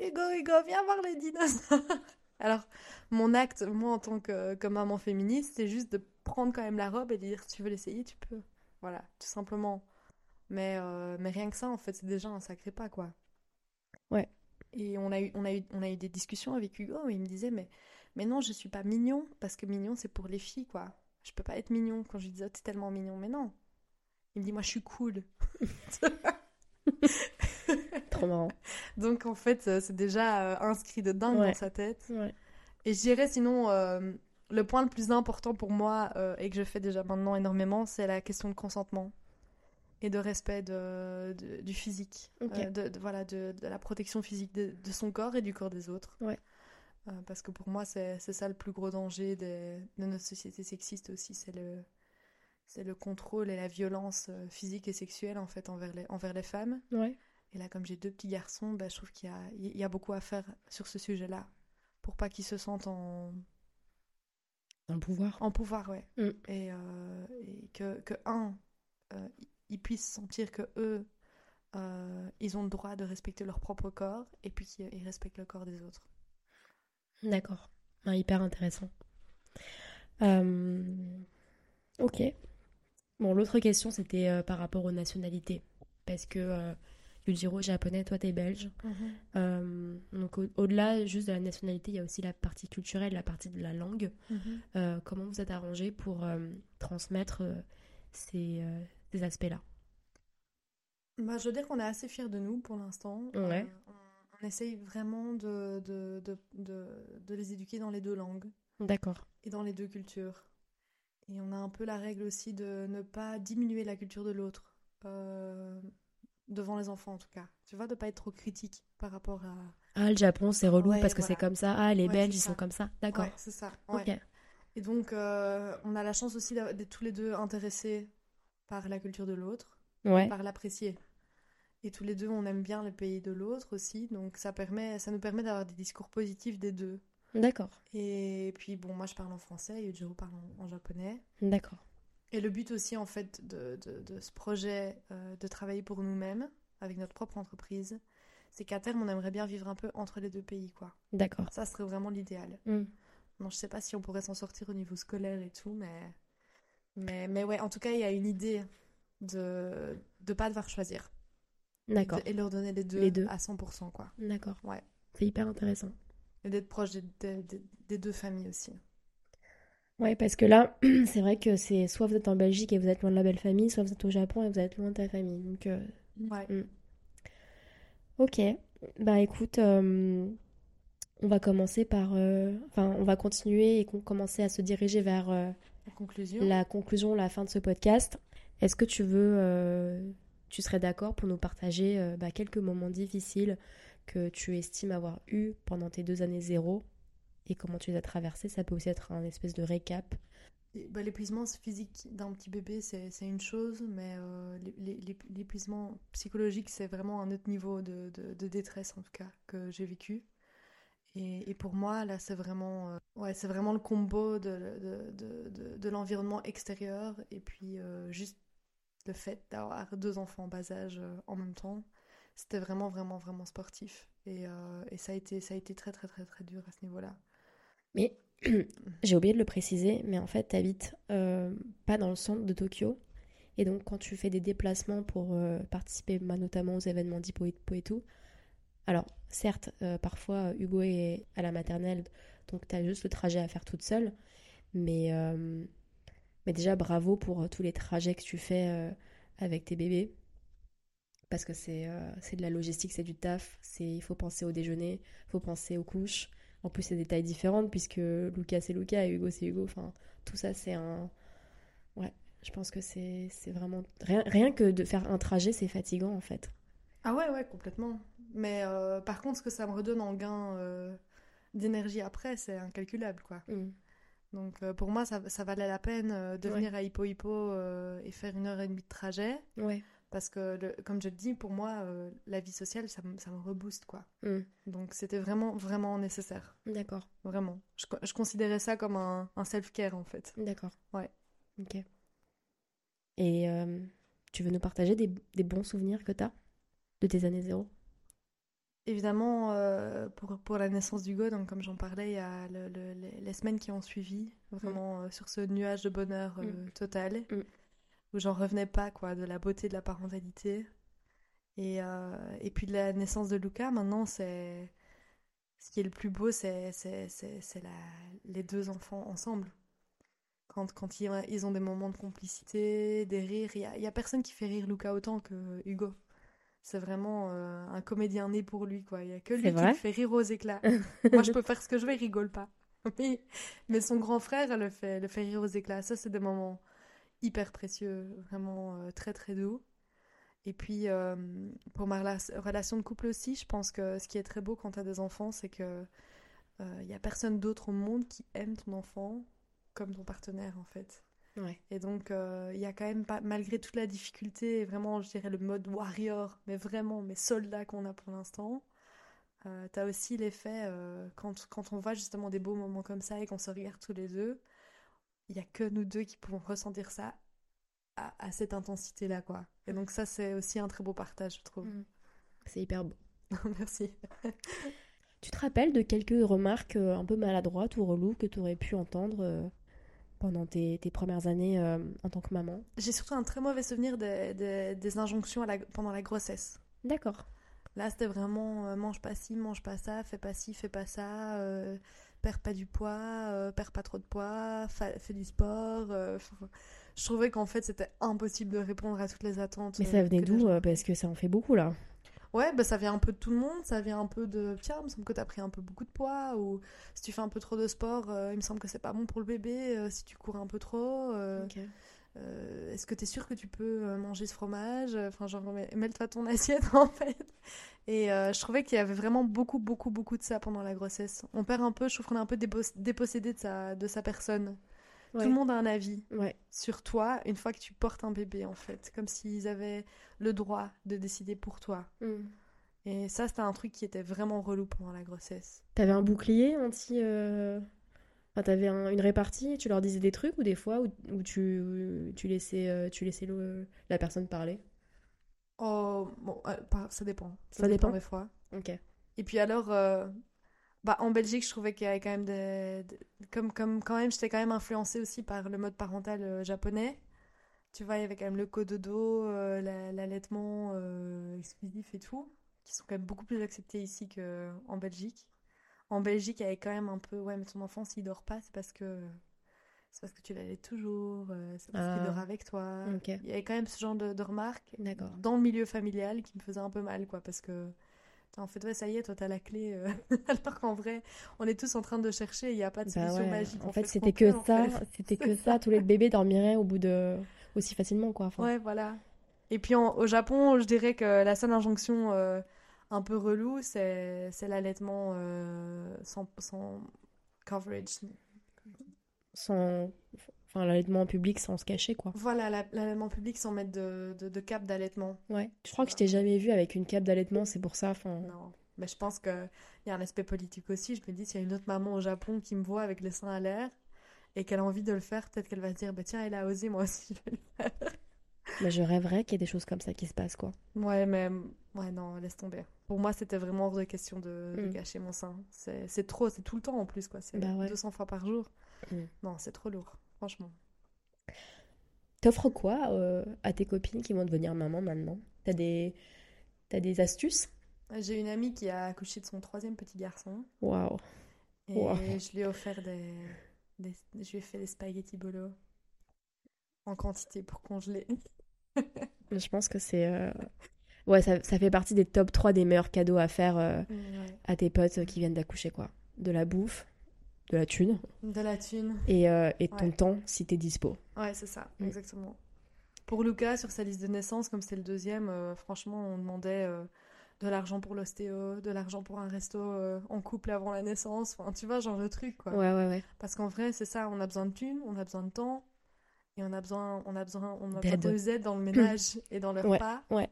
Hugo, Hugo, viens voir les dinosaures Alors, mon acte, moi, en tant que, que maman féministe, c'est juste de prendre quand même la robe et de dire, si tu veux l'essayer, tu peux. Voilà, tout simplement. Mais, euh, mais rien que ça, en fait, c'est déjà un sacré pas, quoi. Ouais. Et on a eu, on a eu, on a eu des discussions avec Hugo, où il me disait, mais, mais non, je suis pas mignon, parce que mignon, c'est pour les filles, quoi. Je peux pas être mignon. Quand je lui disais, oh, t'es tellement mignon, mais non. Il me dit, moi, je suis cool. Trop marrant. Donc, en fait, euh, c'est déjà euh, inscrit de dingue Ouais. dans sa tête. Ouais. Et je dirais sinon, euh, le point le plus important pour moi, euh, et que je fais déjà maintenant énormément, c'est la question de consentement et de respect de, de- du physique. Euh, de, de- voilà, de, de la protection physique de, son corps et du corps des autres. Ouais. Euh, parce que pour moi, c'est ça le plus gros danger des- de notre société sexiste aussi, c'est le, contrôle et la violence physique et sexuelle en fait envers les, envers les femmes. Ouais. Et là, comme j'ai deux petits garçons, bah, je trouve qu'il y a, il y a beaucoup à faire sur ce sujet-là. Pour pas qu'ils se sentent en, Dans le pouvoir. en pouvoir, ouais. Mm. Et, euh, et que, que, un, euh, ils puissent sentir que eux, euh, ils ont le droit de respecter leur propre corps et puis qu'ils ils respectent le corps des autres. D'accord. Ah, hyper intéressant. Ok. Bon, l'autre question, c'était par rapport aux nationalités. Parce que japonais, toi, t'es belge. Euh, donc, au- au-delà juste de la nationalité, il y a aussi la partie culturelle, la partie de la langue. Euh, comment vous êtes arrangé pour euh, transmettre ces, ces aspects-là? Bah, je veux dire qu'on est assez fiers de nous pour l'instant. Ouais. On, on essaye vraiment de, de, de, de, de les éduquer dans les deux langues D'accord. et dans les deux cultures. Et on a un peu la règle aussi de ne pas diminuer la culture de l'autre, euh, devant les enfants en tout cas. Tu vois, de pas être trop critique par rapport à... Ah, le Japon, c'est relou Ouais, parce que voilà. c'est comme ça. Ah, les Ouais, Belges, ils sont comme ça. D'accord. Ouais, c'est ça. Et donc, euh, on a la chance aussi d'être tous les deux intéressés par la culture de l'autre, Ouais. par l'apprécier. Et tous les deux, on aime bien le pays de l'autre aussi, donc ça, permet, ça nous permet d'avoir des discours positifs des deux. D'accord. Et puis, bon, moi je parle en français, Yujiro parle en, en japonais. D'accord. Et le but aussi, en fait, de, de, de ce projet euh, de travailler pour nous-mêmes, avec notre propre entreprise, c'est qu'à terme, on aimerait bien vivre un peu entre les deux pays, quoi. D'accord. Ça serait vraiment l'idéal. Hmm. Non, je sais pas si on pourrait s'en sortir au niveau scolaire et tout, mais... Mais, mais ouais, en tout cas, il y a une idée de de pas devoir choisir. D'accord. Et leur donner les deux, Les deux. à 100%, quoi. D'accord. Ouais. C'est hyper intéressant. Et d'être proche des, des- des- des deux familles aussi. Ouais, parce que là, c'est vrai que c'est soit vous êtes en Belgique et vous êtes loin de la belle famille, soit vous êtes au Japon et vous êtes loin de ta famille. Donc, euh, Ouais. ok. Bah écoute, euh, on va commencer par. euh, Enfin, on va continuer et commencer à se diriger vers conclusion, la conclusion, la fin de ce podcast. Est-ce que tu veux. tu serais d'accord pour nous partager bah, quelques moments difficiles que tu estimes avoir eu pendant tes deux années zéro et comment tu les as traversés Ça peut aussi être un espèce de récap. Bah, l'épuisement physique d'un petit bébé, c'est une chose, mais euh, l'é- l'é- l'é- l'épuisement psychologique, c'est vraiment un autre niveau de, détresse, en tout cas, que j'ai vécu. Et, pour moi, là, c'est vraiment, euh, ouais, c'est vraiment le combo de, de, de, l'environnement extérieur et puis euh, juste le fait d'avoir deux enfants en bas âge en même temps. C'était vraiment, vraiment, vraiment sportif. Et, et ça, a été, ça a été très, très, très, très dur à ce niveau-là. Mais j'ai oublié de le préciser, mais en fait, tu habites pas dans le centre de Tokyo. Et donc, quand tu fais des déplacements pour euh, participer bah, notamment aux événements d'Hippo et tout, alors certes, euh, parfois Hugo est à la maternelle, donc tu as juste le trajet à faire toute seule. Mais, euh, mais déjà, bravo pour euh, tous les trajets que tu fais euh, avec tes bébés. Parce que c'est euh, de la logistique, c'est du taf, il faut penser au déjeuner, il faut penser aux couches. En plus, c'est des tailles différentes puisque Lucas c'est Lucas et Hugo c'est Hugo. Enfin, tout ça, c'est un. Ouais, je pense que c'est c'est vraiment. Rien, rien que de faire un trajet, c'est fatigant en fait. Ah ouais, ouais, complètement. Mais euh, par contre, ce que ça me redonne en gain euh, d'énergie après, c'est incalculable, quoi. Donc euh, pour moi, ça, ça valait la peine de Ouais. venir à Hippo Hippo et faire une heure et demie de trajet. Ouais. Parce que, le- comme je te dis, pour moi, euh, la vie sociale, ça, me- ça me rebooste, quoi. Mm. Donc c'était vraiment, vraiment nécessaire. D'accord, Vraiment. Je, co- je considérais ça comme un, un self-care, en fait. d'accord. Ouais. Ok. Et euh, tu veux nous partager des, des bons souvenirs que tu as de tes années zéro? Évidemment, euh, pour, pour la naissance d'Hugo, donc comme j'en parlais, il y a le- le- les, les semaines qui ont suivi, vraiment euh, sur ce nuage de bonheur euh, Mm. total, Mm. Où j'en revenais pas, quoi, de la beauté de la parentalité. Et, euh, et puis de la naissance de Luca, maintenant, c'est... Ce qui est le plus beau, c'est, c'est, c'est, c'est la... les deux enfants ensemble. Quand, quand ils, ils ont des moments de complicité, des rires, il y a, il y a personne qui fait rire Luca autant que Hugo. C'est vraiment euh, un comédien né pour lui, quoi. Il y a que lui qui le fait rire aux éclats. Moi, je peux faire ce que je veux, il rigole pas. Mais, mais son grand frère le fait, le fait rire aux éclats. Ça, c'est des moments hyper précieux, vraiment euh, très très doux. Et puis, euh, pour ma rela- relation de couple aussi, je pense que ce qui est très beau quand tu as des enfants, c'est que il y a personne d'autre au monde qui aime ton enfant comme ton partenaire, en fait. Ouais. Et donc, euh, il y a quand même pas, malgré toute la difficulté, vraiment, je dirais le mode warrior, mais vraiment, mes soldats qu'on a pour l'instant, euh, t'as aussi l'effet, euh, quand, quand on voit justement des beaux moments comme ça et qu'on se regarde tous les deux, il y a que nous deux qui pouvons ressentir ça à, à cette intensité-là, quoi. Et donc, ça, c'est aussi un très beau partage, je trouve. Mm. C'est hyper beau. Merci. Tu te rappelles de quelques remarques euh, un peu maladroites ou reloues que tu aurais pu entendre euh, pendant tes, tes premières années euh, en tant que maman? J'ai surtout un très mauvais souvenir des, des- des injonctions à la- pendant la grossesse. D'accord. Là, c'était vraiment euh, mange pas ci, mange pas ça, fais pas ci, fais pas ça, euh, perds pas du poids, euh, perds pas trop de poids, fa- fais du sport. euh, je trouvais qu'en fait, c'était impossible de répondre à toutes les attentes. Mais euh, ça venait d'où Parce que ça en fait beaucoup là? Ouais, bah, ça vient un peu de tout le monde. Ça vient un peu de tiens, il me semble que t'as pris un peu beaucoup de poids, ou si tu fais un peu trop de sport, il me semble que c'est pas bon pour le bébé si tu cours un peu trop. Euh, Est-ce que tu es sûr que tu peux euh, manger ce fromage? Enfin, genre, mêle-toi ton assiette, en fait. Et euh, je trouvais qu'il y avait vraiment beaucoup, beaucoup, beaucoup de ça pendant la grossesse. On perd un peu, je trouve qu'on est un peu dépos- dépossédé de sa, de sa personne. Ouais. Tout le monde a un avis Ouais. sur toi une fois que tu portes un bébé, en fait. Comme s'ils avaient le droit de décider pour toi. Mm. Et ça, c'était un truc qui était vraiment relou pendant la grossesse. T'avais un bouclier anti. euh, Enfin, t'avais un- une répartie, tu leur disais des trucs ou des fois où, où tu, où tu laissais, euh, tu laissais le- la personne parler? Oh, bon, euh, ça dépend. Ça dépend des fois. Ok. Et puis alors, euh, bah, en Belgique, je trouvais qu'il y avait quand même des... des- Comme, comme quand même, j'étais quand même influencée aussi par le mode parental euh, japonais. Tu vois, il y avait quand même le cododo, euh, la- l'allaitement exclusif et tout, qui sont quand même beaucoup plus acceptés ici qu'en Belgique. En Belgique, il y avait quand même un peu, ouais, mais ton enfant, s'il dort pas, c'est parce que... C'est parce que tu l'allaites toujours, euh, c'est parce qu'il Ah. dort avec toi. Il y avait quand même ce genre de, de remarques dans le milieu familial qui me faisait un peu mal, quoi, parce que en fait, ouais, ça y est, toi, t'as la clé. euh, Alors qu'en vrai, on est tous en train de chercher, il n'y a pas de Bah solution ouais. magique. En fait, c'était que peut, ça, c'était que ça. Tous les bébés dormiraient au bout de aussi facilement, quoi. Enfin, Ouais, voilà. Et puis en- au Japon, je dirais que la seule injonction euh, un peu relou, c'est l'allaitement euh, sans, sans coverage. sans, enfin, l'allaitement en public sans se cacher, quoi. Voilà, la- l'allaitement public sans mettre de, de, de cap d'allaitement. Ouais. Je crois que je t'ai jamais vu avec une cape d'allaitement, c'est pour ça. Non. Mais je pense qu'il y a un aspect politique aussi. Je me dis, s'il y a une autre maman au Japon qui me voit avec les seins à l'air et qu'elle a envie de le faire, peut-être qu'elle va se dire, bah tiens, elle a osé, moi aussi, je vais le faire. Mais je rêverais qu'il y ait des choses comme ça qui se passent, quoi. Ouais, mais ouais, non, laisse tomber. Pour moi, c'était vraiment hors de question de, de Mm. cacher mon sein. C'est trop, c'est tout le temps en plus, quoi. C'est Bah ouais. 200 fois par jour. Mm. Non, c'est trop lourd, franchement. T'offres quoi euh, à tes copines qui vont devenir maman maintenant? T'as des... T'as des astuces? J'ai une amie qui a accouché de son troisième petit garçon Waouh. et Wow. je lui ai offert des, des- Je lui ai fait des spaghettis bolo en quantité pour congeler. Je pense que c'est. euh, Ouais, ça, ça fait partie des top 3 des meilleurs cadeaux à faire euh, Ouais. à tes potes qui viennent d'accoucher, quoi. De la bouffe, de la thune De la thune. et, euh, et ton Ouais. temps si t'es dispo. Ouais, c'est ça, Mm. exactement. Pour Lucas, sur sa liste de naissance, comme c'est le deuxième, franchement, on demandait de l'argent pour l'ostéo, de l'argent pour un resto euh, en couple avant la naissance. Enfin, tu vois, genre de truc, quoi. Ouais, ouais, ouais. Parce qu'en vrai, c'est ça, on a besoin de thunes, on a besoin de temps, et on a besoin, on a besoin, on a besoin D'aide. de nous aider dans le ménage et dans le Ouais, repas. ouais.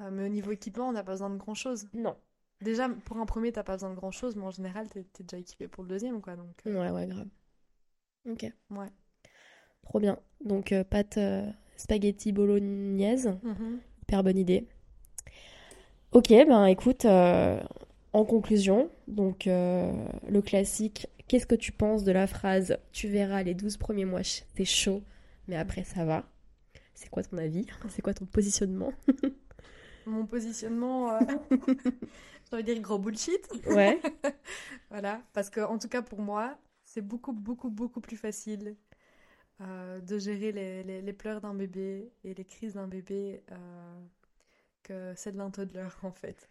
Euh, mais au niveau équipement, on n'a pas besoin de grand-chose. Non. Déjà, pour un premier, t'as pas besoin de grand-chose, mais en général, t'es t'es déjà équipé pour le deuxième, quoi. Donc, euh, Ouais, ouais, grave. Ok. Ouais. Trop bien. Donc, euh, pâte spaghetti bolognaise. mhm. Hyper bonne idée. Ok, ben écoute, en conclusion, donc le classique, qu'est-ce que tu penses de la phrase Tu verras les 12 premiers mois, c'est chaud, mais après ça va C'est quoi ton avis? C'est quoi ton positionnement? Mon positionnement, euh, j'ai envie de dire gros bullshit. Ouais. Voilà, parce que en tout cas pour moi, c'est beaucoup, beaucoup, beaucoup plus facile euh, de gérer les, les- les pleurs d'un bébé et les crises d'un bébé euh, que celle d'un toddler en fait.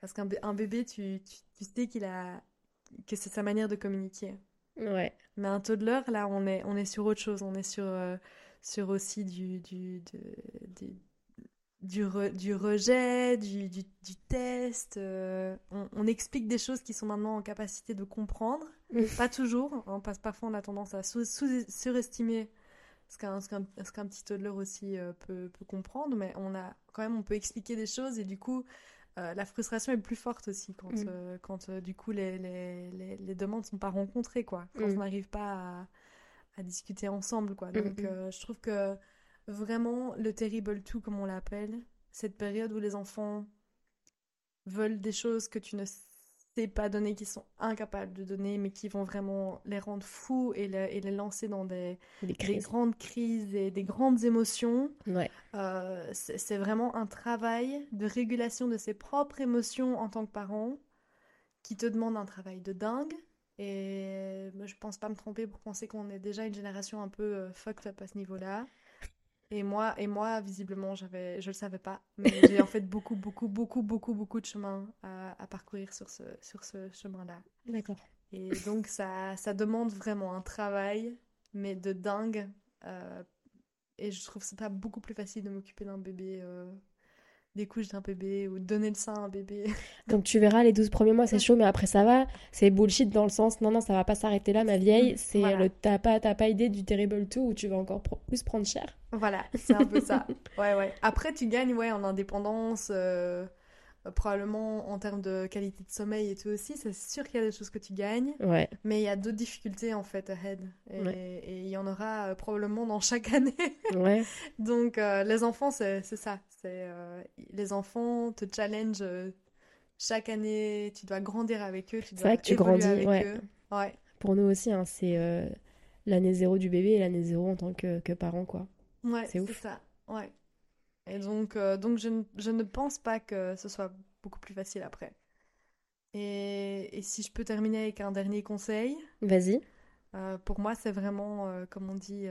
Parce qu'un bé- un bébé, tu, tu, tu sais qu'il a que c'est sa manière de communiquer. Ouais. Mais un toddler, là, on est, on est sur autre chose. On est sur, euh, sur aussi du, du, de- du, du, re- du rejet, du, du, du test. euh, on, on explique des choses qui sont maintenant en capacité de comprendre. Mm. Pas toujours, hein, parce que parfois on a tendance à sous- sous- surestimer ce qu'un ce qu'un petit toddler aussi euh, peut, peut comprendre, mais on a quand même on peut expliquer des choses et du coup euh, la frustration est plus forte aussi quand Mm. euh, quand euh, du coup les, les, les, les demandes sont pas rencontrées quoi, quand Mm. on n'arrive pas à, à discuter ensemble quoi. Mm, Donc je trouve que vraiment le terrible two comme on l'appelle, cette période où les enfants veulent des choses que tu ne sais pas donner, qui sont incapables de donner, mais qui vont vraiment les rendre fous et, le- et les lancer dans des, Des des crises. grandes crises et des grandes émotions. Ouais. Euh, c'est c'est vraiment un travail de régulation de ses propres émotions en tant que parent qui te demande un travail de dingue. Et moi, je pense pas me tromper pour penser qu'on est déjà une génération un peu euh, fucked up à ce niveau-là. Et moi, et moi, visiblement, j'avais, je le savais pas, mais j'ai en fait beaucoup, beaucoup, beaucoup, beaucoup, beaucoup de chemin à, à parcourir sur ce, sur ce chemin-là. D'accord. Et donc, ça, ça demande vraiment un travail, mais de dingue. Euh, et je trouve ça beaucoup plus facile de m'occuper d'un bébé, euh, des couches d'un bébé, ou donner le sein à un bébé. Donc tu verras, les 12 premiers mois, c'est chaud, mais après ça va. C'est bullshit dans le sens, non, non, ça va pas s'arrêter là, ma vieille. C'est Voilà. le t'as pas, pas idée du Terrible 2 où tu vas encore plus prendre cher. Voilà, c'est un peu ça. Ouais, ouais. Après, tu gagnes, ouais, en indépendance, euh, probablement en termes de qualité de sommeil et tout aussi. C'est sûr qu'il y a des choses que tu gagnes, Ouais. mais il y a d'autres difficultés, en fait, ahead. Et, Ouais. il y en aura euh, probablement dans chaque année. Ouais. Donc, euh, les enfants, c'est ça. C'est euh, les enfants te challenge euh, chaque année. Tu dois grandir avec eux. C'est vrai que tu grandis, avec ouais. eux. Ouais. Pour nous aussi, hein, c'est euh, l'année zéro du bébé et l'année zéro en tant que, que parent, quoi. Ouais, C'est c'est ouf. ça. Ouais. Et donc, euh, donc je, ne, je ne pense pas que ce soit beaucoup plus facile après. Et, et si je peux terminer avec un dernier conseil, Vas-y. euh, pour moi, c'est vraiment, euh, comme on dit,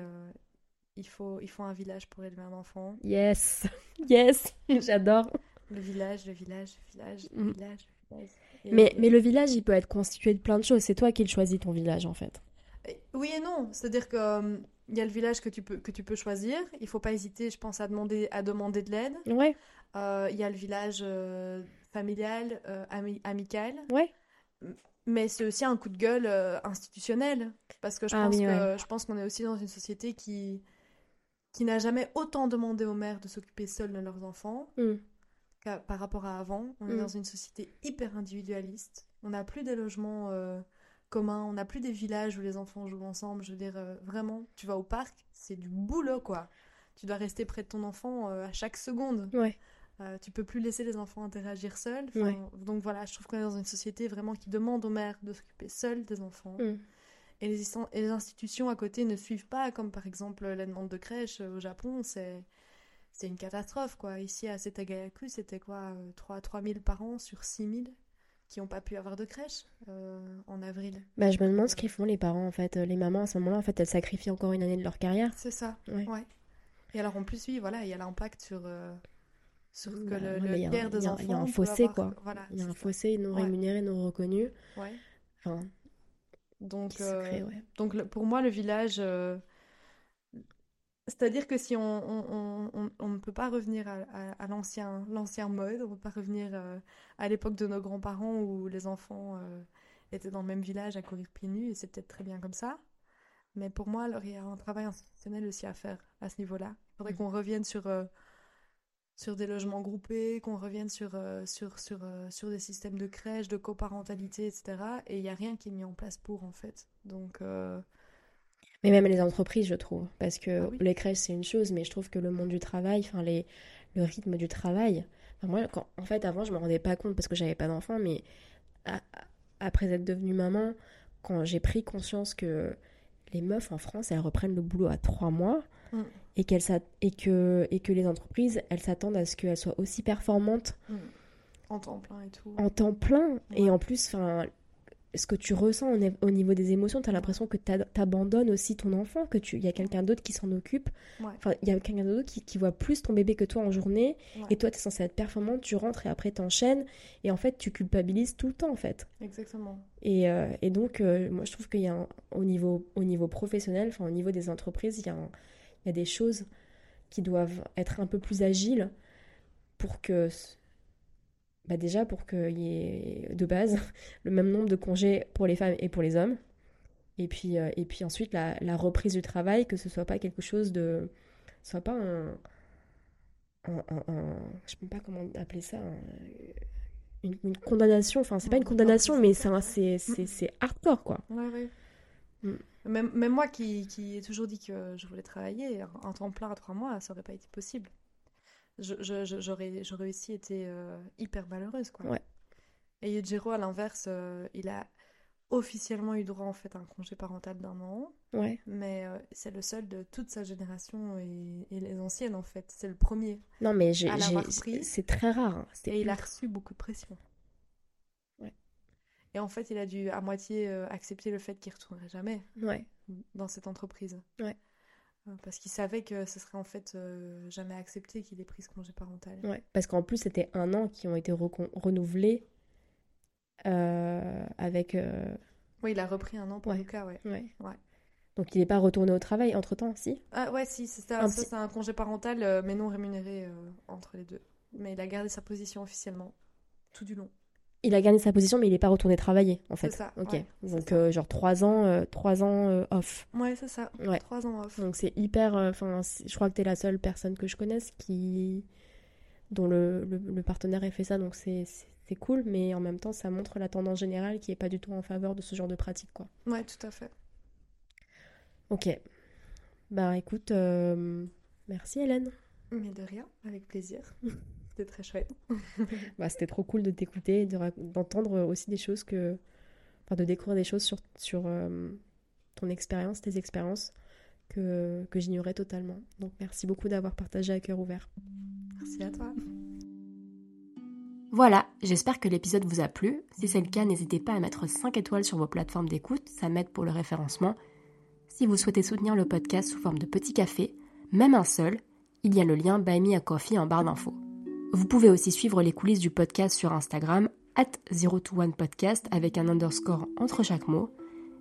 il faut, il faut un village pour élever un enfant. Yes. Yes. J'adore. Le village, le village, le village, le Mm. village, le village. Et- Mais, mais le village, il peut être constitué de plein de choses. C'est toi qui le choisis, ton village, en fait. Oui et non, c'est-à-dire que il y a le village que tu peux que tu peux choisir. Il faut pas hésiter, je pense, à demander à demander de l'aide. Ouais. Euh, Il y a le village euh, familial, euh, ami- amical, Ouais. mais c'est aussi un coup de gueule institutionnel parce que je Ah pense oui, ouais. qu'on est aussi dans une société qui qui n'a jamais autant demandé aux mères de s'occuper seules de leurs enfants Mm. par rapport à avant. On est Mm. dans une société hyper individualiste. On n'a plus des logements communs, on n'a plus des villages où les enfants jouent ensemble. Je veux dire, euh, vraiment, tu vas au parc, c'est du boulot, quoi. Tu dois rester près de ton enfant euh, à chaque seconde. Ouais. Euh, tu peux plus laisser les enfants interagir seuls. Enfin, Ouais. Donc voilà, je trouve qu'on est dans une société vraiment qui demande aux mères de s'occuper seules des enfants. Mm. Et, les, instan- et les institutions à côté ne suivent pas, comme par exemple la demande de crèche euh, au Japon, c'est c'est une catastrophe quoi. Ici à Setagayaku, c'était quoi euh, 3 3000 par an sur 6000 qui n'ont pas pu avoir de crèche euh, en avril. Bah, je me demande ce qu'ils font, les parents, en fait. Euh, Les mamans, à ce moment-là, en fait, elles sacrifient encore une année de leur carrière. C'est ça. Ouais. Ouais. Et alors en plus, oui, voilà, il y a l'impact sur, euh, sur que Bah, le, le y a des y a un- enfants il y a un fossé, avoir- quoi. Voilà, Il y a un ça. fossé non Ouais. rémunéré, non reconnu. Ouais. Enfin, Donc, euh, crée, ouais. donc le- pour moi, le village, euh, c'est-à-dire que si on, on, on- ne peut pas revenir à, à- à l'ancien, l'ancien mode, on ne peut pas revenir euh, à l'époque de nos grands-parents où les enfants euh, étaient dans le même village à courir pieds nus, et c'est peut-être très bien comme ça. Mais pour moi, alors, il y a un travail institutionnel aussi à faire à ce niveau-là. Il faudrait Mm. qu'on revienne sur, euh, sur des logements groupés, qu'on revienne sur, sur, sur, sur des systèmes de crèche, de coparentalité, etc. Et il n'y a rien qui est mis en place pour, en fait. Donc, Mais même les entreprises, je trouve. Parce que Ah oui. les crèches, c'est une chose, mais je trouve que le monde du travail, enfin, les... le rythme du travail. Enfin, moi, quand... en fait, avant, je me rendais pas compte parce que j'avais pas d'enfant, mais après être devenue maman, quand j'ai pris conscience que les meufs en France, elles reprennent le boulot à trois mois Mm. et, qu'elles et, que... et que les entreprises, elles s'attendent à ce qu'elles soient aussi performantes hmm, en temps plein et tout. en temps plein. Et en plus, enfin, ce que tu ressens au ni- au niveau des émotions, tu as l'impression que tu abandonnes aussi ton enfant, que tu il y a quelqu'un d'autre qui s'en occupe. Ouais. Enfin, il y a quelqu'un d'autre qui, qui voit plus ton bébé que toi en journée. Ouais. Et toi, tu es censé être performante, tu rentres et après t'enchaînes. Et en fait, tu culpabilises tout le temps, en fait. Exactement. Et, euh, et donc, euh, moi, je trouve qu'il y a un- au, niveau, au niveau professionnel, enfin, au niveau des entreprises, il y, a un- il y a des choses qui doivent être un peu plus agiles pour que, bah déjà, pour qu'il y ait de base le même nombre de congés pour les femmes et pour les hommes. Et puis, euh, et puis ensuite, la, la reprise du travail, que ce soit pas quelque chose de. soit pas un. un, un- un- je sais même pas comment appeler ça. un- une, une condamnation. Enfin, c'est pas une condamnation, mais c'est c'est hardcore, quoi. Ouais, ouais. Mm. Même, même moi qui, qui ai toujours dit que je voulais travailler, un temps plein à trois mois, ça aurait pas été possible. J'aurais j'aurais aussi été euh, hyper malheureuse, quoi. Ouais. Et Yujiro, à l'inverse, euh, il a officiellement eu droit en fait à un congé parental d'un an, Ouais. mais euh, c'est le seul de toute sa génération et, et les anciennes en fait. C'est le premier. Non, mais j'ai, c'est très rare. hein. Et il a reçu beaucoup de pression. Ouais. Et en fait, il a dû à moitié accepter le fait qu'il retournerait jamais Ouais. dans cette entreprise. Ouais. Euh, Parce qu'il savait que ce serait en fait euh, jamais accepté qu'il ait pris ce congé parental. Ouais, parce qu'en plus, c'était un an qui ont été renouvelés euh, avec. euh, Oui, il a repris un an pour Ouais. Lucas, ouais. ouais. Ouais. Donc, il n'est pas retourné au travail entre-temps, si? Ah ouais, si, c'est ça, Un ça, petit- c'est un congé parental, mais non rémunéré entre les deux. Mais il a gardé sa position officiellement, tout du long. Il a gagné sa position, mais il n'est pas retourné travailler, en fait. C'est ça, Ok. ouais, Donc, ça. euh, genre trois ans, euh, ans euh, off. Ouais, c'est ça. Ouais. Trois ans off. Donc, c'est hyper. euh, Enfin, je crois que tu es la seule personne que je connaisse qui. dont le, le, le partenaire ait fait ça. Donc, c'est cool, mais en même temps, ça montre la tendance générale qui est pas du tout en faveur de ce genre de pratique, quoi. Ouais, tout à fait. Ok. Bah, écoute, merci Hélène. Mais de rien, avec plaisir. C'était très chouette. Bah, c'était trop cool de t'écouter, de d'entendre aussi des choses que. Enfin, de découvrir des choses sur, sur euh, ton expérience, tes expériences, que, que j'ignorais totalement. Donc, merci beaucoup d'avoir partagé à cœur ouvert. Merci à toi. Voilà, j'espère que l'épisode vous a plu. Si c'est le cas, n'hésitez pas à mettre 5 étoiles sur vos plateformes d'écoute, ça m'aide pour le référencement. Si vous souhaitez soutenir le podcast sous forme de petit café, même un seul, il y a le lien Buy Me a Coffee en barre d'infos. Vous pouvez aussi suivre les coulisses du podcast sur Instagram, at 021podcast avec un underscore entre chaque mot.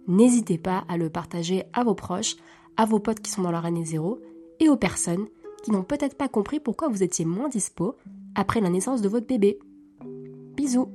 N'hésitez pas à le partager à vos proches, à vos potes qui sont dans leur année zéro et aux personnes qui n'ont peut-être pas compris pourquoi vous étiez moins dispo après la naissance de votre bébé. Bisous